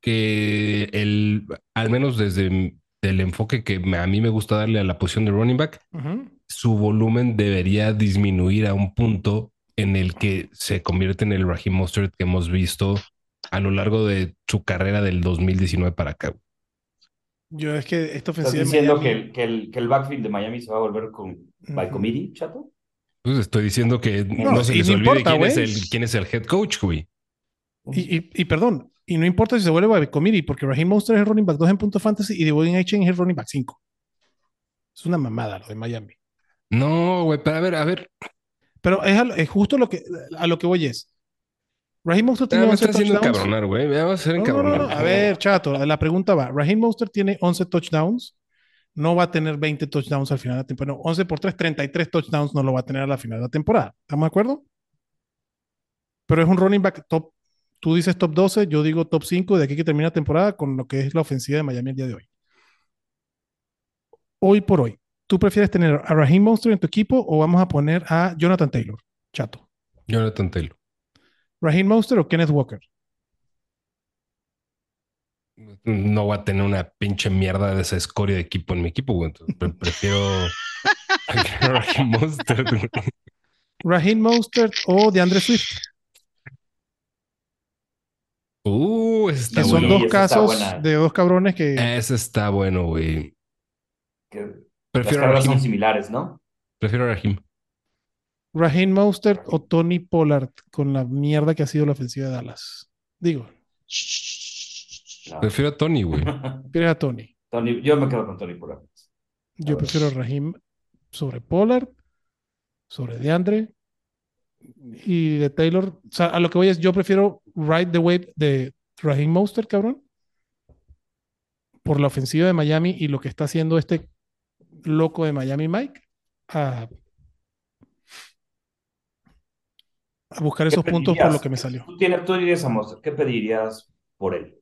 que el, al menos desde el enfoque que me- a mí me gusta darle a la posición de running back, su volumen debería disminuir a un punto en el que se convierte en el Raheem Mostert que hemos visto a lo largo de su carrera del 2019 para acá. Yo es que esta ¿Estás ofensiva de diciendo Miami- que el, que, el, que el backfield de Miami se va a volver con by Ujú. committee, chato? Pues estoy diciendo que no, No, se les olvide importa, quién, es el, quién es el head coach, güey. Y, y, y perdón, y no importa si se vuelve a committee, porque Raheem Monster es el running back 2 en punto fantasy y Devon A-Chain es el running back 5. Es una mamada lo de Miami. No, güey, pero a ver, a ver, Pero es, a es justo lo que, a lo que voy es. Raheem Monster tiene me 11 estás haciendo touchdowns. encabronar, güey. Me vas a hacer No, no, no, encabronar. no. A ver, chato, la pregunta va. Raheem Monster tiene 11 touchdowns. No va a tener 20 touchdowns al final de la temporada. No, 11 por 3, 33 touchdowns no lo va a tener a la final de la temporada. ¿Estamos de acuerdo? Pero es un running back top. Tú dices top 12, yo digo top 5 de aquí que termina la temporada con lo que es la ofensiva de Miami el día de hoy. Hoy por hoy, ¿tú prefieres tener a Raheem Monster en tu equipo o vamos a poner a Jonathan Taylor? Chato. Jonathan Taylor. ¿Raheem Monster o Kenneth Walker? No voy a tener una pinche mierda de esa escoria de equipo en mi equipo, güey. Entonces, pre- prefiero a Raheem Mostert, güey. ¿Raheem Monster o DeAndre Swift? Uh, ese está Que son bueno. Dos casos de dos cabrones que. Ese está bueno, güey. Que las Prefiero a carreras son similares, ¿no? Prefiero a Raheem. Raheem Mostert o Tony Pollard con la mierda que ha sido la ofensiva de Dallas. Digo, No. Prefiero a Tony, güey. prefieres a Tony. Tony, yo me quedo con Tony ahora. Yo A ver. prefiero a Raheem sobre Pollard, sobre DeAndre y de Taylor. O sea, a lo que voy es, yo prefiero ride the wave de Raheem Mostert, cabrón, por la ofensiva de Miami y lo que está haciendo este loco de Miami, Mike, a, a buscar esos ¿Qué puntos por lo que me salió. Tú, tienes, tú dirías a Monster, ¿qué pedirías por él?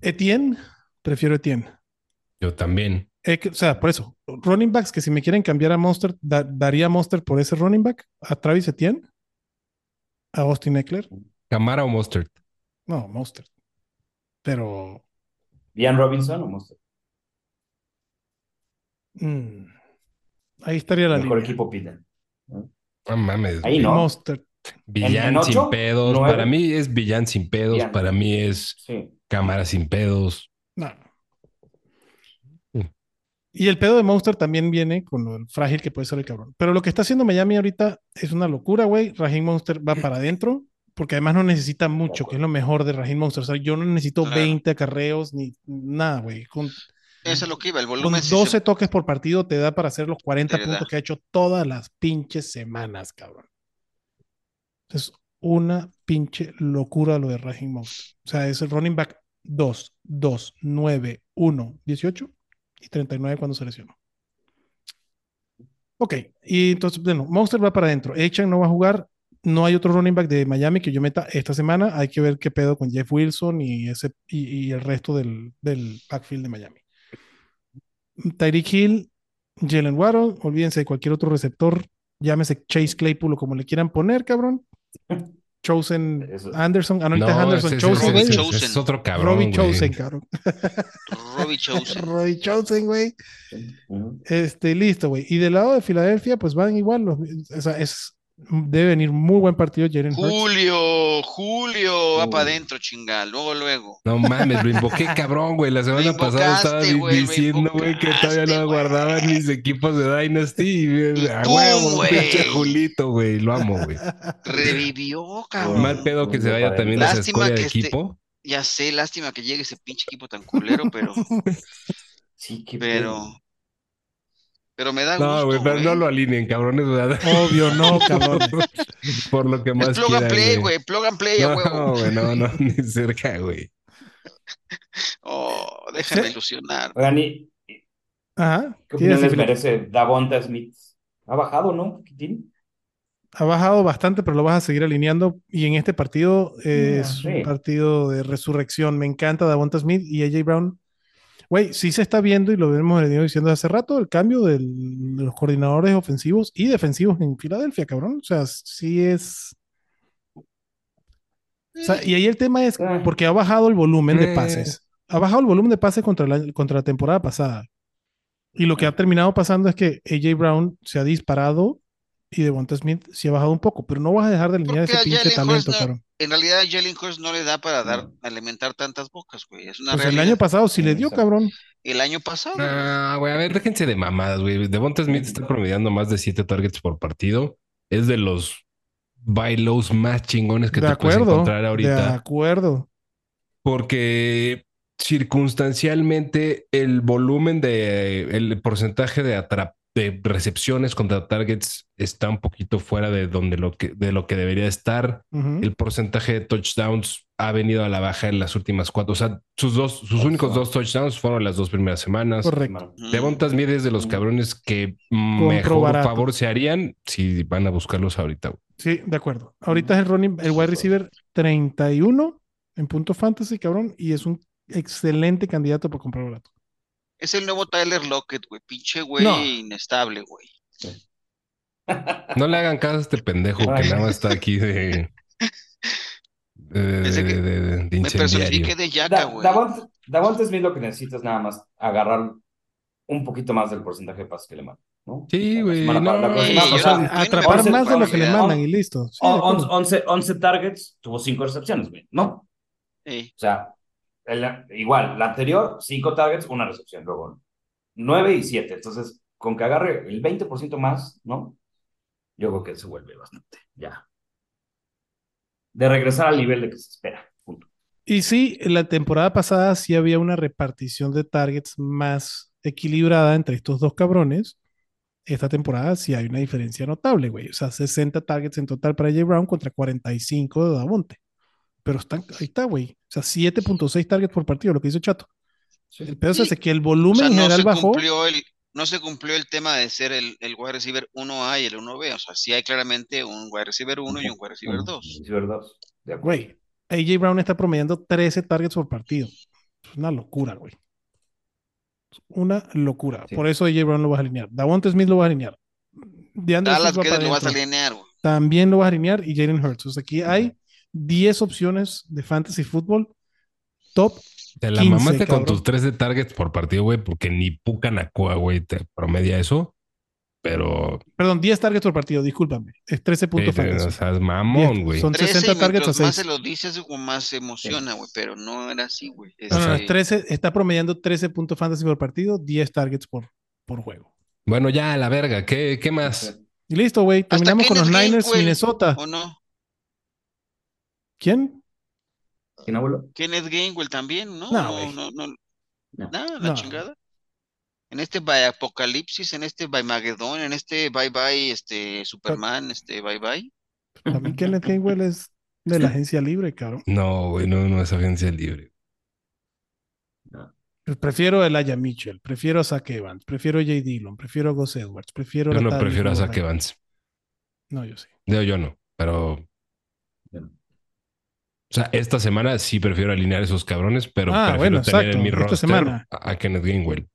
Etienne, prefiero Etienne. Yo también. Eh, que- o sea, por eso, running backs que si me quieren cambiar a Monster, da- daría a Monster por ese running back, a Travis Etienne, a Austin Eckler, Camara o Mostert. no, Monster. Pero ¿Ian Robinson o Monster? mm, ahí estaría la Mejor línea. equipo piden. No mames. Ahí no. Monster. Villán ¿En- en sin pedos. Para mí es Villán sin pedos. Villán. Para mí es Sí. Cámara sin pedos. No. Y el pedo de Monster también viene con lo frágil que puede ser el cabrón. Pero lo que está haciendo Miami ahorita es una locura, güey. Raheem Monster va para adentro, porque además no necesita mucho, que es lo mejor de Raheem Monster. O sea, yo no necesito Claro. 20 acarreos ni nada, güey. Con, Eso es lo que iba, el con volumen. se- 12 toques por partido te da para hacer los 40 Te da. puntos que ha hecho todas las pinches semanas, cabrón. Es una pinche locura lo de Raheem Monster. O sea, es el running back 2, 2, 9, 1, 18 y 39 cuando se lesionó. Ok, y entonces, bueno, Monster va para adentro. Echan no va a jugar. No hay otro running back de Miami que yo meta esta semana. Hay que ver qué pedo con Jeff Wilson y, ese, y, el resto del, del backfield de Miami. Tyreek Hill, Jalen Waddle, olvídense de cualquier otro receptor, llámese Chase Claypool o como le quieran poner, cabrón. Chosen Eso. Anderson, ah, no, es Anderson, ese- Chosen, ese- ese- Chosen. es otro cabrón. Robbie. Chosen, cabrón. Robbie Chosen. Robbie Chosen, güey. Este, listo, güey. Y del lado de Filadelfia, pues van igual. los- o sea, es Debe venir muy buen partido Hurts. Julio, Julio, va para adentro, chinga, luego, luego. No mames, lo invoqué cabrón, güey. La semana pasada estaba diciendo, güey, que todavía invocaste, lo güey. guardaba en mis equipos de Dynasty. Y, Y a huevo, güey. pinche Julito, güey. Lo amo, güey. Revivió, cabrón. Mal pedo que se vaya también a esa escuela de que este- equipo. Ya sé, lástima que llegue ese pinche equipo tan culero, pero, Sí, qué pero, pedo. Pero me da No, gusto, güey, pero güey. no lo alineen, cabrones. ¿verdad? Obvio, no, cabrones. Por lo que Es más plug and play, güey, plug and play No, huevo. güey, no, no, ni cerca, güey. Oh, déjame Sí. ilusionar. Oigan, ¿y Ajá. qué ¿quieres opinión les merece Davonta Smith? ¿Ha bajado, no? Un poquitín. Ha bajado bastante, pero lo vas a seguir alineando. Y en este partido eh, es sí. un partido de resurrección. Me encanta Davonta Smith y AJ Brown. Güey, sí se está viendo y lo hemos venido diciendo hace rato el cambio del- de los coordinadores ofensivos y defensivos en Filadelfia, cabrón. O sea, sí es. O sea, y ahí el tema es Ah. porque ha bajado el volumen de Eh. pases. Ha bajado el volumen de pases contra la, contra la temporada pasada. Y lo que ha terminado pasando es que AJ Brown se ha disparado y Devonta Smith se ha bajado un poco, pero no vas a dejar de alinear ese pinche Jalen talento, no-. En realidad, Jalen Hurts no le da para dar, No. alimentar tantas bocas, güey. Es una Pues el año pasado sí le dio, Exacto. cabrón. El año pasado. güey. Ah, güey, a ver, déjense de mamadas, güey. Devonta Smith está promediando más de siete targets por partido. Es de los buy lows más chingones que de te puedes encontrar De ahorita. acuerdo. Porque circunstancialmente el volumen de el porcentaje de atrap de recepciones contra targets está un poquito fuera de donde lo que de lo que debería estar. El porcentaje de touchdowns ha venido a la baja en las últimas cuatro. O sea, sus dos, sus únicos dos touchdowns fueron las dos primeras semanas. Correcto. Mm. Devonta Smith es de los cabrones que Compro mejor barato. favor se harían si van a buscarlos ahorita. Sí, de acuerdo. Ahorita es el running, el wide receiver 31 en punto fantasy, cabrón, y es un excelente candidato para comprar barato. Es el nuevo Tyler Lockett, güey. Pinche güey No. inestable, güey. No le hagan caso a este pendejo que nada más está aquí de. de, de- de- de Me incendiario. personifiqué de Yaka, Da- güey. Davonta Davonta Smith lo que necesita es nada más agarrar un poquito más del porcentaje de pases que le mandan. ¿no? Sí, güey, no, sí, atrapar más de lo que le once- mandan y listo. Sí, de on- acuerdo. 11, 11 targets, tuvo 5 recepciones, güey. No, Ey, O sea, igual, la anterior, 5 targets, una recepción, luego 9 y 7. Entonces, con que agarre el 20% más, ¿no? Yo creo que se vuelve bastante, ya. De regresar al nivel de que se espera. Punto. Y sí, la temporada pasada sí había una repartición de targets más equilibrada entre estos dos cabrones. Esta temporada sí hay una diferencia notable, güey. O sea, 60 targets en total para J. Brown contra 45 de Davonte. Pero están, ahí está, güey. O sea, 7.6 targets por partido, lo que hizo Chato. El pedo Sí. es que el O volumen sea, no general se bajó. cumplió el, no se cumplió el tema de ser el, el wide receiver 1A y el 1B. O sea, sí hay claramente un wide receiver 1 y un wide receiver 2. Receiver 2. De acuerdo. Güey, AJ Brown está promediando 13 targets por partido. Es una locura, güey. Una locura. Sí. Por eso AJ Brown lo vas a alinear. Davonte Smith lo vas a alinear. DeAndre Dallas va lo vas a alinear, güey. También lo vas a alinear y Jalen Hurts. O sea, aquí hay 10 opciones de fantasy fútbol top. Te la 15, mamaste con cabrón. tus 13 targets por partido, güey, porque ni Pucanacua, güey, te promedia eso. Pero. Perdón, 10 targets por partido, discúlpame. Es 13 puntos fantasy. o sea, es mamón, 10, güey. Son 13 60 y targets a mientras más 6. se lo dices, como más se emociona, güey. Pero no era así, güey. No, no, no, es Este, 13, está promediando 13 puntos fantasy por partido, 10 targets por, por juego. Bueno, ya, a la verga. ¿Qué, qué más? Y listo, güey. Terminamos con los Niners, Minnesota. ¿O no? ¿Quién? ¿Quién abuelo? Kenneth Gainwell también, ¿no? No, No, güey. no, no. No. Nada, la No. chingada. En este by Apocalipsis, en este by Magedón, en este bye bye, este Superman, este bye bye. Para mí Kenneth Gainwell es de la agencia libre, cabrón. No, güey, no, no es agencia libre. Pues Prefiero a Elijah Mitchell, prefiero a Zach Evans, prefiero a Jay Dillon, prefiero a Gus Edwards, prefiero Yo no Latavius prefiero a Zach Murray. Evans. No, yo sí. Yo, yo no, pero. O sea, esta semana sí prefiero alinear esos cabrones, pero Ah, prefiero bueno, tener exacto. en mi Esta roster semana. a, a Kenneth Gainwell.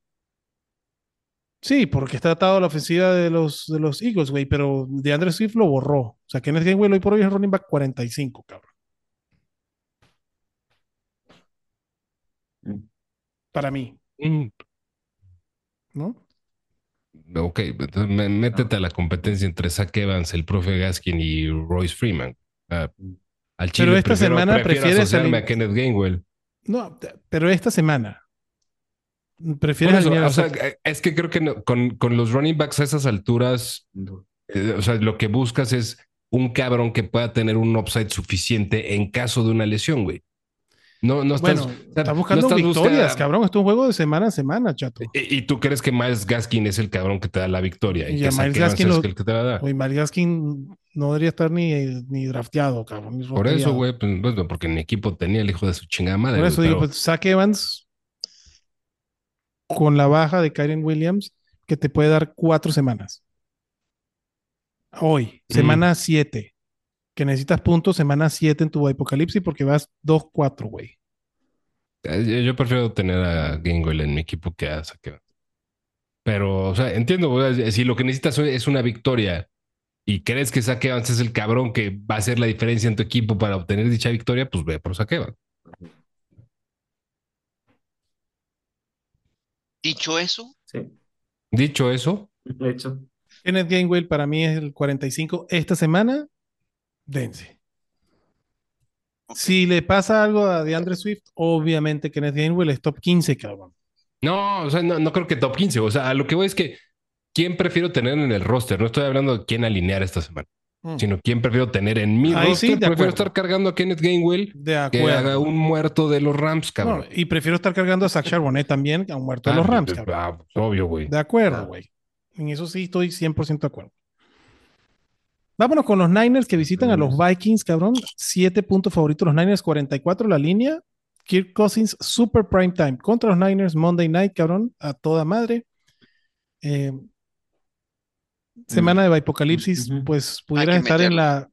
Sí, porque está atado a la ofensiva de los, de los Eagles, güey, pero DeAndre Swift lo borró. O sea, Kenneth Gainwell hoy por hoy es running back 45, cabrón. Mm. Para mí, Mm, ¿no? Ok, métete a la competencia entre Zach Evans, el profe Gaskin y Royce Freeman. Ah, al Chile Pero esta prefiero- semana prefieres a Kenneth Gainwell. No, pero esta semana. ¿Prefieres eso, alinear o sea, eh, es que creo que no- con, con los running backs a esas alturas, eh, o sea, lo que buscas es un cabrón que pueda tener un upside suficiente en caso de una lesión, güey. No, no estás, Bueno, o sea, estás no buscando estás victorias, cabrón. Esto es un juego de semana a semana, chato. Y, y tú crees que Miles Gaskin es el cabrón que te da la victoria y, Y que Miles Gaskin es el que te la da. Oye, Miles Gaskin no debería estar ni, ni drafteado, cabrón. ni Por eso, güey, pues, bueno, porque mi equipo tenía el hijo de su chingada madre. Por eso digo, pues Zach Evans con la baja de Kyren Williams que te puede dar cuatro semanas. Hoy, Mm. semana 7. Que necesitas puntos, semana 7 en tu apocalipsis porque vas 2-4, güey. Eh, Yo yo prefiero tener a Gainwell en mi equipo que a Evans. Pero, o sea, entiendo, güey, si lo que necesitas es una victoria y crees que Zach Evans es el cabrón que va a hacer la diferencia en tu equipo para obtener dicha victoria, pues ve por Zach Evans. Dicho eso, Sí, Dicho eso, de hecho. Kenneth Gainwell para mí es el 45 esta semana. Dense. Si le pasa algo a DeAndre Swift, obviamente Kenneth Gainwell es top 15, cabrón. no, o sea, no, no creo que top 15. O sea, a lo que voy es que quién prefiero tener en el roster. No estoy hablando de quién alinear esta semana, Mm. sino quién prefiero tener en mi Ahí roster. sí, prefiero acuerdo. estar cargando a Kenneth Gainwell De que haga un muerto de los Rams, No, cabrón. y prefiero estar cargando a Zach Charbonnet también, a un muerto de los Ah, Rams, pues, cabrón. ah, pues, obvio, güey. De acuerdo, Claro. güey. En eso sí estoy 100% de acuerdo. Vámonos con los Niners que visitan a los Vikings, cabrón. Siete puntos favoritos los Niners, 44 la línea. Kirk Cousins, super prime time contra los Niners, Monday night, cabrón, a toda madre. Eh, semana de Apocalipsis, pues pudieras que estar en la,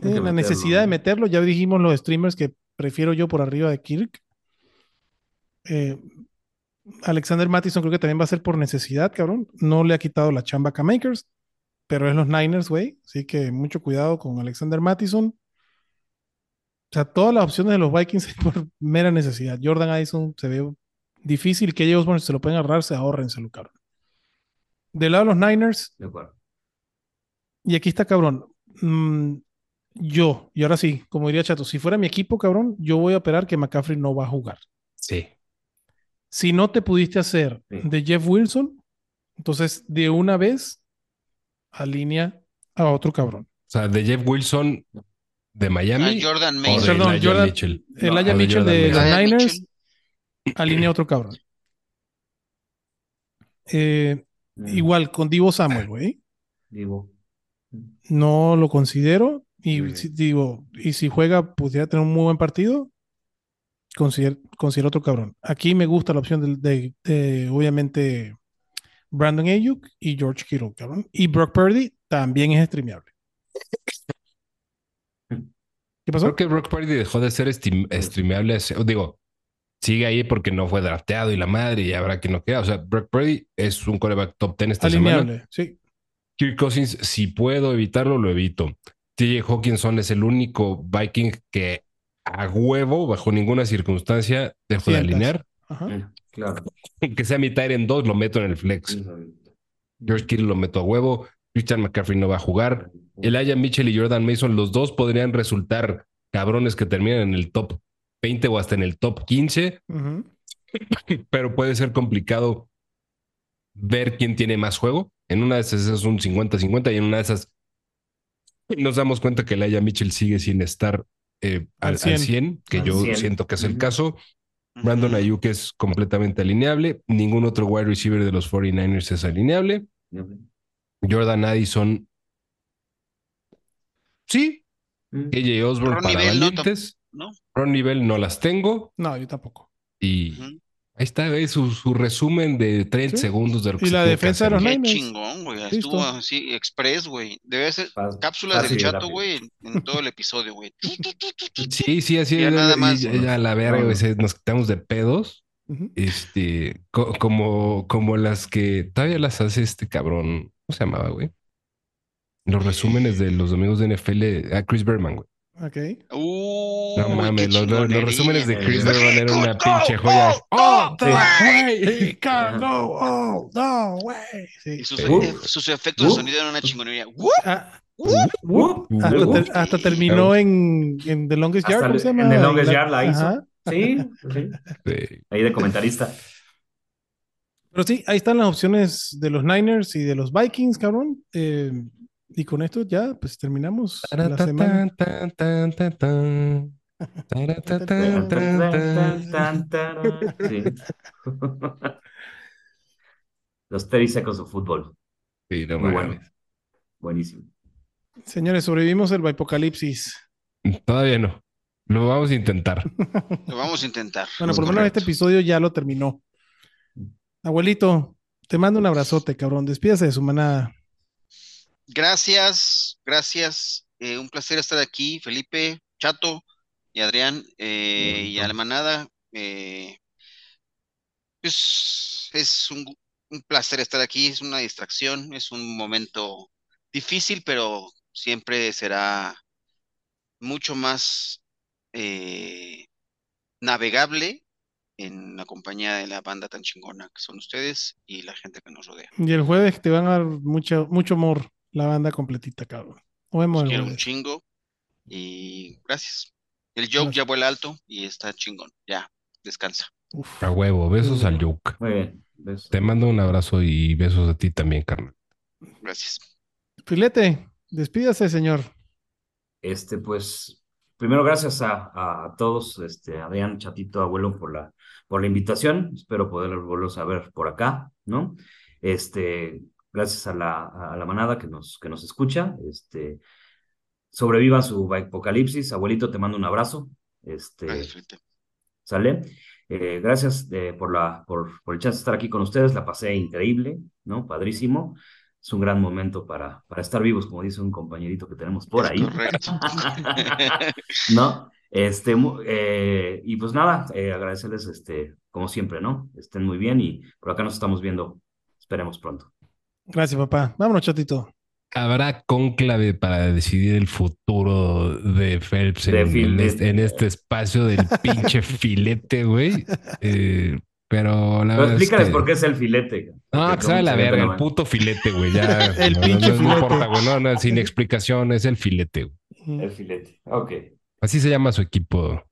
en la meterlo, necesidad de meterlo. Ya dijimos los streamers que prefiero yo por arriba de Kirk. Eh, Alexander Mattison creo que también va a ser por necesidad, cabrón. No le ha quitado la chamba a Cam Akers, pero es los Niners, güey. Así que mucho cuidado con Alexander Mattison. O sea, todas las opciones de los Vikings es por mera necesidad. Jordan Addison se ve difícil. Que ellos, bueno, se lo pueden agarrar, se ahorrenselo, cabrón. Del lado de los Niners, De acuerdo. y aquí está, cabrón. Mm, yo, y ahora sí, como diría Chato, si fuera mi equipo, cabrón, yo voy a operar que McCaffrey no va a jugar. Sí. Si no te pudiste hacer Sí. de Jeff Wilson, entonces de una vez alinea a otro cabrón. O sea, de Jeff Wilson de a Miami Jordan Mason. Perdón, Elijah Jordan- Mitchell. El No, Aya o de Mitchell Jordan de los Niners Mitchell. alinea a otro cabrón. Eh, Mm, igual con Divo Samuel, güey. Digo. No lo considero. Y si, digo, y si juega, pudiera tener un muy buen partido. Considero, considero otro cabrón. Aquí me gusta la opción de, de- de, obviamente, Brandon Ayuk y George Kittle, cabrón. Y Brock Purdy también es streameable. ¿Qué pasó? Creo que Brock Purdy dejó de ser estim- streameable. Digo, sigue ahí porque no fue drafteado y la madre y habrá quien no queda. O sea, Brock Purdy es un coreback top 10 esta semana. Alineable, sí. Kirk Cousins, si puedo evitarlo, lo evito. TJ Hawkinson es el único Viking que a huevo, bajo ninguna circunstancia, dejo de alinear. Ajá. Claro. Que sea mi en dos, lo meto en el flex. George Kittle lo meto a huevo. Christian McCaffrey no va a jugar. Elijah Mitchell y Jordan Mason, los dos podrían resultar cabrones que terminan en el top 20 o hasta en el top 15, Ujú. pero puede ser complicado ver quién tiene más juego. En una de esas es un 50-50 y en una de esas nos damos cuenta que Elijah Mitchell sigue sin estar eh, al, Al al 100. 100, que Al yo 100. siento que es el caso. Brandon Ayuk es completamente alineable. Ningún otro wide receiver de los 49ers es alineable. Jordan Addison. Sí. Mm, KJ Osborne Ronnie para ¿no? valientes. ¿no? Ronnie Bell no las tengo. No, yo tampoco. Y. ahí está, güey, su, su resumen de 30 Sí. segundos de lo que Y se la defensa de los Qué Niners. chingón, güey. Listo. Estuvo así, express, güey. Debe ser fácil- cápsulas fácil del chato, rápido. güey, en, en todo el episodio, güey. Sí, sí, así Ya nada más. ya, ya la verga, güey, no. se- nos quitamos de pedos. Este, co- como, como las que todavía las hace este cabrón. ¿Cómo se llamaba, güey? Los resúmenes de los domingos de NFL a Chris Berman, güey. Ok. No mames, los, los- los resúmenes de Chris Berman eran una pinche joya. ¡Oh, way! Ricardo, oh, no, güey. Sí. Y sus, eh, sus efectos de Uh. sonido eran una chingonería. ¡Woo! Uh, hasta, uh, ter- hasta terminó en, en The Longest Yard. Hasta ¿cómo se llama? en The Longest Yard la hizo. Ajá. Sí. Sí. Ahí de comentarista. Pero sí, ahí están las opciones de los Niners y de los Vikings, cabrón. Eh, y con esto ya, pues terminamos la semana. Sí. Los 30 Seconds of Fútbol. Sí, no Muy bueno. Buenísimo. Señores, sobrevivimos el apocalipsis. Todavía no. Lo vamos a intentar. Lo vamos a intentar. Bueno, por lo menos este episodio ya lo terminó. Abuelito, te mando un abrazote, cabrón. Despídase de su manada. Gracias, gracias. Eh, un placer estar aquí, Felipe, Chato y Adrián eh, y a la manada. eh, pues, es un, un placer estar aquí, es una distracción, es un momento difícil, pero siempre será mucho más eh, navegable en la compañía de la banda tan chingona que son ustedes y la gente que nos rodea. Y el jueves te van a dar mucho, mucho amor la banda completita, cabrón. Nos vemos Los quiero un chingo y gracias. El joke Gracias. ya vuela alto y está chingón. Ya, descansa. Uf. A huevo. Besos al Yuke. Muy bien. Besos. Te mando un abrazo y besos a ti también, carnal. Gracias. Filete, despídase, señor. Este, pues, primero gracias a, a todos, este, Adrián, Chatito, Abuelo, por la, por la invitación. Espero poder volverlos a ver por acá, ¿no? Este, gracias a la, a la manada que nos, que nos escucha. Este, sobrevivan su apocalipsis. Abuelito, te mando un abrazo. Este. ¿Sale? Eh, gracias eh, por, la, por, por el chance de estar aquí con ustedes. La pasé increíble, ¿no? Padrísimo. Es un gran momento para, para estar vivos, como dice un compañerito que tenemos por Es ahí. correcto. ¿No? Este, eh, y pues nada, agradecerles, este, como siempre, ¿no? Estén muy bien y por acá nos estamos viendo. Esperemos pronto. Gracias, papá. Vámonos, chatito. ¿Habrá cónclave para decidir el futuro de Phelps De en, en filete. este, en este espacio del pinche filete, güey? Eh, pero la Pero verdad es explícales que- por qué es el filete. No, que sabe la verga, el puto filete, güey. Ya, El no, pinche no, no filete. importa, güey. No, no, sin explicación, es el filete, güey. El filete. Ok. Así se llama su equipo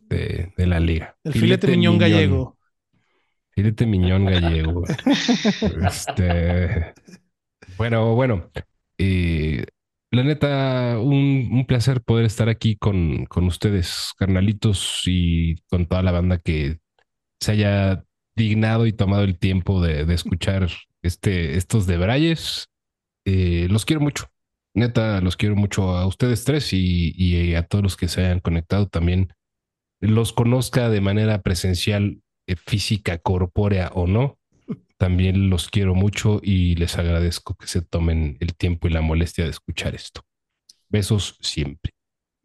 de, de la liga. El filete, miñón gallego. Filete miñón gallego. este. Bueno, bueno. eh, la neta, un, un placer poder estar aquí con, con ustedes, carnalitos, y con toda la banda que se haya dignado y tomado el tiempo de, de escuchar este, estos debrayes. Eh, los quiero mucho. Neta, los quiero mucho a ustedes tres y, y a todos los que se hayan conectado también. Los conozca de manera presencial, física, corpórea o no. También los quiero mucho y les agradezco que se tomen el tiempo y la molestia de escuchar esto. Besos siempre.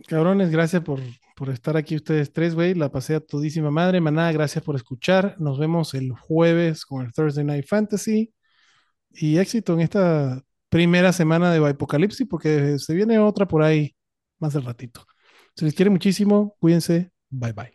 Cabrones, gracias por, por estar aquí ustedes tres, güey. La pasé a todísima madre. Manada, gracias por escuchar. Nos vemos el jueves con el Thursday Night Fantasy. Y éxito en esta primera semana de Apocalipsis, porque se viene otra por ahí más al ratito. Se les quiere muchísimo. Cuídense. Bye bye.